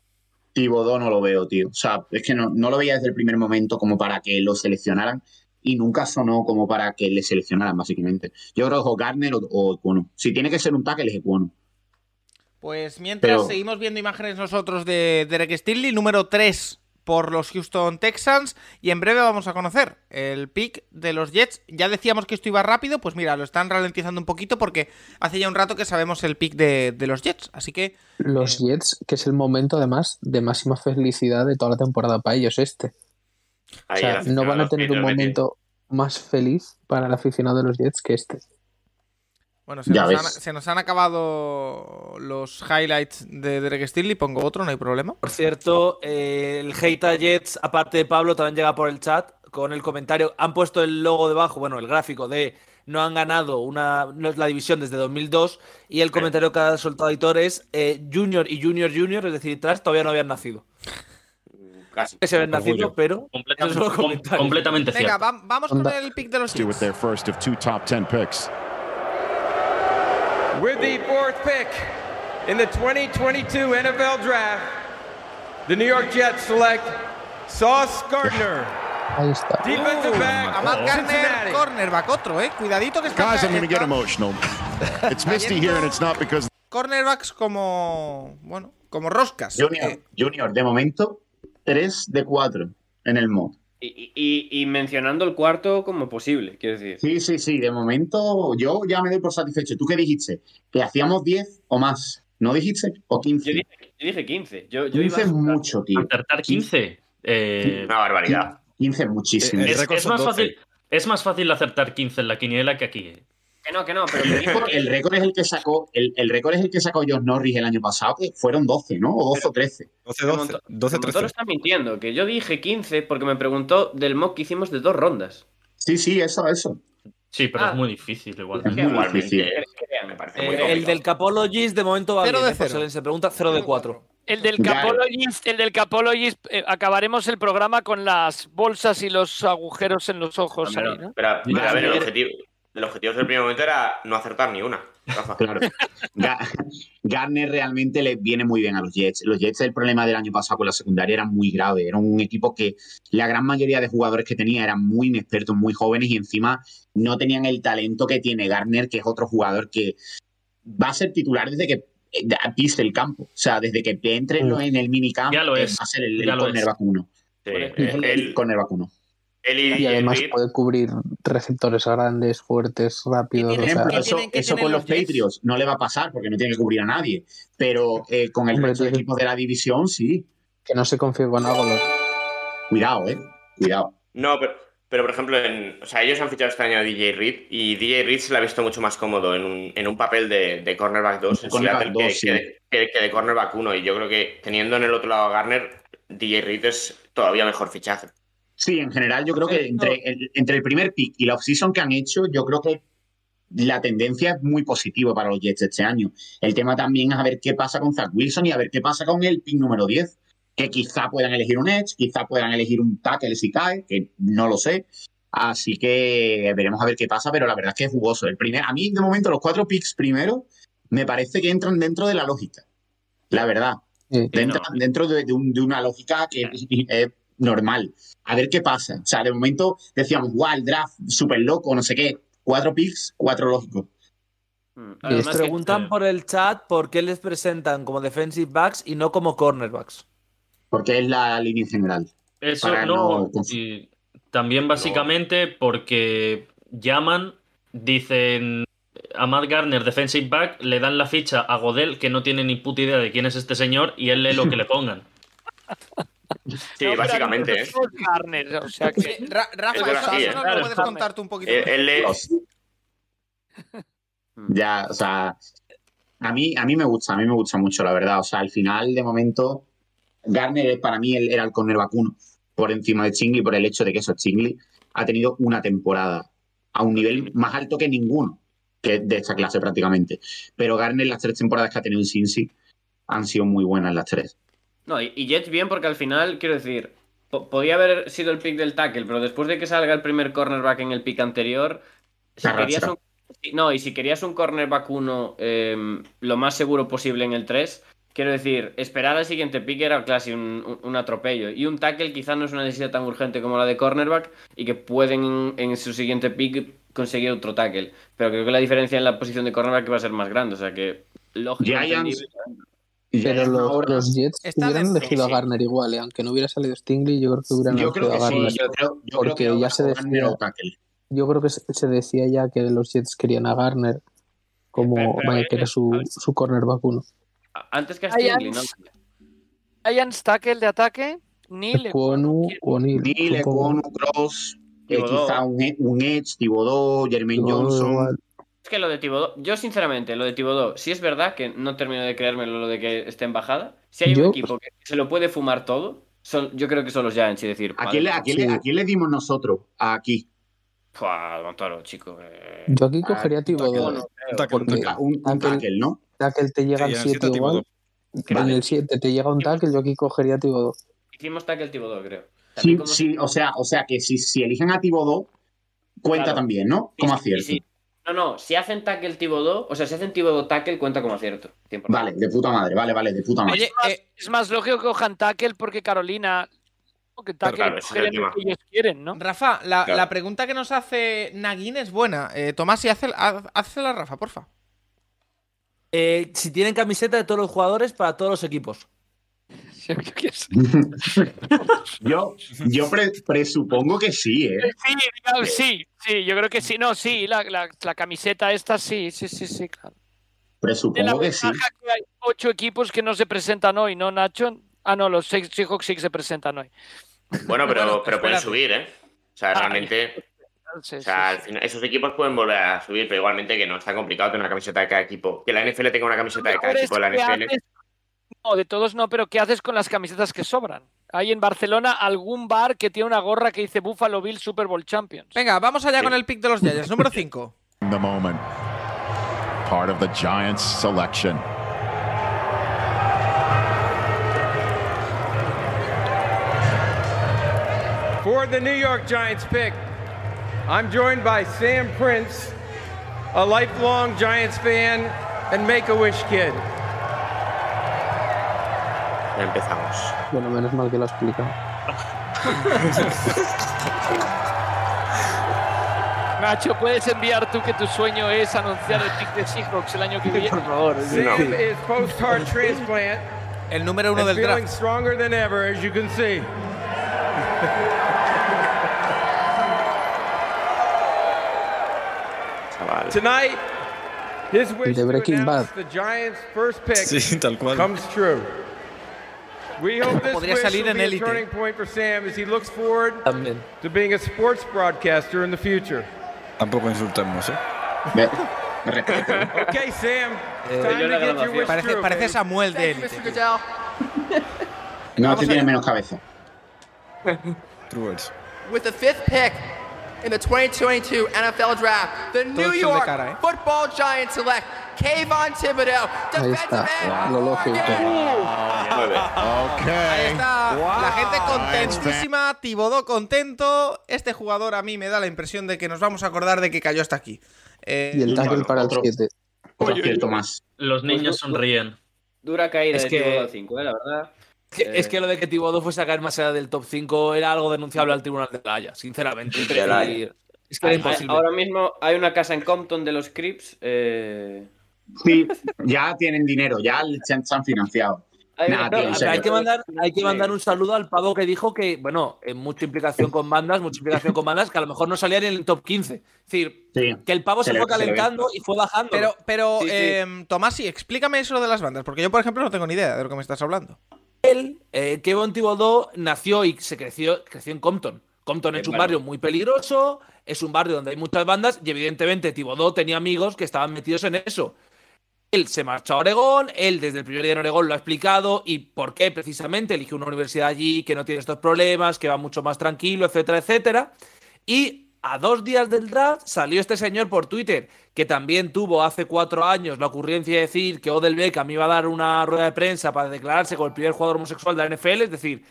Tibodó no lo veo, tío. O sea, es que no, no, lo veía desde el primer momento como para que lo seleccionaran. y nunca sonó como para que le seleccionaran, básicamente. Yo creo que o Garner o, o Si tiene que ser un tackle, es Ecuono. Pues mientras seguimos viendo imágenes nosotros de Derek Stinley, número 3 por los Houston Texans y en breve vamos a conocer el pick de los Jets. Ya decíamos que esto iba rápido, pues mira, lo están ralentizando un poquito porque hace ya un rato que sabemos el pick de, los Jets, así que... Los eh, Jets, que es el momento además de máxima felicidad de toda la temporada para ellos este. o sea, no van a tener un momento más feliz para el aficionado de los Jets que este. Bueno, se nos, han, acabado los highlights de Derek Steele y pongo otro, no hay problema. Por cierto, eh, el Hate Jets, aparte de Pablo, también llega por el chat con el comentario. Han puesto el logo debajo, bueno, el gráfico de no han ganado una, la división desde 2002 y el comentario que ha soltado Editor es eh, Junior y Junior Junior, es decir, tras todavía no habían nacido. Casi. Que se habían nacido, pero completamente, cierto. Venga, vamos con el pick de los Jets. With the fourth pick in the 2022 NFL Draft, the New York Jets select Sauce Gardner. Ahí está. Defensive uh, back, Amal Gardner, cornerback, otro, eh. Cuidadito que está. Guys, I'm going to get emotional. It's misty here and it's not because. Cornerbacks como. Bueno, como roscas. Junior, eh. Junior de momento, 3 de 4 en el mod. Y, mencionando el cuarto como posible, quiero decir. Sí, sí, sí. De momento yo ya me doy por satisfecho. ¿Tú qué dijiste? ¿Que hacíamos 10 o más? ¿No dijiste? ¿O 15? Yo dije, 15. Yo, 15 es mucho, tío. Acertar 15. Eh, una barbaridad. 15 es muchísimo. Es, es, más fácil, es más fácil acertar 15 en la quiniela que aquí. Que no, que no, pero el récord es el que sacó, el, el récord es el que sacó John Norris el año pasado, que fueron 12, ¿no? O 12 o 13. 12, 12, 12 13. está mintiendo, que yo dije 15 porque me preguntó del mock que hicimos de dos rondas. Sí, sí, eso, eso. Sí, pero es ah. muy difícil igual. Es muy difícil. Eh, el del Capologist de momento va 0 bien, de 0. Se pregunta 0 de 4. El del Capologist, el del Capologist eh, acabaremos el programa con las bolsas y los agujeros en los ojos. Pero, ahí, ¿no? pero, pero a ver, el objetivo, el objetivo del primer momento era no acertar ni una. Claro. Garner realmente le viene muy bien a los Jets. Los Jets, el problema del año pasado con la secundaria era muy grave. Era un equipo que la gran mayoría de jugadores que tenía eran muy inexpertos, muy jóvenes y encima no tenían el talento que tiene Garner, que es otro jugador que va a ser titular desde que eh, piste el campo. O sea, desde que entre mm. en el minicamp, ya lo eh, es. va a ser el, corner vacuno. el, el corner vacuno y, además puede cubrir receptores grandes, fuertes, rápidos. eso, con los Patriots no le va a pasar porque no tiene que cubrir a nadie. Pero eh, con el resto de equipos de la división, sí. Que no se confíe con algo. Cuidado, eh. Cuidado. No, pero, pero por ejemplo, o sea, ellos han fichado este año a DJ Reed y DJ Reed se le ha visto mucho más cómodo en un, en un papel de, de cornerback 2 en cornerback 2, que, que, de cornerback 1. Y yo creo que teniendo en el otro lado a Garner, DJ Reed es todavía mejor fichaje. Sí, en general yo creo que entre el, entre el primer pick y la offseason que han hecho, yo creo que la tendencia es muy positiva para los Jets este año. El tema también es a ver qué pasa con Zach Wilson y a ver qué pasa con el pick número 10, que quizá puedan elegir un edge, quizá puedan elegir un tackle si cae, que no lo sé. Así que veremos a ver qué pasa, pero la verdad es que es jugoso. El primer, a mí, de momento, los cuatro picks primero me parece que entran dentro de la lógica. La verdad. dentro, de, una lógica que es normal. A ver qué pasa. O sea, de momento decíamos, wow, el draft súper loco, no sé qué. Cuatro picks, cuatro lógicos. Mm. Les preguntan por el chat por qué les presentan como defensive backs y no como cornerbacks. Porque es la línea general. Eso no. y también básicamente porque llaman, dicen a Matt Garner, defensive back, le dan la ficha a Godel, que no tiene ni puta idea de quién es este señor, y él lee lo que le pongan. Sí, básicamente. ¿eh? o sea que... Rafa, ¿no? puedes contarte un poquito? Él, Ya, o sea, a mí, a mí me gusta, a mí me gusta mucho, la verdad. O sea, al final, de momento, Garner para mí era el corner vacuno por encima de Chingley por el hecho de que eso Chingley ha tenido una temporada a un nivel más alto que ninguno que de esta clase prácticamente. Pero Garner, las tres temporadas que ha tenido en Cincy han sido muy buenas las tres. No, y, Jets bien porque al final, quiero decir, podía haber sido el pick del tackle, pero después de que salga el primer cornerback en el pick anterior, si querías un, no, y si querías un cornerback 1 em, lo más seguro posible en el 3, Quiero decir, esperar al siguiente pick era casi un, un- un atropello. Y un tackle quizás no es una necesidad tan urgente como la de cornerback y que pueden en su siguiente pick conseguir otro tackle. Pero creo que la diferencia en la posición de cornerback va a ser más grande. O sea que, lógico. Giants-. Pero los, los Jets hubieran elegido sí. a Garner igual, ¿eh? aunque no hubiera salido Stingley, yo creo que hubieran Yo creo elegido que a sí, Garner. yo creo, yo creo Porque que ya se decía-. Yo creo que se, decía ya que los Jets querían a Garner como Pero- pero, vaya, que era su, su cornerback uno. Antes que a Stingley, ¿no? Giants tackle de ataque. Neil. O Neil. Ekwonu, Cross, eh, quizá un, un Edge, Thibodeau, Jermaine Thibodeau Johnson. igual. Es que lo de Thibodeau, yo sinceramente, lo de Thibodeau, si es verdad que no termino de creérmelo lo de que esté en bajada. Si hay Yo- un equipo que se lo puede fumar todo, son, yo creo que son los Giants y decir. ¿A quién, le, a, quién le, Sí. a quién le dimos nosotros? Aquí. Fua, Montoro, chico. eh, Yo aquí cogería a no creo. Un tackle, un ¿no? Tackle te llega al en el 7 siete igual. En el 7 te llega un tackle, yo aquí cogería a Thibodeau. Hicimos tackle Thibodeau, creo. Sí, sí, o sea, o sea que si, si eligen a Thibodeau, cuenta Claro. también, ¿no? Como acierto. sí, sí. No, no, si hacen tackle Thibodeau, o sea, si hacen Thibodeau tackle, cuenta como acierto. 100%. Vale, de puta madre, vale, vale, de puta madre. Oye, Es más, eh, es más lógico que cojan tackle porque Carolina. Que tackle claro, el que ellos quieren, ¿no? Rafa, la, Claro. la pregunta que nos hace Nagin es buena. Eh, Tomás, y hace, hazla, Rafa, porfa. Eh, si tienen camiseta de todos los jugadores para todos los equipos. Yo. Yo, yo pre- presupongo que sí, ¿eh? Sí, claro, sí, sí, yo creo que sí. No, sí, la, la- la camiseta esta sí, sí, sí, sí, claro. La Presupongo que sí. que hay ocho equipos que no se presentan hoy, ¿no, Nacho? Ah, no, los Sex- Seahawks sí que se presentan hoy. Bueno, pero, Bueno, pero pueden subir, ¿eh? O sea, Ah, realmente. Sí, O sí, sea, al final, esos equipos pueden volver a subir, pero igualmente que no está complicado tener una camiseta de cada equipo. Que la NFL tenga una camiseta de cada equipo de la NFL. No, de todos no, pero ¿qué haces con las camisetas que sobran? Hay en Barcelona algún bar que tiene una gorra que dice Buffalo Bill Super Bowl Champions. Venga, vamos allá con el pick de los Giants. Número 5. the moment. Part of the Giants selection. For the New York Giants pick, I'm joined by Sam Prince, a lifelong Giants fan and Make a Wish kid. Empezamos. Bueno, menos mal que lo ha explicado. Nacho, ¿puedes enviar tú que tu sueño es anunciar el pick de Seahawks el año que viene? Por favor. Sam is post heart transplant El número uno del feeling draft. stronger than ever, as you can see. Chaval. Tonight, his wish de to Breaking announce Bad. the Giants' first pick Sí, tal cual. comes true. We hope this Podría salir will en be a Élite. turning point for Sam as he looks forward También. to being a sports broadcaster in the future. Tampoco insultemos, ¿eh? Ve- respeto. Okay, Sam, Eh, Parece, parece. Samuel de Élite. No, Vamos este tiene allá. menos cabeza. Truers. With the fifth pick in the 2022 NFL Draft, the New York cara, ¿eh? Football Giants select Kayvon Thibodeau, defensive end. lo lógico. Okay. Ahí está la gente contentísima, Tibodó contento. Este jugador a mí me da la impresión de que nos vamos a acordar de que cayó hasta aquí. Eh, Y el tackle Bueno, para el otro. 7. Otro acierto más. Los niños sonríen. Dura caída Es de que- Thibodeau 5, eh, la verdad. Que- Eh, Es que lo de que Thibodeau fuese a caer más allá del top 5 era algo denunciable al Tribunal de la Haya, sinceramente. De la Haya. Es Es que era imposible. Ahora mismo hay una casa en Compton de los Crips. eh, Sí, ya tienen dinero, ya se han, financiado. hay tío, que mandar, hay que mandar un saludo al pavo que dijo que, bueno, en mucha implicación con bandas, mucha implicación con bandas, que a lo mejor no salían en el top 15. Es decir, Sí. que el pavo Se fue calentando y fue bajando. pero, pero Sí, sí. em, Tomás, sí, explícame eso de las bandas, porque yo, por ejemplo, no tengo ni idea de lo que me estás hablando. Él, eh, Kevin Thibodeau, nació y se creció, creció en Compton. Compton es un barrio muy peligroso, es un barrio donde hay muchas bandas y evidentemente Thibodeau tenía amigos que estaban metidos en eso. Él se marchó a Oregón, él desde el primer día en Oregón lo ha explicado y por qué precisamente eligió una universidad allí que no tiene estos problemas, que va mucho más tranquilo, etcétera, etcétera. Y a dos días del draft salió este señor por Twitter, que también tuvo hace cuatro años la ocurrencia de decir que Odell Beckham iba a dar una rueda de prensa para declararse como el primer jugador homosexual de la NFL, es decir,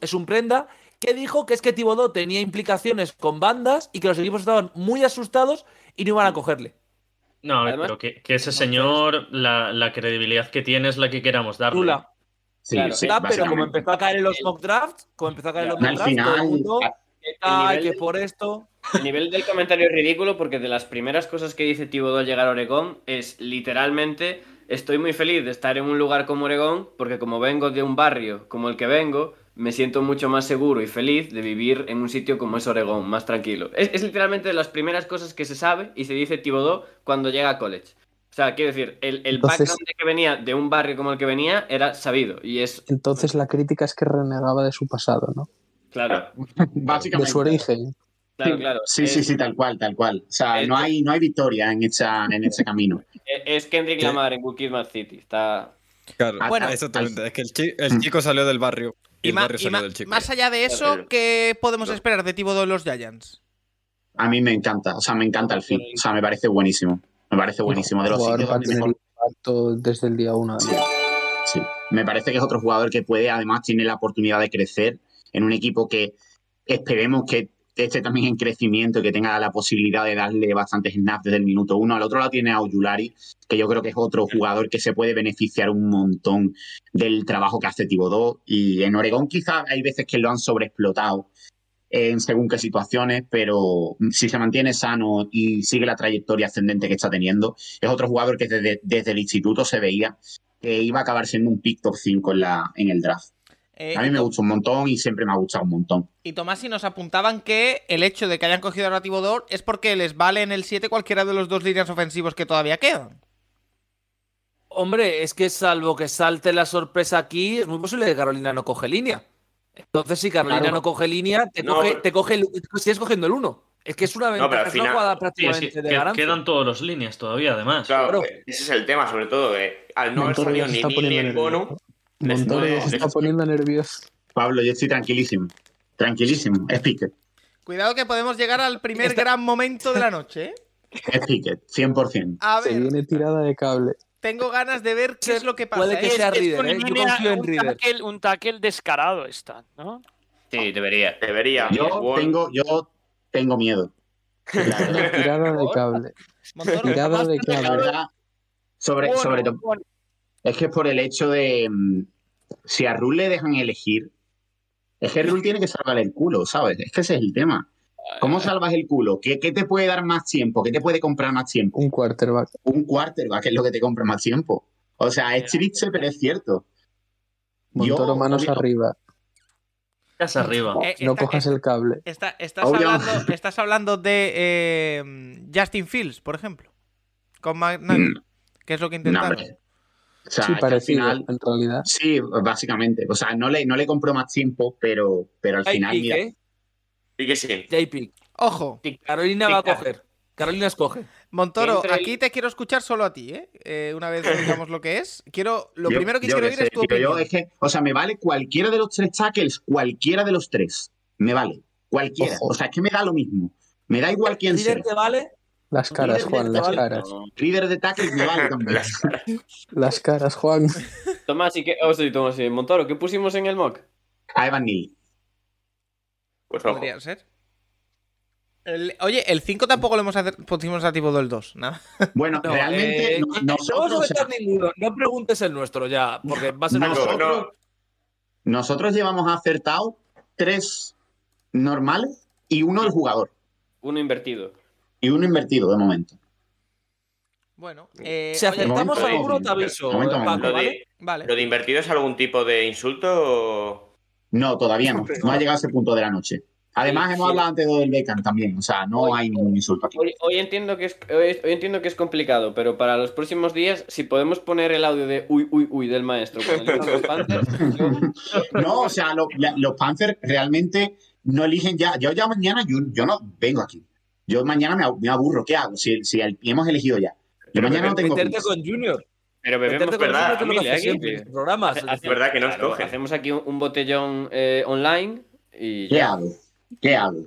es un prenda, que dijo que es que Thibodeau tenía implicaciones con bandas y que los equipos estaban muy asustados y no iban a cogerle. No, pero que, que ese señor, la, la credibilidad que tiene es la que queramos darle. Nula. Sí, Claro, sí, está, pero como empezó a caer en los mock drafts, como empezó a caer en los Al mock drafts, todo final, el mundo, a- nivel que por esto. El nivel del comentario es ridículo porque de las primeras cosas que dice Thibodeau al llegar a Oregón es literalmente estoy muy feliz de estar en un lugar como Oregón porque como vengo de un barrio como el que vengo, me siento mucho más seguro y feliz de vivir en un sitio como es Oregón, más tranquilo. Es, es literalmente de las primeras cosas que se sabe y se dice Thibodeau cuando llega a college. O sea, quiero decir, el, el Entonces- background de que venía de un barrio como el que venía era sabido y es, Entonces la crítica es que renegaba de su pasado, ¿no? Claro, De Básicamente. su origen. claro, Sí, claro. Sí, sí, sí, tal cual, tal cual. O sea, no hay, no hay victoria en, esa, en ese camino. Es Kendrick ¿Qué? Lamar en Kid, Mad City. Está... Claro, Bueno, exactamente. Es que el, el chico salió del barrio y, Y, el ma- barrio y salió ma- del chico. más allá de eso, Claro. ¿qué podemos esperar de Thibodeau en los Giants? A mí me encanta, o sea, me encanta el fit. O sea, me parece buenísimo. Me parece buenísimo. De Un los jugador sitios donde mejor- impacto desde el día uno. Sí, sí. Me parece que es otro jugador que puede, además, tiene la oportunidad de crecer en un equipo que esperemos que esté también en crecimiento y que tenga la posibilidad de darle bastantes snaps desde el minuto uno. Al otro lado tiene a Oyulari, que yo creo que es otro jugador que se puede beneficiar un montón del trabajo que hace Tibodó. Y en Oregón quizás hay veces que lo han sobreexplotado en según qué situaciones, pero si se mantiene sano y sigue la trayectoria ascendente que está teniendo, es otro jugador que desde, el instituto se veía que iba a acabar siendo un pick top 5 en, la, en el draft. Eh, A mí me gusta un montón y siempre me ha gustado un montón. Y Tomás y nos apuntaban que el hecho de que hayan cogido a Thibodeau es porque les vale en el 7 cualquiera de los dos líneas ofensivos que todavía quedan. Hombre, es que salvo que salte la sorpresa aquí, es muy posible que Carolina no coge línea. Entonces, si Carolina Claro. no coge línea, te No, coge, pero- te coge el- sigues cogiendo el 1. Es que es una ventaja, final- Sí, es prácticamente que de que- ganancia. quedan todos los líneas todavía, además. Claro, Claro. ese es el tema, sobre todo. eh, al no haber salido ni ni el bono, se está poniendo nervioso. Pablo, yo estoy tranquilísimo. Tranquilísimo. Es Pickett. Cuidado que podemos llegar al primer Esta- gran momento de la noche. ¿eh? Es Pickett, 100%. A Se viene tirada de cable. tengo ganas de ver qué es lo que pasa. Puede que ¿eh? sea Reader, ¿eh? Yo línea- confío en un Reader. tackle, un tackle descarado está, ¿no? Sí, debería. debería. Yo tengo, yo tengo miedo. Tirada de cable. Montoro, Tirada de cable. sobre, sobre Es que es por el hecho de. mm, Si a Rule le dejan elegir, es que Rule tiene que salvar el culo, ¿sabes? Es que ese es el tema. ¿Cómo salvas el culo? ¿Qué, qué te puede dar más tiempo? ¿Qué te puede comprar más tiempo? Un quarterback. Un quarterback es lo que te compra más tiempo. O sea, es triste, pero es cierto. Montoro Yo, manos obvio- arriba. Casa arriba. Eh, No está- cojas el cable. está- estás, hablando, estás hablando de eh, Justin Fields, por ejemplo. Con Mm, que es lo que intentaron. O sea, Sí, que al parecido, final. en realidad. Sí, básicamente. O sea, no le, no le compró más tiempo, pero, pero al final, pick, mira. ¿eh? Y que sí. Pick. Ojo, Carolina va a coger. Carolina escoge. Montoro, aquí te quiero escuchar solo a ti, ¿eh? Eh, una vez digamos lo que es. Quiero, lo Yo- primero que quiero oír es tu tío, yo opinión. es que, o sea, me vale cualquiera de los tres tackles, cualquiera de los tres. Me vale. Cualquiera. Ojo. O sea, es que me da lo mismo. Me da igual quién sea. ¿Líder te vale? Las caras, Juan, las caras. Líder de tackles me vale también. Las caras, Juan. Tomás, ¿y qué? Oh, sí, Tomás, sí. Montoro, ¿qué pusimos en el mock? A Evan Neal. Pues ojo. Podría ser. El- oye, el 5 tampoco lo hemos pusimos a tipo del 2, nada. Bueno, No, realmente eh, no- no ninguno. No preguntes el nuestro ya, porque va a ser No, No, nosotros- no, nosotros llevamos acertado tres normales y uno el jugador. Uno invertido. Y uno invertido de momento. Bueno, eh, Si oye, acertamos momento, alguno, te aviso, De momento, Paco, momento. Lo ¿vale? de, vale. ¿Lo de invertido es algún tipo de insulto o...? No, todavía no. No ha llegado a ese punto de la noche. Además, Sí, hemos sí. hablado antes del Beckham también. O sea, no Hoy- hay ningún insulto aquí. Hoy, hoy entiendo que es, hoy, hoy entiendo que es complicado, pero para los próximos días, si podemos poner el audio de uy, uy, uy del maestro con el himno de los Panthers, yo- No, o sea, lo- la- los Panthers realmente no eligen ya. Yo ya mañana, yo, yo no vengo aquí. Yo mañana me, ab- me aburro. ¿Qué hago? Si, si el- hemos elegido ya. Yo Pero mañana no tengo. Meterte con Junior. pero bebemos con verdad, lo que familia, hace ¿eh? programas. Es verdad que no claro, escogen. Hacemos aquí un, un botellón eh, online y ¿Qué ya. hago? ¿Qué hago?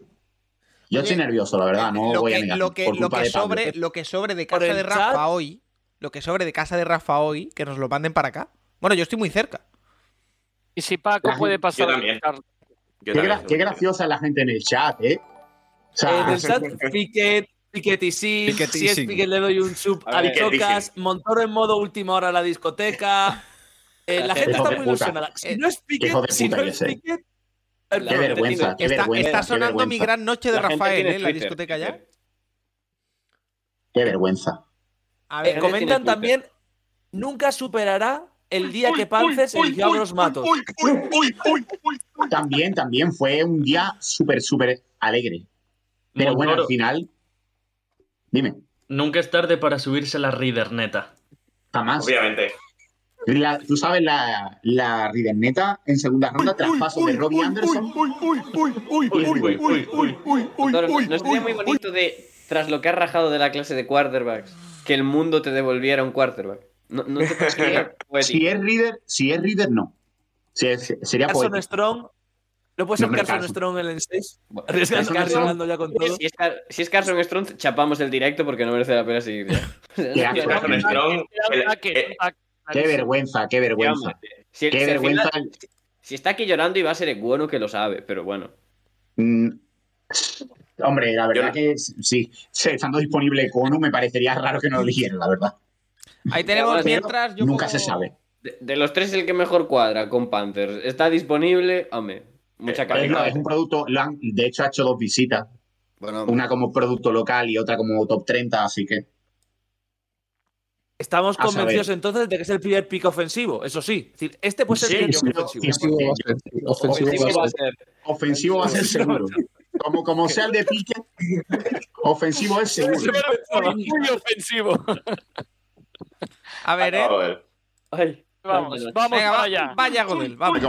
Yo Oye, estoy nervioso, la verdad. No lo, voy a negar. lo, que, por lo, culpa que de sobre, lo que sobre de casa de Rafa chat. hoy, lo que sobre de casa de Rafa hoy, que nos lo manden para acá. Bueno, yo estoy muy cerca. Y si Paco La puede pasar yo a también. Qué, también gra- qué graciosa es la gente en el chat, ¿eh? O sea, En el chat, Piquet, Piketty sí, si es. Piquet le doy un sub A a ver, Piketty Chocas, sí. Montoro en modo última hora a la discoteca. Eh, la gente está muy puta. ilusionada. Si no es Piquet, si no es. Piquet, Qué vergüenza, qué Está, vergüenza. está sonando mi gran noche de la Rafael, ¿eh? La discoteca ya. Qué vergüenza. A Eh, ver, comentan también, nunca superará el día que Panzers eligió a los matos. También, también fue un día súper, súper alegre. Pero bueno, al final. Dime, Nunca es tarde para subirse a la Reader, neta. jamás. Obviamente. La- Tú sabes, la, la Riderneta en segunda ronda, traspaso de Robbie Anderson. Uy, uy, uy, uy. Doctor, ¿no no sería muy bonito de, tras lo que has rajado de la clase de quarterbacks, que el mundo te devolviera un quarterback? ¿No, no te? Si es Reader, si es Reader, no. Si es- sería Carson poético. Strong. ¿No puede ser Carson Carson. Strong en el 6? Bueno, Arriesgando Carson Strong- arriesgando ya con todo. Si es, Car- si es Carson Strong, chapamos el directo porque no merece la pena seguir. Qué. Carson Strong, eh, Qué vergüenza, qué vergüenza. Si, Qué si al vergüenza. final- si está aquí llorando y va a ser bueno que lo sabe, pero bueno. Mm, Hombre, la verdad Yo- que sí, sí, estando disponible Kono, me parecería raro que no lo dijeran, la verdad. ahí tenemos Pero mientras. Yo Nunca se sabe. De, de los tres, el que mejor cuadra con Panthers. Está disponible, hombre. Mucha Eh, Es, no, calidad. es un producto, lo han- de hecho ha hecho dos visitas, Bueno, una como producto local y otra como top 30, así que Estamos A saber. convencidos entonces de que es el primer pick ofensivo, eso sí. Es decir, este puede ser Sí, el primer sí, pick sí, ofensivo. Ofensivo va a ser. Ofensivo va a a ser. a seguro. Como, como sea el de pique, ofensivo es seguro. Muy ofensivo. A ver, eh. Joder. Ay, Vamos, vamos Venga, para allá. vaya Godel, vamos.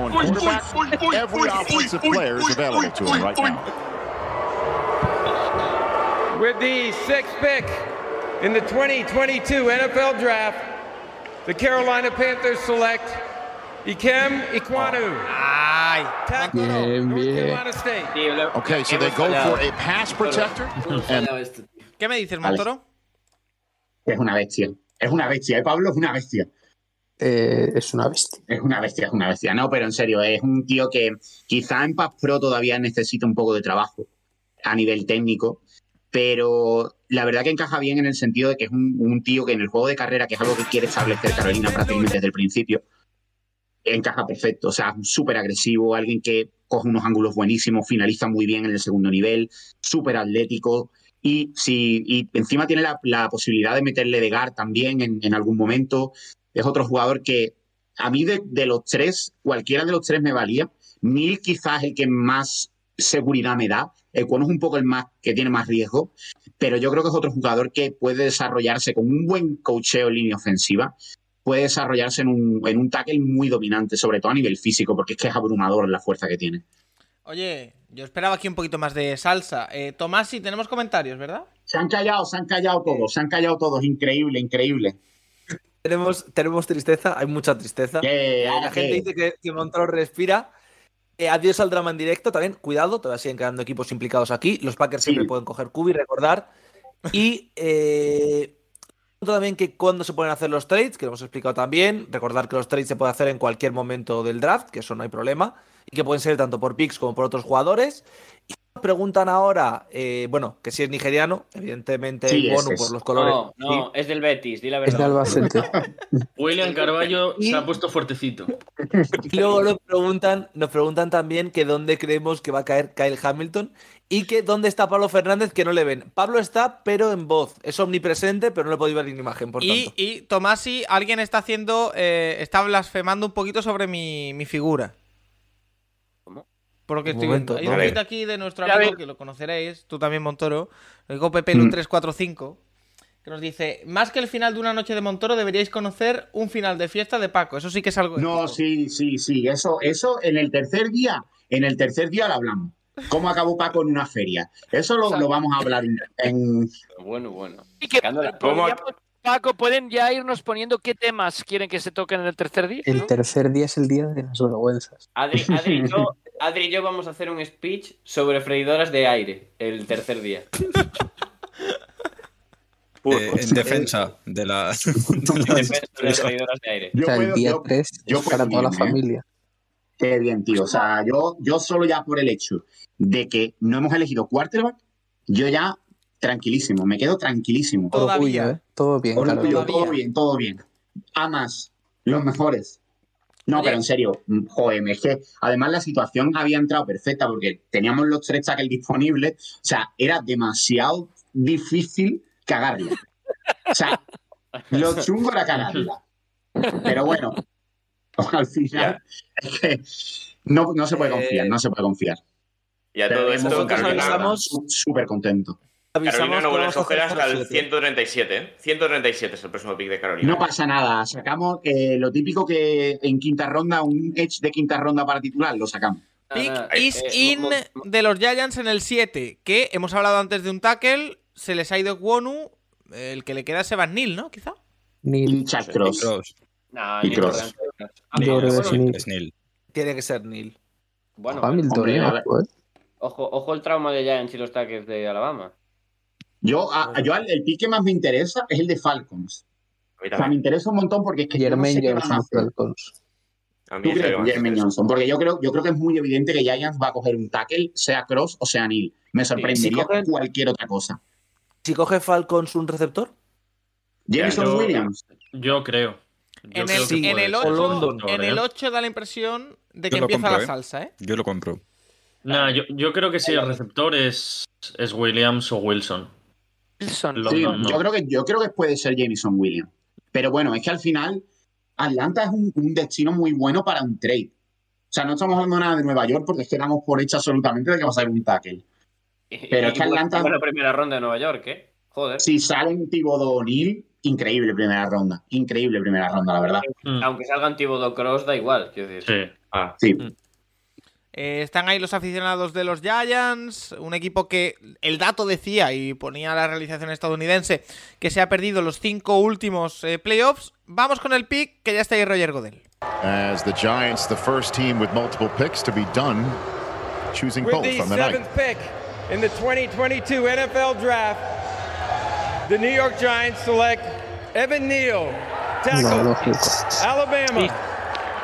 Every offensive player is available to him right now. With the sixth pick in the 2022 NFL Draft, the Carolina Panthers select Ikem Ikwanu. Ay. Tackle, Bien, bien. Okay, so they go for a pass protector. Esto. ¿Qué me dices. Montoro? Es una bestia. Es una bestia, ¿eh, Pablo? Es una bestia. Eh, es una bestia. Es una bestia, es una bestia. No, pero en serio, es un tío que quizá en Pass Pro todavía necesita un poco de trabajo a nivel técnico, pero la verdad que encaja bien en el sentido de que es un, tío que en el juego de carrera, que es algo que quiere establecer Carolina prácticamente desde el principio, encaja perfecto. O sea, súper agresivo, alguien que coge unos ángulos buenísimos, finaliza muy bien en el segundo nivel, súper atlético. Y, si, y encima tiene la, posibilidad de meterle de guard también en algún momento. Es otro jugador que a mí de, de los tres, cualquiera de los tres me valía. Neil quizás el que más seguridad me da. El Cuono es un poco el más que tiene más riesgo, pero yo creo que es otro jugador que puede desarrollarse con un buen cocheo en línea ofensiva. Puede desarrollarse en un, en un tackle muy dominante, sobre todo a nivel físico, porque es que es abrumador la fuerza que tiene. Oye, yo esperaba aquí un poquito más de salsa. Eh, Tomás, sí, tenemos comentarios, ¿verdad? Se han callado, se han callado todos, se han callado todos. Increíble, increíble. Tenemos, tenemos tristeza, hay mucha tristeza. Eh, la gente dice que, que Montoro respira. Eh, adiós al drama en directo también. Cuidado, todavía siguen quedando equipos implicados aquí. Los Packers Sí. siempre pueden coger cubi, recordar. Y eh, también que cuando se pueden hacer los trades, que lo hemos explicado también. Recordar que los trades se pueden hacer en cualquier momento del draft, que eso no hay problema. Y que pueden ser tanto por picks como por otros jugadores. Preguntan ahora, eh, bueno, que si es nigeriano, evidentemente Sí, Bonu es. por los colores. No, no, es del Betis, di la Es de verdad. Albacete. William Carballo se ha puesto fuertecito. Y luego nos preguntan, nos preguntan también que dónde creemos que va a caer Kyle Hamilton y que dónde está Pablo Fernández, que no le ven. Pablo está, pero en voz. Es omnipresente, pero no le podéis ver en imagen, por Y, tanto. y Tomasi, alguien está haciendo, eh, está blasfemando un poquito sobre mi, mi figura. ¿Cómo? Por lo que Un estoy momento, viendo. Hay un tweet aquí de nuestro amigo, que lo conoceréis, tú también, Montoro, el digo Mm. Pepelu345, que nos dice, más que el final de una noche de Montoro, deberíais conocer un final de fiesta de Paco. Eso sí que es algo No, sí, sí, sí. Eso, eso en el tercer día, en el tercer día lo hablamos. ¿Cómo acabó Paco en una feria? Eso lo, lo vamos a hablar en, en- Bueno, bueno. Y que Paco, pueden ya irnos poniendo qué temas quieren que se toquen en el tercer día. El tercer día es el día de las vergüenzas. Adri, Adri, yo, Adri y yo vamos a hacer un speech sobre freidoras de aire el tercer día. Eh, en defensa de la. de la- Defensa de las freidoras de aire. O Yo sea, el puedo- día yo- 3 yo es para toda la ¿eh? familia. Qué bien, tío. O sea, yo, yo solo ya por el hecho de que no hemos elegido quarterback, yo ya tranquilísimo, me quedo tranquilísimo. Orgullo, ¿eh? Todo bien, claro. Todavía. todo bien, todo bien. Amas, los mejores. No, pero en serio, mm, joder, es que además la situación había entrado perfecta porque teníamos los tres tackles disponibles, o sea, era demasiado difícil cagarla. O sea, lo chungo era cagarla. Pero bueno, al final es que no, no se puede confiar, no se puede confiar. Y a Pero todo esto, nosotros Su- Súper contento. Carolina no vuelve hacer hasta el siete. 137, ¿eh? 137 es el próximo pick de Carolina. No pasa nada, sacamos eh, lo típico que en quinta ronda, un edge de quinta ronda para titular, lo sacamos. Pick is eh, in mo- mo- de los Giants en el 7, que hemos hablado antes de un tackle, se les ha ido Wonu, el que le queda es Evan Neal, ¿no? Quizá. Y Neil. Charles Cross. Nah, Y Cross. corriente. Yo creo que es bueno, Neil. Es Neil. Tiene que ser Neil. bueno, ¿eh? ¿eh? ojo, ojo el trauma de Giants y los tackles de Alabama. Yo, a- yo al- el pick que más me interesa es el de Falcons. O sea, me interesa un montón porque es que yo no sé Jermaine Johnson. Falcons. A mí ¿Tú es el crees, que más Jermaine. Johnson? Porque yo creo, yo creo que es muy evidente que Giants va a coger un tackle, sea Cross o sea Neil. Me sorprendería si cogen- cualquier otra cosa. Si coge Falcons un receptor, Jameson yo- Williams. Yo creo. Yo En creo el, que en el ser. 8, London, en el ¿eh? 8 da la impresión de que Yo empieza compro, la ¿eh? salsa, ¿eh? Yo lo compro. Nah, yo, yo creo que si el receptor es, es Williams o Wilson. Wilson. Lo- Sí, no, no. yo creo que yo creo que puede ser Jameson Williams. Pero bueno, es que al final Atlanta es un, un destino muy bueno para un trade. O sea, no estamos hablando nada de Nueva York porque es que damos por hecho absolutamente de que va a ser un tackle. Pero es que Atlanta- la primera ronda de Nueva York, ¿eh? Joder. Si sale un Thibodeau O'Neill, increíble primera ronda. Increíble primera ronda, la verdad. Mm, Aunque salgan Thibodeau Cross, da igual. Quiero decir. Sí. Ah, Sí. Eh, están ahí los aficionados de los Giants, un equipo que el dato decía y ponía la realización estadounidense que se ha perdido los cinco últimos eh, playoffs. Vamos con el pick, que ya está ahí Roger Godel. As the Giants, the first team with multiple picks to be done, choosing With both the on the night. seventh pick in the 2022 NFL Draft, the New York Giants select Evan Neal, tackle. Alabama.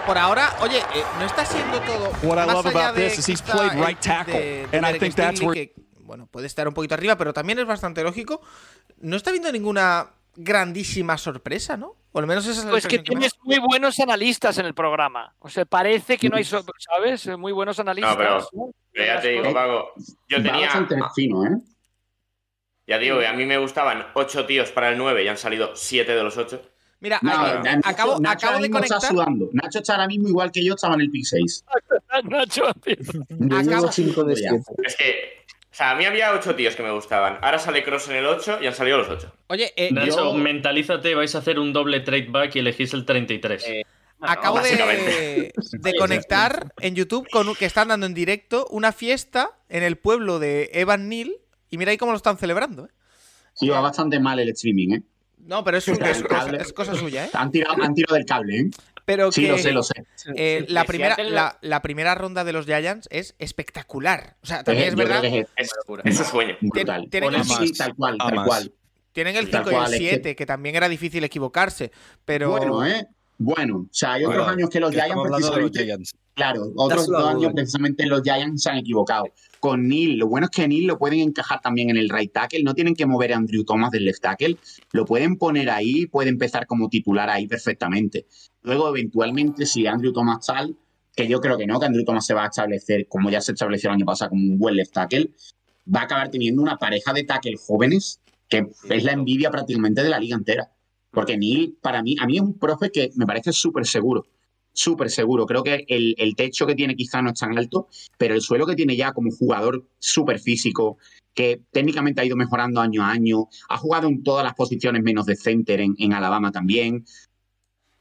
Por ahora, oye, eh, no está siendo todo. What I más love allá about de this is he's played el right pick de- tackle, de and I think that's Stingley, where- que, bueno, puede estar un poquito arriba, pero también es bastante lógico. No está viendo ninguna grandísima sorpresa, ¿no? O al menos esa es la Pues que me tienes muy buenos analistas en el programa. O sea, parece que no hay, so- ¿sabes? Muy buenos analistas. pero- ¿no? pero ya te digo, Eh, Paco, yo tenía. fino, ¿eh? Ya digo, a mí me gustaban 8 tíos para el 9 y han salido 7 de los 8. Mira, No, ahí- Nacho, acabo, Nacho acabo de mismo está conectar. sudando. Nacho está ahora mismo igual que yo estaba en el pick 6. Nacho, tío. Acabo- 5 de ya. 7. Es que. O sea, a mí había 8 tíos que me gustaban. Ahora sale Cross en el 8 y han salido los 8. Oye, eh, Nacho, yo mentalízate, vais a hacer un doble trade back y elegís el 33. Eh, acabo de, básicamente. de conectar en YouTube con un- que están dando en directo una fiesta en el pueblo de Evan Neal. Y mira ahí cómo lo están celebrando, ¿eh? Sí, va bastante mal el streaming, ¿eh? No, pero es, El es cosa, cable. es cosa suya, ¿eh? Han tirado, han tirado del cable, ¿eh? Pero Sí, que lo sé, lo sé. eh, la, primera, la, la primera ronda de los Giants es espectacular. O sea, también Eh, es verdad. que es Es, locura. es un sueño. brutal. tienen el- Sí, tal cual, tal cual. Tienen el Tal 5 y el cual, es que- 7, que también era difícil equivocarse. Pero. Bueno, ¿eh? Bueno, o sea, hay otros años que los Giants de los precisamente Giants. Claro, otros dos años precisamente los Giants se han equivocado. Con Neil, lo bueno es que Neil lo pueden encajar también en el right tackle, no tienen que mover a Andrew Thomas del left tackle, lo pueden poner ahí, puede empezar como titular ahí perfectamente. Luego, eventualmente, si Andrew Thomas tal, que yo creo que no, que Andrew Thomas se va a establecer, como ya se estableció el año pasado, como un buen left tackle, va a acabar teniendo una pareja de tackle jóvenes que es la envidia prácticamente de la liga entera. Porque Neil, para mí, a mí es un profe que me parece súper seguro súper seguro. Creo que el, techo que tiene quizá no es tan alto, pero el suelo que tiene ya como jugador súper físico, que técnicamente ha ido mejorando año a año, ha jugado en todas las posiciones menos de center en, en Alabama también.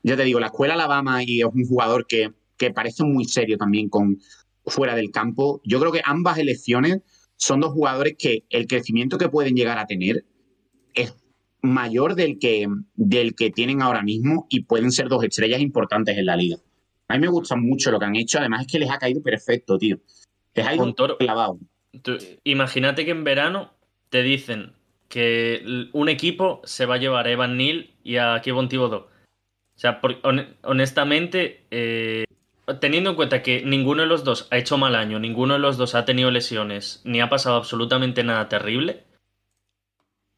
Ya te digo, la escuela Alabama y es un jugador que, que parece muy serio también con fuera del campo. Yo creo que ambas elecciones son dos jugadores que el crecimiento que pueden llegar a tener es mayor del que, del que tienen ahora mismo y pueden ser dos estrellas importantes en la liga. A mí me gusta mucho lo que han hecho, además es que les ha caído perfecto, tío. Les ha ido clavado. Imagínate que en verano te dicen que un equipo se va a llevar a Evan Neal y a Kevin Thibodeau. O sea, por- hon- honestamente, eh, teniendo en cuenta que ninguno de los dos ha hecho mal año, ninguno de los dos ha tenido lesiones, ni ha pasado absolutamente nada terrible,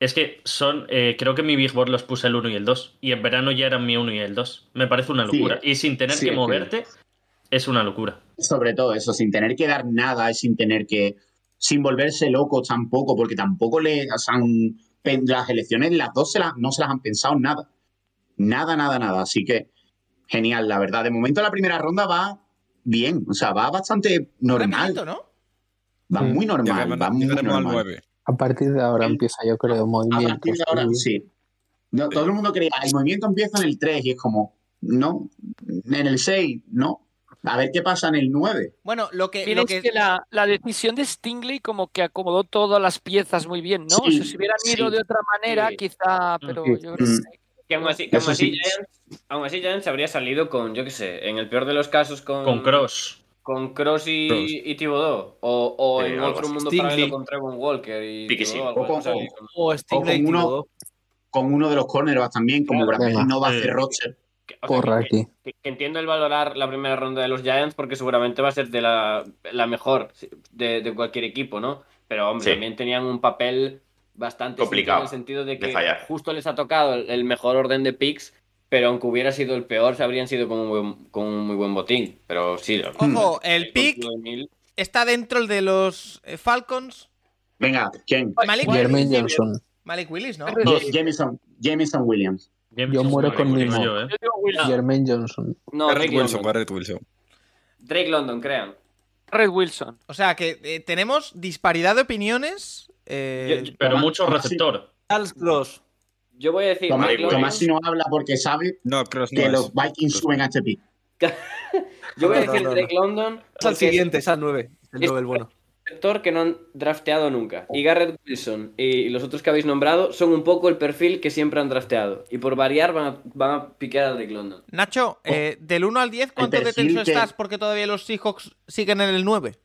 Es que son, eh, creo que mi Big Board los puse el 1 y el 2. Y en verano ya eran mi 1 y el 2. Me parece una Sí, locura. y sin tener sí, que es que- moverte, es una locura. Sobre todo eso, sin tener que dar nada y sin tener que. sin volverse locos tampoco, porque tampoco le. O sea, un- pen- las elecciones, las dos se las- no se las han pensado nada. Nada, nada, nada. Así que genial, la verdad. De momento la primera ronda va bien, o sea, va bastante normal. ¿no? Va Sí. muy normal, va muy al normal. 9. A partir de ahora empieza, yo creo, A movimiento. partir de ahora, sí. No, todo el mundo creía, el movimiento empieza en el 3 y es como, no, en el 6, no. A ver qué pasa en el 9. Bueno, lo que. Lo es que... que la, la decisión de Stingley como que acomodó todas las piezas muy bien, ¿no? O sea, Sí, si hubieran ido sí. de otra manera, Sí. quizá, pero Sí. yo creo Mm. que aún así, que aún así sí. Giants, aún así Giants habría salido con, yo qué sé, en el peor de los casos con, Con Cross. Con Cross y, Cross. y Thibodeau. O, o Sí, en otro mundo paralelo con Trevon Walker y. Thibodeau, algo O con- así. O Stingley con uno-. Con uno de los cornerbacks también, como Claro. No va a hacer roster. Que- o sea, Porra que- aquí. que, que entiendo el valorar la primera ronda de los Giants porque seguramente va a ser de la, la mejor de, de cualquier equipo, ¿no? Pero hombre, Sí. también tenían un papel bastante Complicado en el sentido de que justo les ha tocado el, el mejor orden de picks, pero aunque hubiera sido el peor, se habrían sido con un, buen, con un muy buen botín. Pero sí, Ojo, el pick está dentro el de los eh, Falcons. Venga, ¿quién? Malik Jermaine Willis. Johnson. Malik Willis, ¿no? Ja- Jameson, Jameson Williams. Jameson, muero no, con Nemo. yo, ¿eh? Yo. Jermaine Johnson. No, Garrett Drake Wilson. Garrett Wilson. Drake London, crean. Red Wilson. O sea que eh, tenemos disparidad de opiniones. eh, Yo- yo- Pero mucho receptor. Charles Cross. Yo voy a decir. Tomás, si no habla porque sabe No, Cross no que es. los Vikings suben a este pick. Yo voy a decir no, no. Drake London. Es es siguiente, es al 9. El es- 9, el bueno. un receptor que no han drafteado nunca. Y Garrett Wilson y los otros que habéis nombrado son un poco el perfil que siempre han drafteado. Y por variar van a, van a piquear a Drake London. Nacho, eh, del 1 al 10, ¿cuánto de tenso que- estás? Porque todavía los Seahawks siguen en el 9.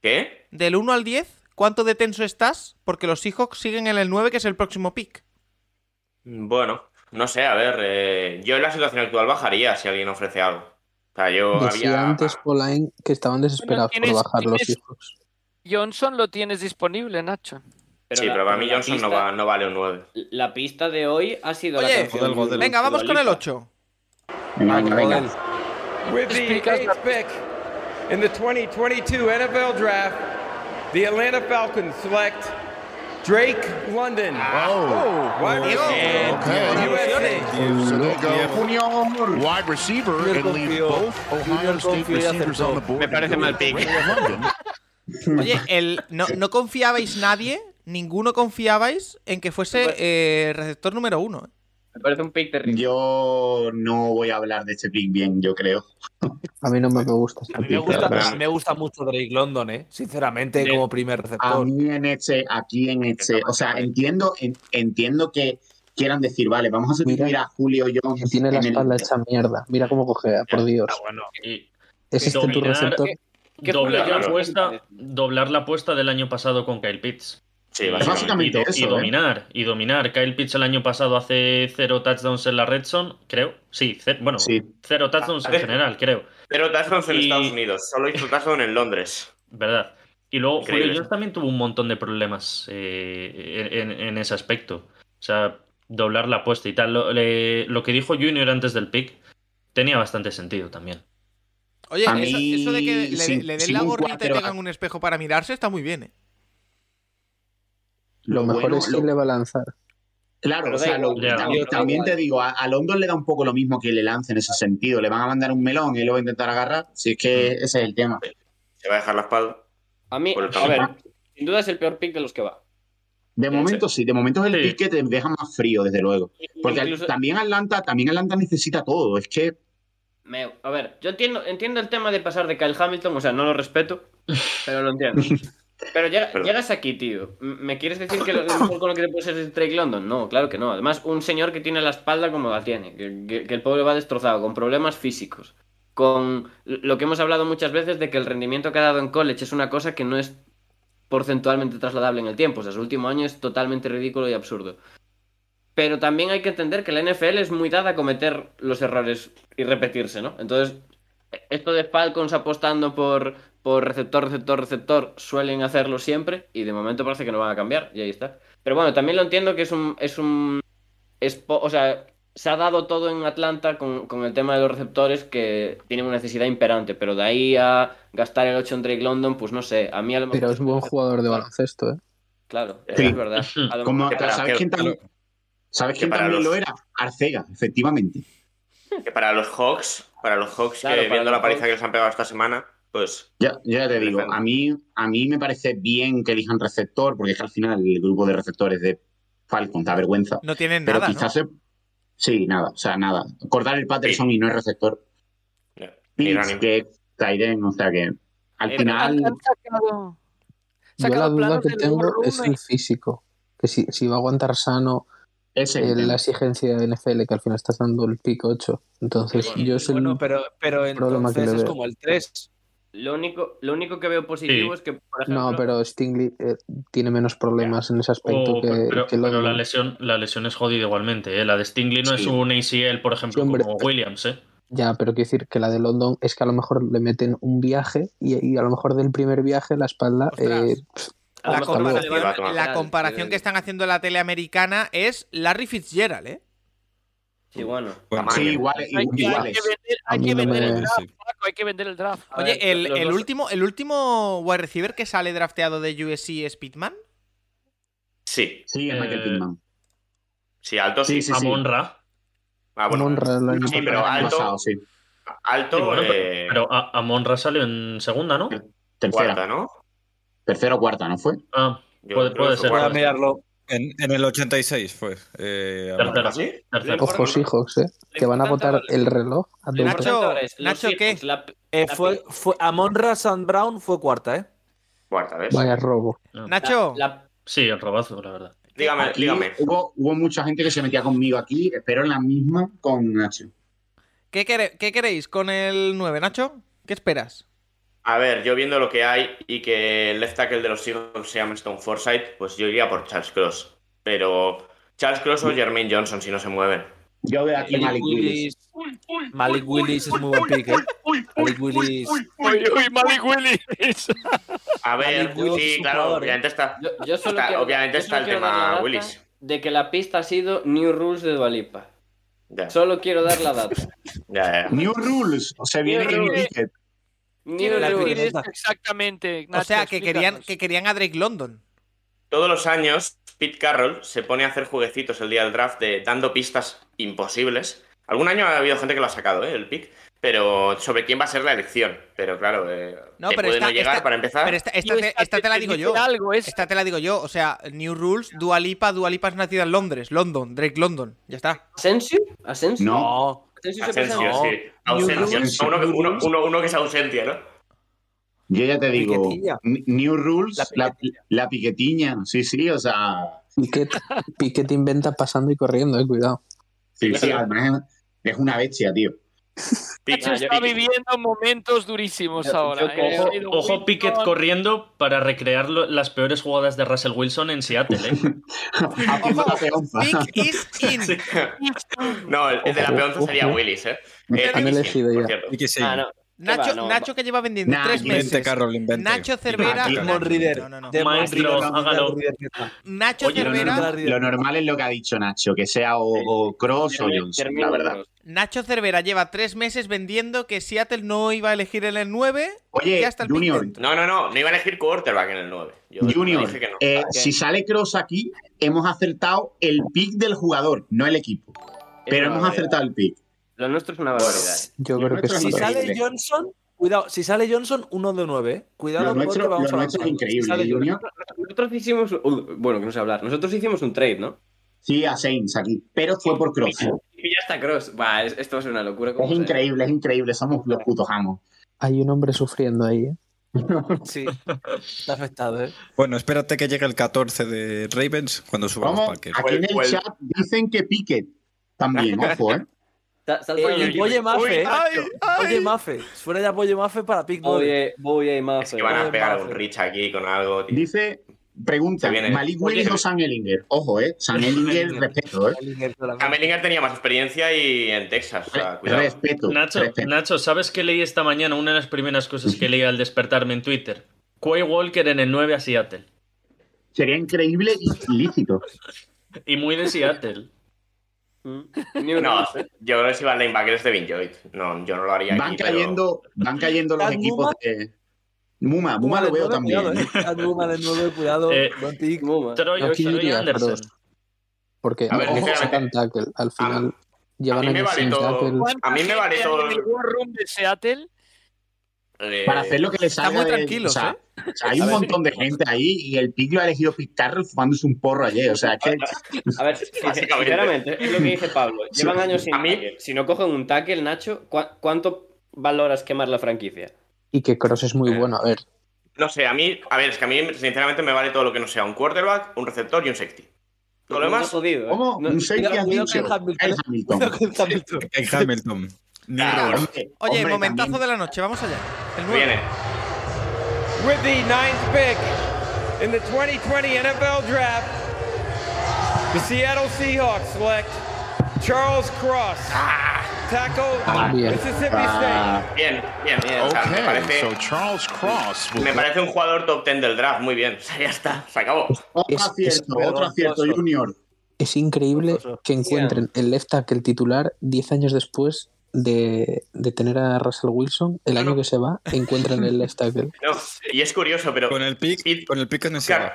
¿Qué? Del 1 al 10, ¿cuánto de tenso estás? Porque los Seahawks siguen en el 9, que es el próximo pick. Bueno, no sé, a ver. eh, yo en la situación actual bajaría si alguien ofrece algo. O sea, yo Decía había. antes Polain que estaban desesperados tienes- por bajar los hijos. Johnson lo tienes disponible, Nacho. sí, la- pero para mí la Johnson no, pista- va, no vale un 9. La pista de hoy ha sido la Oye, canción Godel, Godel. de Venga, vamos con el Lipa. 8. Venga, venga. With the Explicas la- eighth pick in the 2022 NFL Draft, the Atlanta Falcons select Drake London. Oh, wide receiver, Okay. USA. So they go Junior. wide receiver and leave both Ohio State receivers on the board. Me parece mal pick. Oye, el, no, no confiabais nadie, ninguno confiabais en que fuese eh, receptor número 1. Me parece un pick terrible. Yo no voy a hablar de este pick bien, yo creo. A mí no me gusta A mí me pick, gusta, me gusta mucho Drake London, ¿eh? Sinceramente, como primer A receptor. mí en este, aquí en este, o sea, entiendo, en- entiendo que quieran decir, vale, vamos a sustituir Mira, a Julio Que Jones tiene la el- espalda hecha mierda. Mira cómo cogea, por Dios. Ah, bueno. Y ¿Es este tu receptor? ¿Qué doblar, la apuesta, doblar la apuesta del año pasado con Kyle Pitts. Sí, Y- básicamente. Y, eso, y ¿eh? dominar, y dominar. Kyle Pitts el año pasado hace cero touchdowns en la red zone, creo. Sí, ce- bueno, Sí. cero touchdowns en general, creo. Pero touchdowns en Estados Unidos. Solo hizo touchdown en Londres. ¿Verdad? Y luego Increíble. Julio Jones también tuvo un montón de problemas eh, en, en- en ese aspecto. O sea, doblar la apuesta y tal. Lo, le- lo que dijo Junior antes del pick tenía bastante sentido también. Oye, eso, mí, eso de que le, le den la gorrita y tengan un espejo para mirarse está muy bien, ¿eh? Lo mejor bueno, es que lo- le va a lanzar. Claro, Pero o sea, lo- ya. también, te digo, a, a London le da un poco lo mismo que le lance en ese sentido. Le van a mandar un melón y él lo va a intentar agarrar. Si es que ese es el tema. Se va a dejar la espalda. A mí, a ver, sin duda es el peor pick de los que va. De momento sí, de momento es el Sí. pick que te deja más frío, desde luego. Porque Incluso- también Atlanta, también Atlanta necesita todo. Es que Me- a ver, yo entiendo, entiendo el tema de pasar de Kyle Hamilton, o sea, no lo respeto, pero lo entiendo. Pero llega- llegas aquí, tío. ¿Me quieres decir que lo mejor con lo que te puede ser es Drake London? No, claro que no. Además, un señor que tiene la espalda como la tiene, que, que- que el pobre va destrozado, con problemas físicos. Con lo que hemos hablado muchas veces de que el rendimiento que ha dado en college es una cosa que no es porcentualmente trasladable en el tiempo. O sea, su último año es totalmente ridículo y absurdo. Pero también hay que entender que la NFL es muy dada a cometer los errores y repetirse, ¿no? Entonces, esto de Falcons apostando por, por receptor, receptor, receptor, suelen hacerlo siempre y de momento parece que no van a cambiar y ahí está. Pero bueno, también lo entiendo que es un... Es un es o sea, se ha dado todo en Atlanta con, con el tema de los receptores que tienen una necesidad imperante, pero de ahí a gastar el 8 en Drake London, pues no sé, a mí a lo mejor... Pero es buen jugador de baloncesto, ¿eh? Claro, Sí. es verdad. A lo Como- mejor- ¿Sabes quién también, ¿sabes quién también los- lo era? Arcega, efectivamente. Que para los Hawks, para los Hawks, Claro, que viendo la paliza Hawks. que les han pegado esta semana, pues. Ya, ya te digo, a mí, a mí me parece bien que elijan receptor, porque es que al final el grupo de receptores de Falcons da vergüenza. No tienen pero nada, quizás ¿no? se- Sí, nada, o sea, nada. Cortar el Patterson y no es receptor. Pitts, que Tyren, o sea que al final. Yo la duda que tengo es el físico. Que si, si va a aguantar sano Ese eh, la exigencia de NFL, que al final estás dando el pick 8. Entonces, yo es el Bueno, pero, pero problema que entonces es como el 3. Lo único, lo único que veo positivo es que, por ejemplo... No, pero Stingley eh, tiene menos problemas en ese aspecto O- que, pero que pero la, lesión, la lesión es jodida igualmente. ¿eh? La de Stingley no es un ACL, por ejemplo, Sí, hombre, como Williams. ¿eh? Ya, pero quiero decir que la de London es que a lo mejor le meten un viaje y, y a lo mejor del primer viaje la espalda. eh, pff, La comparación, la comparación que están haciendo en la tele americana es Larry Fitzgerald, ¿eh? Sí, bueno. Sí, igual, Hay que, hay que iguales. vender, hay que vender el draft, sí. Paco, hay que vender el draft. A Oye, ver, el, los el último, el último wide receiver que sale drafteado de USC es Pitman. Sí. Sí, es Michael Eh, Pittman. Sí, alto sí. Sí, sí, sí. Amonra. Ah, bueno. Monra el año Sí, pero pasado. alto. Pasado, sí. Alto, Sí, bueno, pero- eh, pero Amonra salió en segunda, ¿no? Tercera. cuarta, ¿no? Tercera o cuarta, ¿no fue? Ah, puede, puede ser. Voy a mirarlo. En, en el 86 fue. Eh, Tercera. ¿Sí? Tercera. Ojo, Seahawks, ¿eh? Que van a ahora- el reloj a Nacho, Nacho, ¿qué? La- Eh, la fue, fue Amonra San Brown fue cuarta, ¿eh? Cuarta vez. Vaya robo. Nacho, la- Sí, el robazo, la verdad. Dígame, Aquí dígame. Hubo, hubo mucha gente que se metía conmigo aquí, espero en la misma con Nacho. ¿qué, quere- qué queréis con el 9, Nacho? ¿Qué esperas? A ver, yo viendo lo que hay y que el left tackle de los Seahawks se llama Stone Forsythe, pues yo iría por Charles Cross. Pero Charles Cross o Jermaine Johnson si no se mueven. Yo veo aquí Malik Willis. Malik Willis es muy buen pick, ¿eh? Malik Willis. Uy, uy, Malik Willis. A ver, sí, claro, jugador, ¿eh? obviamente está. yo, yo solo está- quiero, obviamente yo está el tema Willis. De que la pista ha sido New Rules de Dualipa. Solo quiero dar la data. New Rules, o sea, viene New Rules. New Quiero decir exactamente. o sea, que querían, que querían a Drake London. Todos los años, Pete Carroll se pone a hacer jueguecitos el día del draft de dando pistas imposibles. Algún año ha habido gente que lo ha sacado, ¿eh? El pick. Pero sobre quién va a ser la elección. Pero claro, eh, No, te pero puede esta, no llegar esta- para empezar. pero esta, te, esta esta te- te la digo yo. algo, es- Esta te la digo yo. O sea, New Rules, Dualipa, Dualipa es nacida en Londres. London, Drake London. Ya está. ¿Asensio? ¿Asensio? No, Asensio sí. Ausencia. Uno, uno- uno- uno que es ausencia, ¿no? yo ya te digo, Piquetilla. New Rules, La la, la piquetiña, sí, sí, o sea, Piquet, Piquet inventa pasando y corriendo, eh, cuidado. sí, sí, además es una bestia, tío. Yo- está viviendo momentos durísimos Yo- ahora. yo ¿eh? Ojo, Wilson, Pickett corriendo para recrear lo- las peores jugadas de Russell Wilson en Seattle, ¿eh? Is in. No, el, el de la Ojo, peonza sería ojo. Willis, ¿eh? Han Eh, is elegido ya. sí. Ah, no. Nacho, ¿Qué va? No, Nacho que lleva vendiendo Nah, tres invente, meses. Nacho Cervera. Demon Reader. No, no, no. Maestro, hágalo. Nacho Oye, lo Cervera. normal, lo normal es lo que ha dicho Nacho, que sea o, o Cross o Johnson, la verdad. Nacho Cervera lleva tres meses vendiendo que Seattle no iba a elegir en el 9. Oye, ya está el Junior. No, no, no. No iba a elegir quarterback en el 9. Yo Junior, dije que no. eh, si sale Cross aquí, hemos acertado el pick del jugador, no el equipo. Es Pero hemos barbaridad. acertado el pick. Lo nuestro es una barbaridad. Yo creo que. Si sale. Johnson, cuidado, si sale Johnson, uno de nueve. Cuidado Lo nuestro, vamos lo nuestro es increíble, Si ¿eh, Junior. Nosotros hicimos. uh, bueno, que no sé hablar. Nosotros hicimos un trade, ¿no? Sí, a Saints aquí, pero fue por Cross. Y ya está Cross. Buah, es- esto es una locura. Es sea. increíble, es increíble, somos los putos amos. Hay un hombre sufriendo ahí, ¿eh? Sí, está afectado, ¿eh? Bueno, espérate que llegue el 14 de Ravens cuando Vamos, Packers. aquí en el Well, well. chat dicen que Pickett también, ojo, ¿eh? Eh, el- y Boye Mafe, ¿eh? ay, ay. Boye Mafe. Fuera ya Boye Mafe para pick 9. Boye, Boye y Mafe. Es que van a pegar un Rich aquí con algo, tío. Dice, Pregunta. ¿Malik Willis o Sam Ellinger? Ojo, ¿eh? Sam Ellinger, respeto, ¿eh? Kamelinger tenía más experiencia y en Texas. O sea, cuidado. Respeto. Nacho, Nacho, ¿sabes qué leí esta mañana? Una de las primeras cosas que leí al despertarme en Twitter. Quay Walker en el 9 a Seattle. Sería increíble y lícito. Y muy de Seattle. No, yo creo que si van linebackers de Joyd. No, yo no lo haría Van aquí. pero- cayendo, van cayendo los ¿Estás equipos de. Muma, Muma lo veo también. Cuidado, eh. Estás Muma de cuidado. Eh, buen pick. Troy, Anderson. Porque A ver, ojo, sacan tackle. Al final llevan mí me años vale sin todo. tackle. A mí me vale todo. el War Room de Seattle. eh, Para hacer lo que le Están salga. muy de- tranquilos, o sea, ¿eh? o sea, hay A un ver. montón de gente ahí y el pick lo ha elegido Carroll fumándose un porro ayer. O sea, que. A ver, sinceramente, es lo que dice Pablo. Llevan años sin A mí- tackle. Si no cogen un tackle, Nacho, ¿cu- ¿cuánto valoras quemar la franquicia? Y que Cross es muy Eh. bueno. A ver, No sé, a mí, a ver, es que a mí sinceramente me vale todo lo que no sea un quarterback, un receptor y un safety. Todo lo No demás, jodido, ¿eh? ¿Cómo? No- un safety has dicho. que Hamilton- Kyle Hamilton. Hamilton. En Hamilton. Ni Claro. Ross. Hombre, Oye, hombre, momentazo también- de la noche, vamos allá. El nueve. viene. With the ninth pick in the 2020 NFL Draft, the Seattle Seahawks select Charles Cross, tackle bien. Mississippi State. Ah, Bien, bien. O sea, me Okay, parece, so Charles Cross me parece un jugador top 10 del draft. Muy bien. O sea, ya está, se acabó. otro Es- es acierto, otro acierto, vergonzoso. Junior. es increíble que encuentren el left tackle titular 10 años después de, de tener a Russell Wilson. El año que se va, encuentran el left tackle. No, y es curioso, pero. Con el pick, y- con el pick en ese Claro.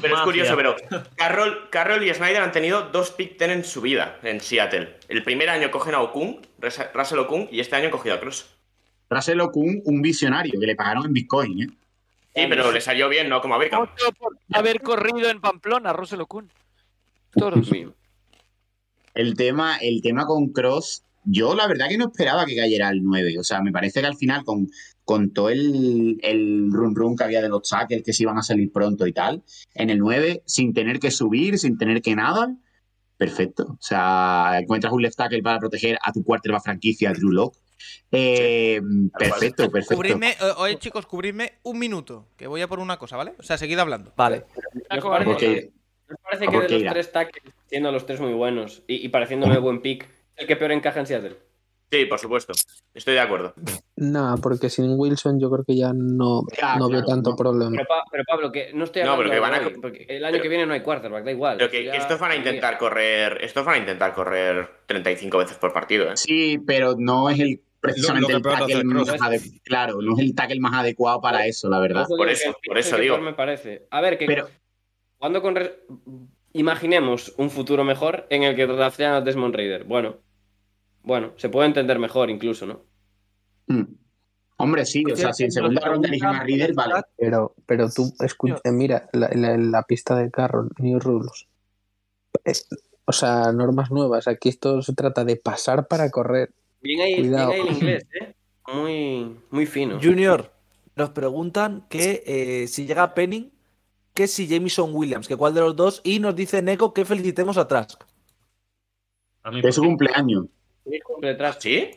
Pero es curioso, pero Carroll, Carroll y Snyder han tenido dos pick ten en su vida en Seattle. El primer año cogen a Okung, Ras- Russell Okung, y este año han cogido a Cross. Russell Okung, un visionario que le pagaron en Bitcoin, ¿eh? Sí, pero le salió bien, no como a Beckham. Por haber corrido en Pamplona, Russell Okun. Toros. El tema, el tema con Cross, yo la verdad que no esperaba que cayera al 9. O sea, me parece que al final, con, con todo el, el run run que había de los tackles que se iban a salir pronto y tal, en el 9, sin tener que subir, sin tener que nada, perfecto. O sea, encuentras un left tackle para proteger a tu quarterback franquicia, Drew Lock. Eh, perfecto, perfecto. Cubridme, eh, oye chicos, cubridme un minuto, que voy a por una cosa, ¿vale? O sea, seguid hablando. Vale. ¿Nos parece, nos parece ¿A que de los tres tackles, siendo los tres muy buenos y, y pareciéndome buen pick, el que peor encaja en Seattle? Sí, por supuesto. Estoy de acuerdo. Nada, porque sin Wilson yo creo que ya no, Ya, no veo tanto no. problema. Pero, Pa- pero Pablo, que no estoy No, hablando pero que de van a hoy, porque el año pero- que viene no hay quarterback, da igual. Pero que Ya- estos van a intentar correr. Estos van a intentar correr 35 veces por partido, ¿eh? Sí, pero no es el precisamente Lo- lo el tackle más Cross. ade- claro, no es el tackle más adecuado para eso, la verdad. Por eso por eso digo. me parece. A ver, que Pero cuando con re- imaginemos un futuro mejor en el que draftean a Desmond Raider. Bueno, bueno, se puede entender mejor incluso, ¿no? mm, hombre, sí, o sea, si en segunda ronda eligen a Reader, vale. Pero, pero tú, escucha, eh, mira, la, la- la pista de Carroll, New Rules. Eh, o sea, normas nuevas. Aquí esto se trata de pasar para correr. Bien ahí, bien Cuidado. ahí el inglés, ¿eh? Muy, muy fino. Junior, nos preguntan que eh, si llega Penning, que si Jameson Williams, que cuál de los dos, y nos dice Neko que felicitemos a Trask. A mí Es su cumpleaños. Detrás. ¿Sí?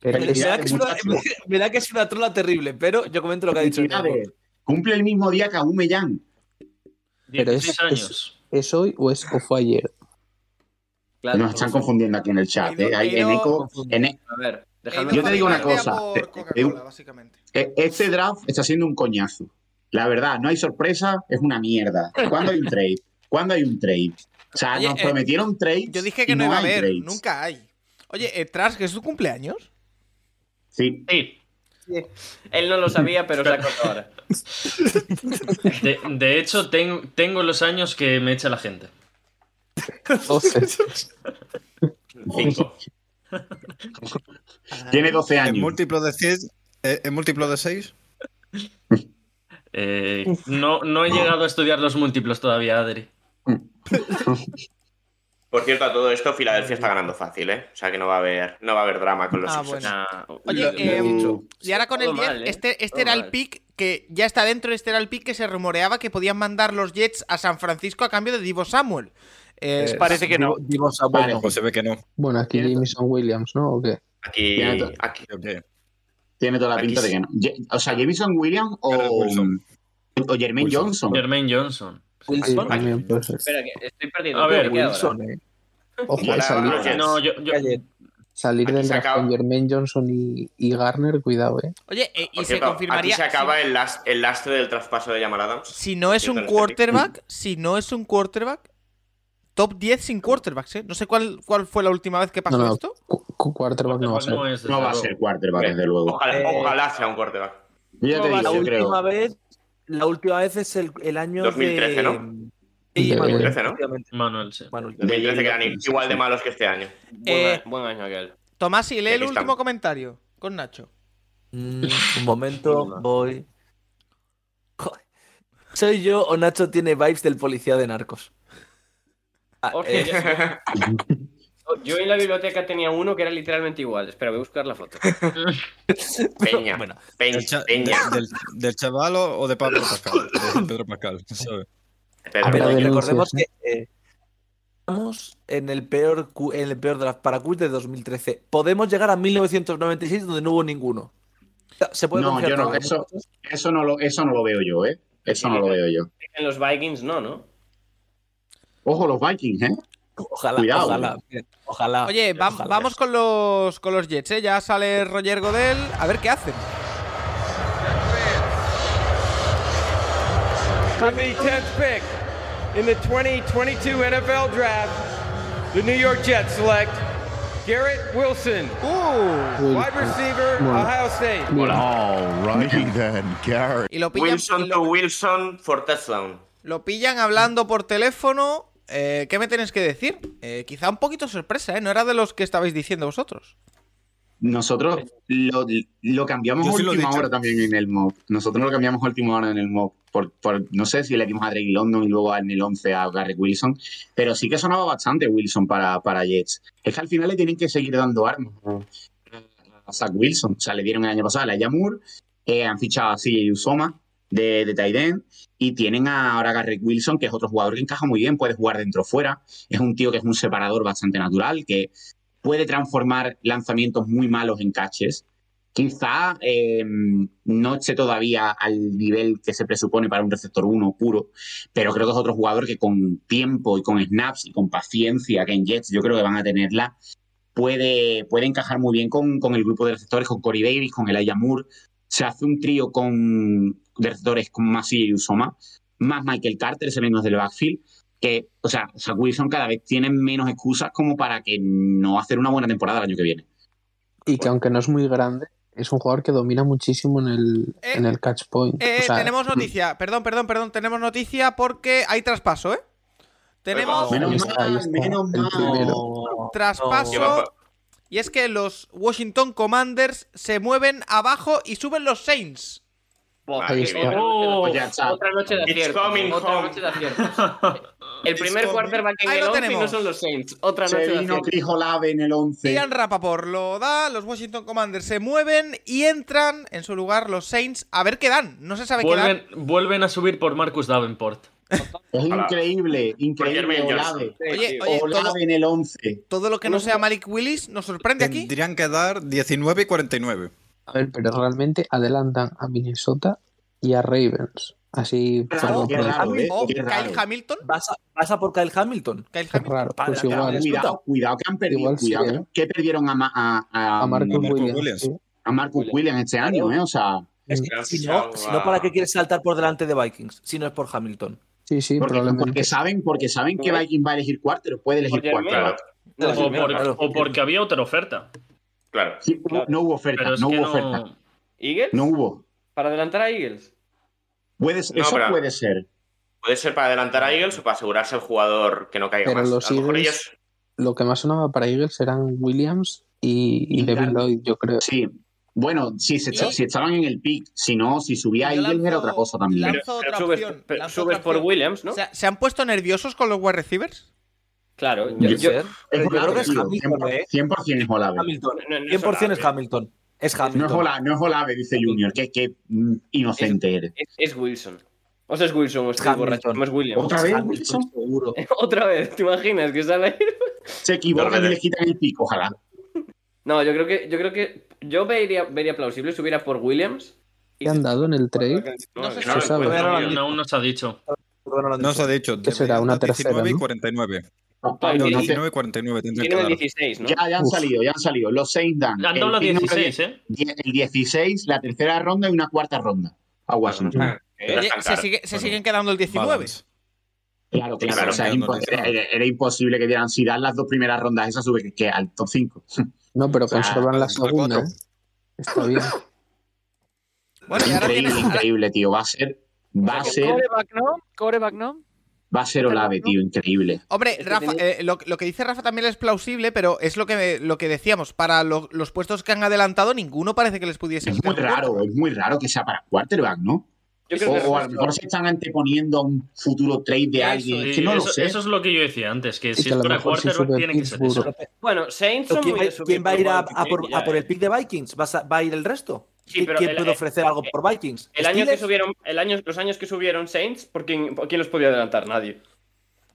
Pero Me da, que es una, me da que es una trola terrible, pero yo comento lo que ha dicho. Cumple el mismo día que Aubameyang. Pero es- 16 años. ¿Es hoy o, es, o fue ayer? Claro, Nos están confundiendo aquí en el chat. ¿eh? Hay- en eco- en e- A ver, Yo te digo una cosa, este draft está siendo un coñazo. La verdad, no hay sorpresa, es una mierda. ¿Cuándo hay un trade? ¿Cuándo hay un trade? O sea, Oye, nos eh, prometieron trades. Yo dije que y no, iba a hay haber, trades. nunca hay. Oye, eh, Trask, ¿es tu cumpleaños? Sí. Sí. Él no lo sabía, pero se ha ahora. De, de hecho, ten- tengo los años que me echa la gente. 12. Cinco. Tiene 12 ¿En años. múltiplo de 6? ¿En múltiplo de 6? Eh, no, no he llegado a estudiar los múltiplos todavía, Adri. Por cierto, a todo esto, Filadelfia está ganando fácil, ¿eh? O sea que no va a haber, no va a haber drama con los Ah, Sixers. bueno. Nah, Oye, em, dicho. y ahora con el Todo 10, mal, ¿eh? este, este era el pick que ya está dentro, este era el pick que se rumoreaba que podían mandar los Jets a San Francisco a cambio de Divo Samuel. Eh, Parece que no. Digo Samuel, Vale. no. Se ve que no. Bueno, aquí Jameson Williams, ¿no? ¿O qué? Aquí, aquí. Ok. Tiene toda la Aquí pinta de que no. O sea, Jameson Williams o. O Jermaine Johnson. Jermaine Johnson. También ser. Espera, que estoy perdiendo. A ver. Wilson, eh. Ojo, Ahora salir. No, yo, yo- salir del draft acaba. con Jermaine Johnson y, y Garner, cuidado, eh. Oye, eh, y se cierto, confirmaría. Aquí se acaba el, el lastre del traspaso de Jamal Adams. Si no es un quarterback, si no es un quarterback, top 10 sin quarterbacks, ¿eh? No sé cuál, cuál fue la última vez que pasó No, no, esto. quarterback no va a ser. no es, No va a ser quarterback, desde luego. Ojalá, Eh, ojalá sea un quarterback. Yo ya te la digo, creo. última vez, la última vez es el, el año 2013, de... ¿no? Sí, De- Manuel, 2013, ¿no? Manuel, sí. Manuel. 2013 que eran igual de malos que este año. Buen, Eh, buen año aquel. Tomás, y lee el último estamos. comentario con Nacho. Mm, un momento, voy. Joder. ¿Soy yo o Nacho tiene vibes del policía de narcos? Ah, eh, yo- Yo en la biblioteca tenía uno que era literalmente igual. Espera, voy a buscar la foto. Peña. bueno, Peña. Del, cha- Peña. de- del, del chaval o de Pablo Pascal. De Pedro Pascal, ¿sabes? Pedro. denuncias, recordemos que eh, estamos en el peor en el peor draft para quiz de 2013. Podemos llegar a 1996 donde no hubo ninguno. ¿Se puede No, yo no, eso, eso, no lo, eso no lo veo yo, ¿eh? Eso no lo veo yo. En los Vikings no, ¿no? Ojo, los Vikings, ¿eh? Ojalá, Cuidado, ojalá. Oye, va- ojalá. vamos con los, con los Jets, ¿eh? Ya sale Roger Godel. A ver qué hacen. With the 10th pick in the 2022 NFL Draft, the New York Jets select Garrett Wilson, Uh, wide receiver. Ohio State. All righty then, Garrett. y lo pillan, Wilson y to Wilson for touchdown. lo pillan hablando por teléfono. Eh, ¿Qué me tenéis que decir? Eh, quizá un poquito sorpresa, ¿eh? No era de los que estabais diciendo vosotros. Nosotros lo, lo cambiamos a sí última hora también en el mock. Nosotros lo cambiamos a última hora en el mock. Por, por- no sé si le dimos a Drake London y luego en el 11 a Garrett Wilson. Pero sí que sonaba bastante Wilson para, para Jets. Es que al final le tienen que seguir dando armas a Zach Wilson. O sea, le dieron el año pasado a la Yamur. eh, han fichado a CJ Usoma de, de y tienen a- ahora a Garrett Wilson, que es otro jugador que encaja muy bien, puede jugar dentro o fuera. Es un tío que es un separador bastante natural, que puede transformar lanzamientos muy malos en catches. Quizá eh, no esté todavía al nivel que se presupone para un receptor 1 puro, pero creo que es otro jugador que con tiempo y con snaps y con paciencia, que en Jets yo creo que van a tenerla, puede, puede encajar muy bien con, con el grupo de receptores, con Corey Davis, con Elijah Moore. Se hace un trío con, de receptores con Masi y Usoma, más Michael Carter saliendo del backfield que, o sea, Zach Wilson cada vez tiene menos excusas como para que no hacer una buena temporada el año que viene. Y que aunque no es muy grande, es un jugador que domina muchísimo en el, Eh, en el catch point. Eh, O sea, tenemos noticia, perdón, perdón, perdón, tenemos noticia porque hay traspaso, ¿eh? Tenemos Menos mal, menos mal. traspaso. Y es que los Washington Commanders se mueven abajo y suben los Saints. Ahí está. Oh. Otra noche de aciertos. Otra home. noche de aciertos. El primer quarterback en Ahí el lo 11 y no son los Saints. Otra noche Se de vino en el 11. Ian Rapaport lo da, los Washington Commanders se mueven y entran en su lugar los Saints a ver qué dan. No se sabe qué dan. vuelven a subir por Marcus Davenport. Es increíble, increíble. Olave. Oye, oye, todo, Olave en el 11. todo lo que no sea Malik Willis nos sorprende aquí. Tendrían que dar 19 y 49. A ver, pero realmente adelantan a Minnesota y a Ravens. Así lo qué raro, ¿eh? O Qué Kyle. Hamilton. ¿Vas a, vas a por Kyle Hamilton? Kyle Qué Hamilton. raro. Pues igual. Cuidado, cuidado que han perdido. Igual sí, cuidado ¿eh? que, que perdieron a, a, a, A Marcus a Marcus Williams. Williams. sí. a Marcus Williams este año, ¿eh? O sea, Es que Pero si no, si no, ¿para qué quieres saltar por delante de Vikings? Si no es por Hamilton. Sí, sí, porque, probablemente. porque saben, porque saben que Viking va a elegir cuarto, puede elegir Porque cuarto. Claro, No, O, sí, mira, por- claro. o porque había otra oferta. claro. Sí, no- no hubo oferta, no hubo no. oferta. ¿Eagles? No hubo. Para adelantar a Eagles. Puede, ser- No, eso pero- puede ser. Puede ser para adelantar a Eagles o para asegurarse el jugador que no caiga Pero más. los a lo mejor Eagles- ellos. Lo que más sonaba para Eagles eran Williams y, y Y Devin Garland. Lloyd, yo creo. Sí. Bueno, si, se, Y- si estaban en el pick, si no, si subía Eagles era otra cosa también. Pero otra subes, opción, pero subes otra por. Williams, ¿no? O sea, ¿se han puesto nerviosos con los wide receivers? claro. Yo, yo- creo que es Hamilton, 100%, ¿eh? 100% es Olave. Hamilton. No, no es 100% es Olave. Hamilton. Es No es. Olave, no es Olave, dice Junior. Qué, qué inocente eres. es, es Wilson. O sea, es Wilson, o Hamilton. borracho. No es Williams. ¿Otra vez, Hamilton, Wilson? seguro. Otra vez, ¿te imaginas que sale ahí? Se equivocan y le quitan el pick, ojalá. No, yo creo que yo creo que yo vería, vería plausible si hubiera por Williams ¿Qué han dado en el trade? No se No, sabe. aún, aún no se ha dicho. No se ha dicho. ¿Qué será? Una tercera, 19 y ¿no? 49. No, Ay, no, no, no, 19 y 49 tendrían que Tienen el dar. 16, ¿no? Ya, ya han Uf. salido, ya han salido. Los Saints dan. Han el dado los pick número 16, ¿eh? El 16, la tercera ronda y una cuarta ronda a Washington. Ah, se, sigue- se Bueno, siguen quedando el 19. Balance. Claro, claro. Claro, o sea, no, no, era, era imposible que dieran. Si dan las dos primeras rondas, esas sube que, que al top 5. No, pero O sea, conservan la segunda. ¿eh? Está bien. Bueno, increíble, tienes. ahora- increíble, tío. Va a ser. Va a ser. Coreback no, coreback no. Va a ser Olave, tío. Increíble. Hombre, Rafa, eh, lo, lo que dice Rafa también es plausible, pero es lo que, lo que decíamos. Para lo- los puestos que han adelantado, ninguno parece que les pudiese Es muy raro, es muy raro que sea para quarterback, ¿no? Yo creo O, que o a lo mejor se están anteponiendo a un futuro trade de Eso, alguien. Es que no lo eso, sé. eso es lo que yo decía antes, que Y si que es lo para quarterback tiene que ser eso. Bueno, Saints ¿Pero son ¿Quién, muy va, quién a ir a, por, ya, a por el pick de Vikings? ¿Vas a- ¿Va a ir el resto? Sí, ¿Qui- pero ¿Quién el- puede el- ofrecer algo por Vikings? El año que subieron, el año, los años que subieron Saints, ¿por quién, por quién los podía adelantar? Nadie.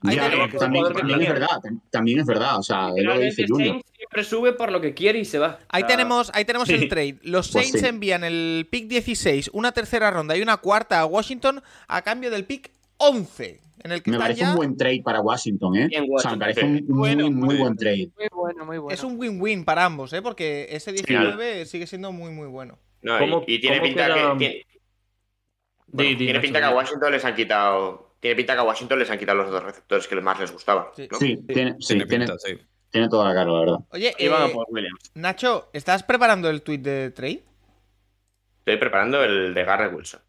Ya, también, es verdad, tam- también es verdad. O sea, lo dice Junior. Siempre sube por lo que quiere y se va. Ahí O sea, tenemos, ahí tenemos Sí. el trade. Los Pues Saints sí. envían el pick 16, una tercera ronda y una cuarta a Washington a cambio del pick 11. En el que Me parece ya. un buen trade para Washington, ¿eh? O sea, me parece un muy, Bueno, muy, muy buen trade. Muy bueno, muy bueno. Es un win-win para ambos, ¿eh? Porque ese 19 sigue siendo muy, muy bueno. No, y- ¿Cómo- y, tiene cómo pinta queda- que. Tiene, bueno, Di, di, tiene Nacho, pinta que a. Washington les han quitado. Tiene pinta que a Washington les han quitado los dos receptores que más les gustaban. Sí. ¿no? Sí, tiene, sí, Tiene tiene, pinta, sí. Tiene toda la cara, la verdad. Oye, Y van a eh, por Williams. Nacho, ¿estás preparando el tweet de trade? Estoy preparando el de Garrett Wilson.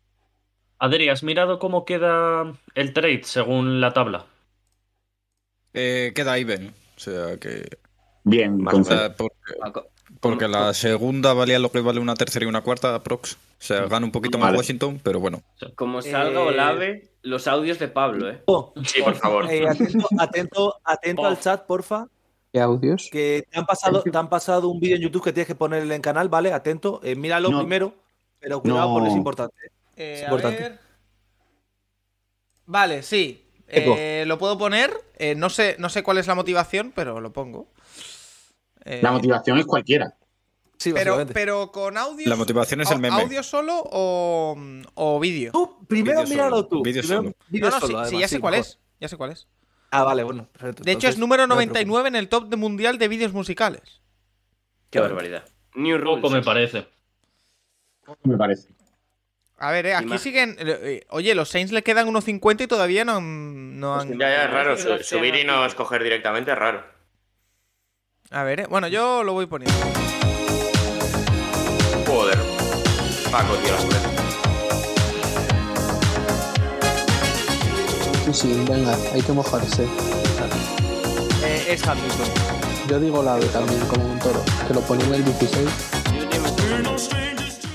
Adri, ¿has mirado cómo queda el trade según la tabla? Eh, queda even. O sea que. Bien, o sea, porque, porque la segunda valía lo que vale una tercera y una cuarta, prox. O sea, gana un poquito más. Washington, pero bueno. Como salga Eh, Olave, los audios de Pablo, ¿eh? Oh, Sí, por favor. eh, atento atento, atento Oh. al chat, porfa. ¿Qué audios? Que te han pasado, te han pasado un vídeo en YouTube que tienes que poner en el canal, ¿vale? Atento. eh, míralo No. primero, pero cuidado No. porque es importante. ¿eh? Eh, Es a importante. ver. Vale, sí. Eh, lo puedo poner. Eh, no, sé, no sé cuál es la motivación, pero lo pongo. Eh, La motivación es cualquiera. Sí, pero, pero con audio. La motivación es el meme. ¿Audio solo o, o vídeo? Tú, primero míralo solo, tú. vídeo primero solo. No, no, sí, solo, sí, además, ya sé cuál mejor. es. Ya sé cuál es. Ah, vale, bueno. perfecto. De hecho, es número no te 99 en el top de mundial de vídeos musicales. Qué barbaridad. New rules. Poco me parece. Me parece. A ver, eh, aquí siguen. eh, oye, los Saints le quedan 1.50 y todavía no han. no han- Ya, ya, es raro. Sí, su- subir y no escoger directamente es raro. A ver, eh, bueno, yo lo voy poniendo. Joder. Paco, tío, las tres. Sí, sí, venga, hay que mojarse. Eh, es Hamilton. Yo digo la B también, como un toro, que lo ponía en el 16.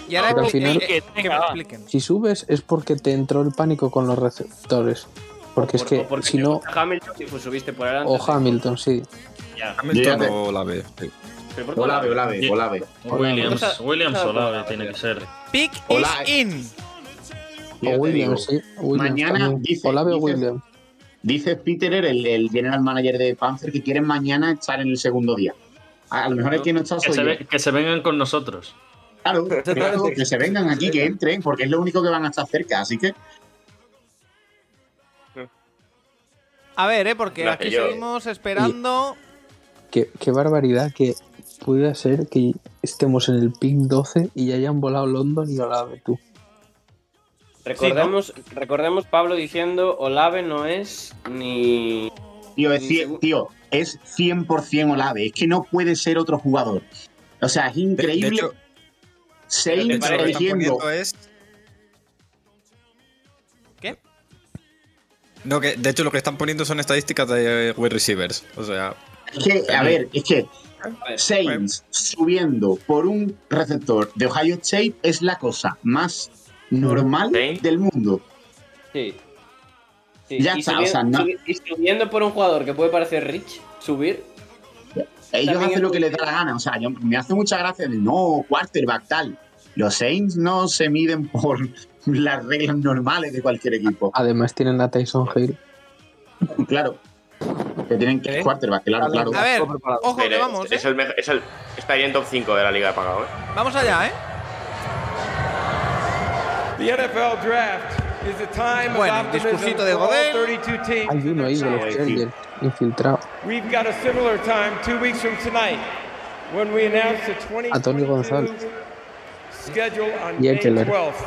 Y ahora Pero al que- final- que, que me expliquen. Si subes es porque te entró el pánico con los receptores. Porque es Por- que porque si no, Hamilton y pues subiste por adelante. o Hamilton, sí. Ya. Hamilton Bien. o la B. sí. Pero ¿por qué Olave, Olave. Olave. Williams, Williams Olave tiene que ser. Pick is in. O Williams, digo, sí. Williams mañana dice- Olave Williams. Dice Peterer, el, el general manager de Panzer, que quieren mañana estar en el segundo día. A, lo mejor el que no está Que se, ve- que se vengan con nosotros. Claro, claro, que se vengan aquí, que entren, porque es lo único que van a estar cerca. Así que A ver, eh, porque No, aquí yo- seguimos esperando. Qué, qué barbaridad que pueda ser que estemos en el pick 12 y ya hayan volado London y Olave, tú. Recordemos, recordemos Pablo diciendo Olave no es ni. Tío, es, ni tío, es 100% Olave. Es que no puede ser otro jugador. O sea, es De, de increíble. de Saints hecho, lo que están eligiendo. poniendo es. ¿Qué? No, que de hecho lo que están poniendo son estadísticas de wide receivers. O sea, Es que, a ver, es que Saints subiendo por un receptor de Ohio State es la cosa más normal Sí. del mundo. Sí. Sí, Ya y está, subiendo, o sea, no- subi- y subiendo por un jugador que puede parecer rich, subir. Ellos hacen lo que les da la gana. O sea, yo- me hace mucha gracia de no, quarterback tal. Los Saints no se miden por las reglas normales de cualquier equipo. Además tienen a Tyson Hill. Claro. Que tienen que ¿Eh? quarterback, claro, claro. A ver, ojo, que vamos, es, eh. el, es el. Estaría en top 5 de la liga de pagado, ¿eh? Vamos allá, eh. The NFL draft is a time of Bueno, optimism discursito de for all Godel. 32 teams. Hay uno ahí de los Chargers infiltrado. We've got a similar time two weeks from tonight when we announce the A Tony 2022 González. schedule on Y May 12th.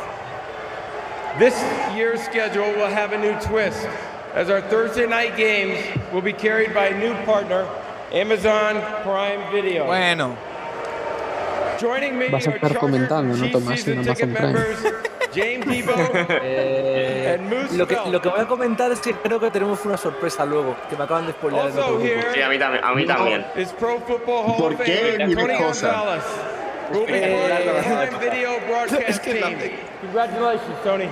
This year's schedule will have a new twist, as our Thursday night games will be carried by a new partner, Amazon Prime Video. Bueno, Joining me Vas a are estar comentando, ¿no, Chief Tomás, Season en Ticket Amazon Prime? James Debo Eh, and Moose lo, que, lo que voy a comentar es que creo que tenemos una sorpresa luego, que me acaban de here Sí, a mí también. A mí también. is Pro Football Hall ¿Por of qué Tony cosa? Eh, broadcast team. Congratulations, Tony.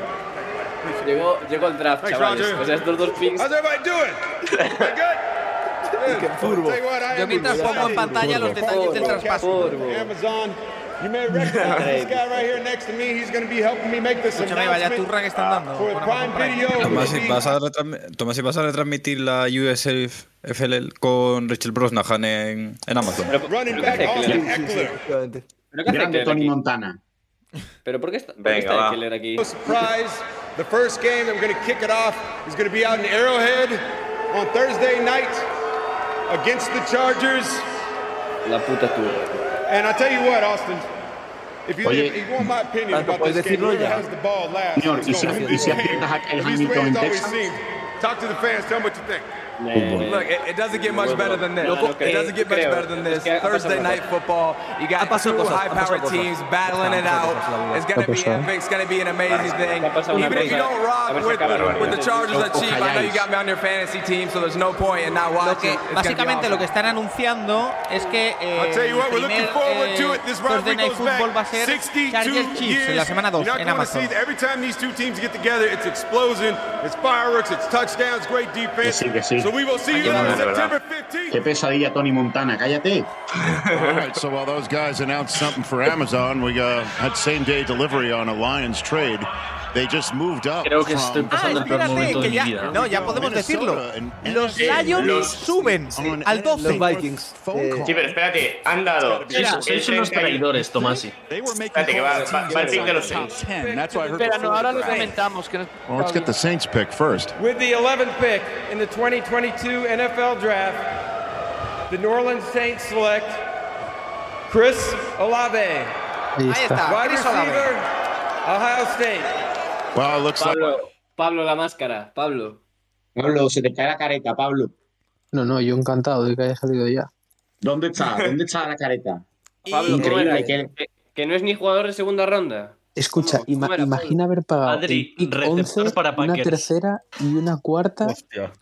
Llegó, llegó el draft, Thanks, chavales. Roger. O sea, estos dos pings. How's everybody doing? Good? Qué yo mientras pongo en pantalla los detalles del traspaso. You may recognize this guy right here next to me. He's going to be helping me make this Escúchame, vaya announcement turra que están dando for con Prime Amazon Prime. Video. Tomás, si be- vas a, retransmi- Tomás, si vas a retransmitir la USFL con Rachel Brosnahan en, en Amazon. Running back Austin Eckler. Efectivamente. ¿Pero qué hace Grande Eckler Tony? Montana. ¿Pero por qué está, Venga, está. Eckler aquí? No surprise. The first game that we're going to kick it off is going to be out in Arrowhead on Thursday night against the Chargers. La puta tú. And I tell you what, Austin, if you, Oye. if you want my opinion about this game, ya. has the ball last Señor, ¿y si, y si aprietas a Kyle At least the way Hamilton en Texas? Talk to the fans. Tell them what you think. Look, it, it doesn't get much better than this. It doesn't get much better than this. Thursday night football. You got pasado two high-powered teams battling it out. It's gonna be epic. It's gonna be an amazing thing. Ha pasado una Even if you don't A rock with, with, the Chargers that Os cheap, I know you got me on your fantasy team, so there's no point in not Lo watching. que It's gonna básicamente lo que están anunciando es que eh, I'll tell you what, el we're looking primer forward eh, to it. This Thursday rivalry Night goes Football va a ser Chargers Chiefs en la semana 2 en going to see Amazon. every time these two teams get together, it's explosion, it's fireworks, it's touchdowns, great defense. Que sí, que sí. So we will see you on. September 15th. Qué pesadilla Tony Montana, cállate. All right, so while those guys announced something for Amazon, we uh, had same day delivery on a Lions trade. They just moved up. Creo que estoy Ah, pasando el peor momento de mi ya, vida. no, ya podemos decirlo. Los Lions los- suben al 12. Los Vikings. eh, Sí, pero espérate, han dado. Sois, el sois unos 30 traidores, Tomasi. Espérate, que va, va, va el pick de los Saints. Espera, no, ahora lo comentamos. Que no- Well, let's get the Saints pick first. With the 11th pick in the 2022 NFL Draft, the New Orleans Saints select Chris Olave, Ahí está. wide receiver, Ohio State. Well, it looks like Pablo, Pablo, la máscara. Pablo. Pablo, se te cae la careta, Pablo. No, no, yo encantado de que haya salido ya. ¿Dónde está? ¿Dónde está la careta? Pablo, que- Que, que no es ni jugador de segunda ronda. Escucha, ¿Cómo? ima- ¿Cómo era, imagina haber pagado Adri, el pick receptor 11, para una tercera y una cuarta. Hostia.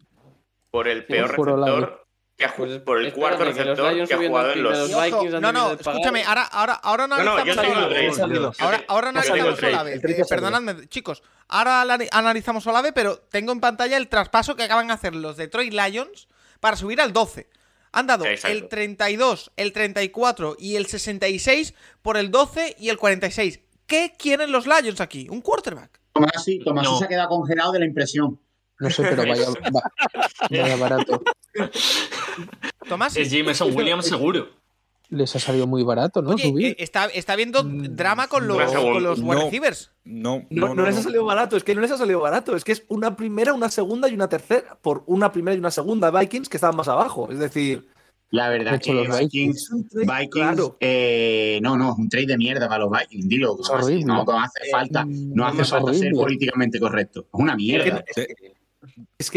Por el peor receptor. Que ha, Pues por el espérate, cuarto que receptor Lions que ha jugado en los. los Vikings No, no, escúchame, ahora, ahora, ahora No, no, yo tengo el. Ahora, ahora el analizamos. Olave. Eh, perdonadme, chicos. Ahora anali- analizamos Olave, pero tengo en pantalla el traspaso que acaban de hacer los Detroit Lions para subir al 12. Han dado Exacto. el 32, el 34 y el 66 por el 12 y el 46. ¿Qué quieren los Lions aquí? ¿Un quarterback? Tomasi, Tomasi No. se ha quedado congelado de la impresión. No sé, pero vaya, va- vaya barato. Tomás. Es Jameson Williams seguro. Les ha salido muy barato, ¿no? Oye, Subir. eh, está, está viendo drama con los, segunda. con los wide No. receivers. No, No, no, les ha salido barato, es que no les ha salido barato, es que es una primera, una segunda y una tercera, por una primera y una segunda Vikings que estaban más abajo. Es decir, La verdad que los Vikings, Vikings, claro. eh, no, no, es un trade de mierda para los Vikings, dilo. Es Tomasi, horrible. No, no hace falta, no hace falta ser políticamente correcto. Es una mierda. Es que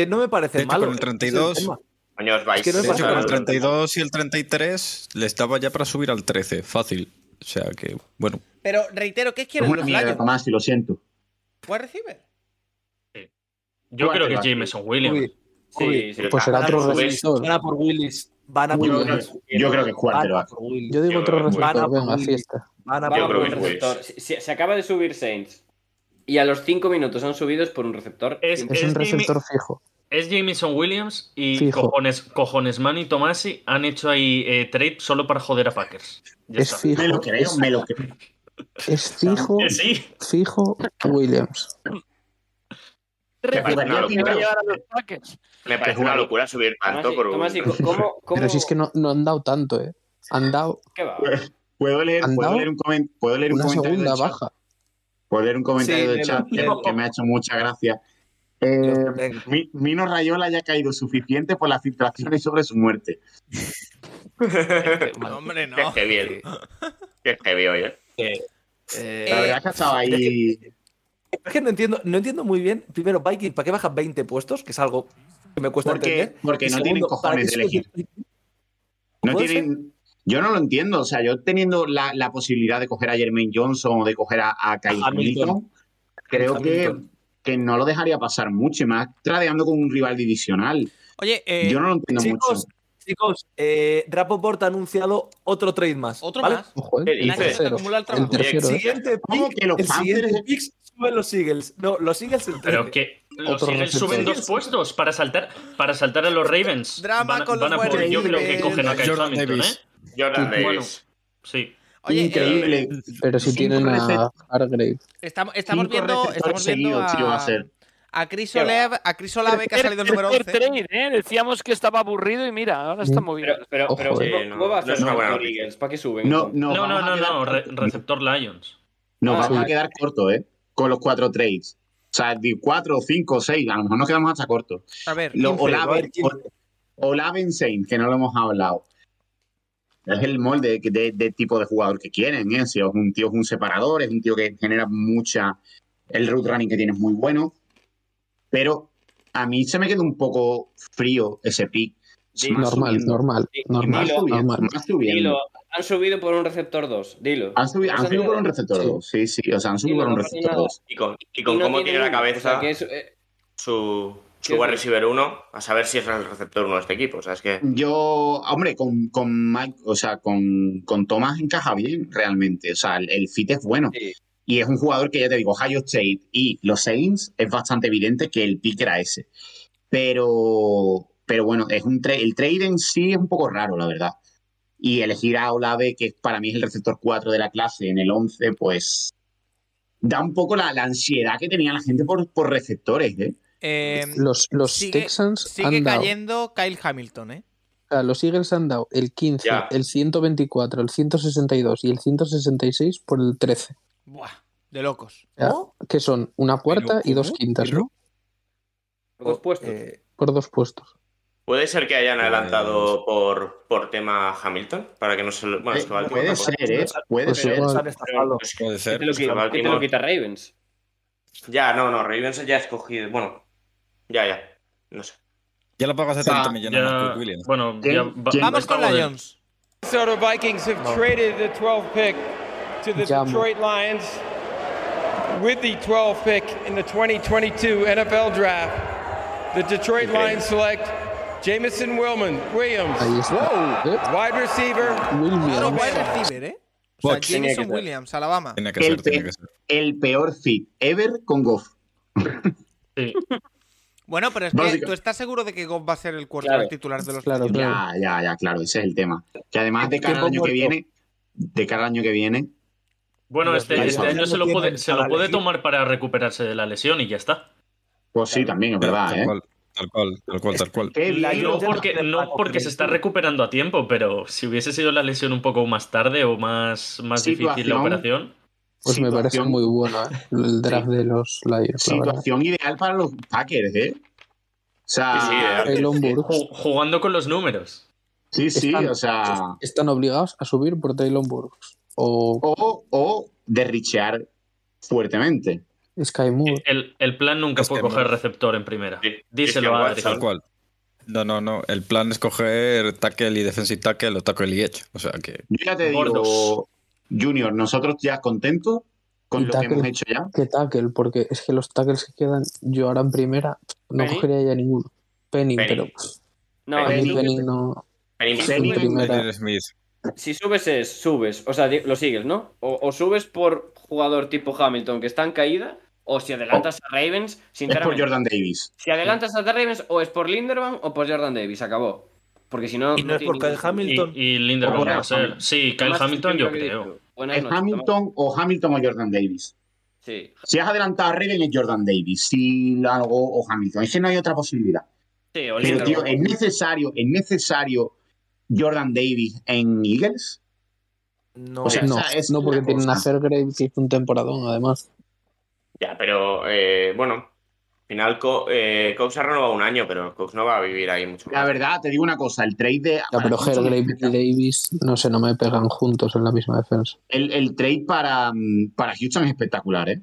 no me parece De hecho, malo. con el ese es 32, tema. Coño, os vais. Es que no es De hecho, fácil. con el 32 y el 33 les daba ya para subir al 13, fácil. O sea que, bueno. Pero reitero, ¿qué Es quieren los Lions? Tomasi, lo siento. ¿Wide receiver? Yo creo que es. Jameson Williams. Uy, Sí, sí. Pues será otro receptor. Van a por Willis. Van a por Yo, Willis. yo creo que es quarterback. Yo digo Yo otro que van a receptor, por Willis. fiesta. Van a por que es Willis. receptor. Si- si- se acaba de subir Saints y a los 5 minutos son subidos por un receptor. Es- Es un Jamie- receptor fijo. Es Jameson Williams y Fijo. cojones, cojones Man y Tomasi han hecho ahí eh, trade solo para joder a Packers. Ya Es está. fijo. Me lo creo, es, me lo creo. es fijo, sí. fijo Williams. Me parece una locura. Me parece una subir tanto Tomasi, por un. Tomasi, ¿cómo, cómo, Pero si es que no, no han dado tanto, ¿eh? Han dado ¿Qué va? ¿Puedo leer, puedo leer un, comen- ¿puedo leer un una comentario segunda chat? Por leer un comentario Sí, del léelo, chat que- me ha hecho mucha gracia. Eh, Mi- Mino Rayola ya ha caído suficiente por las filtraciones sobre su muerte. Hombre, no. Qué heavy, el- Qué heavy hoy, ¿eh? La verdad es que estaba ahí. Es que no entiendo, no entiendo muy bien. Primero, Viking, ¿para qué bajan 20 puestos? Que es algo que me cuesta Porque, entender. porque Y no tienen segundo, ¿para cojones de elegir. No ¿Puede tienen. Yo no lo entiendo. O sea, yo teniendo la, la posibilidad de coger a Jermaine Johnson o de coger a, a Kyle Hamilton. Hamilton, creo que, Hamilton. que no lo dejaría pasar mucho y más tradeando con un rival divisional. Oye, eh, yo no lo entiendo Chicos, mucho. chicos, eh, Rapoport ha anunciado otro trade más. ¿Otro ¿vale? más? Ojo, ¿Qué el tercero. Acumula el trabajo. El tercero, El ¿eh? siguiente ¿Cómo pick, que los el siguiente Panthers- pick suben los Eagles. No, los Eagles el Pero 13. que los Otro Eagles receptor. suben dos puestos para saltar, para saltar a los Ravens. Drama van, con van los a por, yo creo que cogen a Kyle Hamilton, Davis. ¿eh? Jordan Bueno, Davis. sí. Oye, eh, Increíble. Pero si tienen a Hargrave. estamos, estamos viendo, estamos viendo seguidos, tío, va a a, ser. a Chris. Olave, a Chris Olave que ha salido el número Tercer 11. trade, ¿eh? Decíamos que estaba aburrido y mira, ahora está muy bien. Pero, pero, Ojo, pero eh. ¿cómo, cómo va a No ser es una buena por noticia. Eagles? ¿Para qué suben? No, no, No, no, a no, no, re- receptor Lions. Nos Ah, vamos a vale. quedar cortos, ¿eh? Con los cuatro trades. O sea, de cuatro, cinco, seis. A lo mejor nos quedamos hasta cortos. A ver, Lo, 15, va a Olave, haber 15. Olave Saint, que no lo hemos hablado. Es el molde de, de- de tipo de jugador que quieren, ¿eh? Si es un tío es un separador, es un tío que genera mucha. El route running que tiene es muy bueno. Pero a mí se me quedó un poco frío ese pick. Sí, Normal, subiendo. normal, Sí, normal, subiendo, normal. Dilo, han subido por un receptor 2, dilo. Han subido, han por un receptor Sí. 2. Sí, sí. O sea, han subido Dilo, por un receptor nada. 2. Y con, y Y con no cómo tiene la. O cabeza sea, que es, eh, su, su ¿Qué es wide receiver 1, a saber si es el receptor 1 de este equipo. O sea, es que. Yo, hombre, con, con Mike, o sea, con, con Thomas encaja bien realmente. O sea, el, el fit es bueno. sí. Y es un jugador que ya te digo, Ohio State y los Saints, es bastante evidente que el pick era ese. Pero, pero bueno, es un tra- el trade en sí es un poco raro, la verdad. Y elegir a Olave, que para mí es el receptor 4 de la clase, en el 11, pues da un poco la, la ansiedad que tenía la gente por, por receptores, ¿eh? Eh, Los, los sigue, Texans sigue han dado. cayendo Kyle Hamilton, ¿eh? o sea, los Eagles han dado el 15, Ya. el 124, el 162 y el 166 por el 13. Buah, de locos. O sea, Que son una cuarta y dos quintas, ¿no? Dos puestos. Eh, Por dos puestos. ¿Puede ser que hayan adelantado por, por tema Hamilton? Para que no se lo. Bueno, es que va el puede ser, ¿eh? Puede Pues ser. Es que- Puede ¿Qué ser. te es que lo quita Ravens? Ya, no, no, Ravens ya ha escogido. Bueno, ya, ya. No sé. Ya lo pago hace O sea, 30 millones más Ya, que Williams. bueno, ¿Quién- ya va- quién- Vamos con de- Lions. Minnesota Vikings have traded the 12th pick to the Llamo. Detroit Lions. With the 12th pick in the 2022 NFL Draft, the Detroit. Lions select Jamison Wilman, Williams, Ahí está. ¿Eh? wide receiver. Williams. Wide receiver, ¿eh? O sea, Jameson. Williams, Alabama. Tiene que El ser, tiene pe- que ser. El peor fit ever con Goff. Sí. Bueno, pero es que tú estás seguro de que Goff va a ser el Claro. titular de los Claro. Ya, ya, ya, claro, ese es el tema. Que además de cara al Tiempo año que viene, de cara al año que viene, Bueno, este, este año se lo puede, se para lo puede elegir. tomar para recuperarse de la lesión y ya está. pues sí, también es verdad, tal ¿eh? cual, tal cual, tal cual, tal cual. No porque, no porque se está recuperando a tiempo, pero si hubiese sido la lesión un poco más tarde o más, más difícil la operación. Pues me parece muy bueno ¿eh? el draft de los Lions. Situación ideal para los Packers, ¿eh? O sea, Sí, sí, Burks. Ju- Jugando con los números. sí, sí, Están- o sea, Están obligados a subir por Traylon Burks. O o, o derrichear fuertemente. Sky Moore. El, el plan nunca Es fue coger receptor en primera. Díselo a Adri. Tal cual. No, no, no. El plan es coger tackle y defensive tackle o tackle y edge. O sea que. Yo ya te digo, Gordos. Junior, nosotros ya contentos con lo que tackle. hemos hecho ya. ¿Qué tackle? Porque es que los tackles que quedan, yo ahora en primera no Penny. cogería ya ninguno. Penny, Penny. pero No, Penny no. Penny- Penny- en primera. Smith. si subes es, subes. O sea, lo sigues, ¿no? O, o subes por jugador tipo Hamilton que está en caída, o si adelantas a Ravens, Es por sinceramente. Jordan Davis. Si adelantas a The Ravens, o es por Linderbaum o por Jordan Davis, acabó. Porque si no. Y no es tiene por Kyle ningún- Hamilton. Y, y va a ser. Sí, Kyle Hamilton yo creo. Es noches, Hamilton o Hamilton o Jordan Davis. Sí. Si has adelantado a Raven es Jordan Davis. Si algo o Hamilton. Es que no hay otra posibilidad. Sí, o Pero, tío. ¿es necesario, ¿es necesario Jordan Davis en Eagles? No, O sea, no, es no porque una tienen a cosa. Fairgrave que hizo un temporadón, además. Ya, pero eh, bueno, final eh, Cox ha renovado un año, pero Cox no va a vivir ahí mucho más. La verdad, te digo una cosa, el trade de... Ya, pero Hergrave y Davis, no sé, no me pegan juntos en la misma defensa. El, trade para, mm, para Houston es espectacular, ¿eh?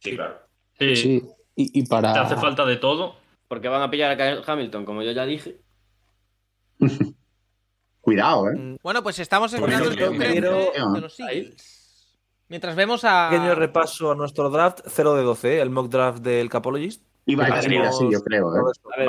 Sí, claro. Sí. Y, para... Te hace falta de todo. Porque van a pillar a Hamilton, como yo ya dije. Cuidado, ¿eh? Bueno, pues estamos esperando el de los Eagles. Mientras vemos a. Pequeño repaso a nuestro draft 0 de 12, ¿eh? el mock draft del Capologist. Iba a ser así, yo creo. ¿eh? A ver,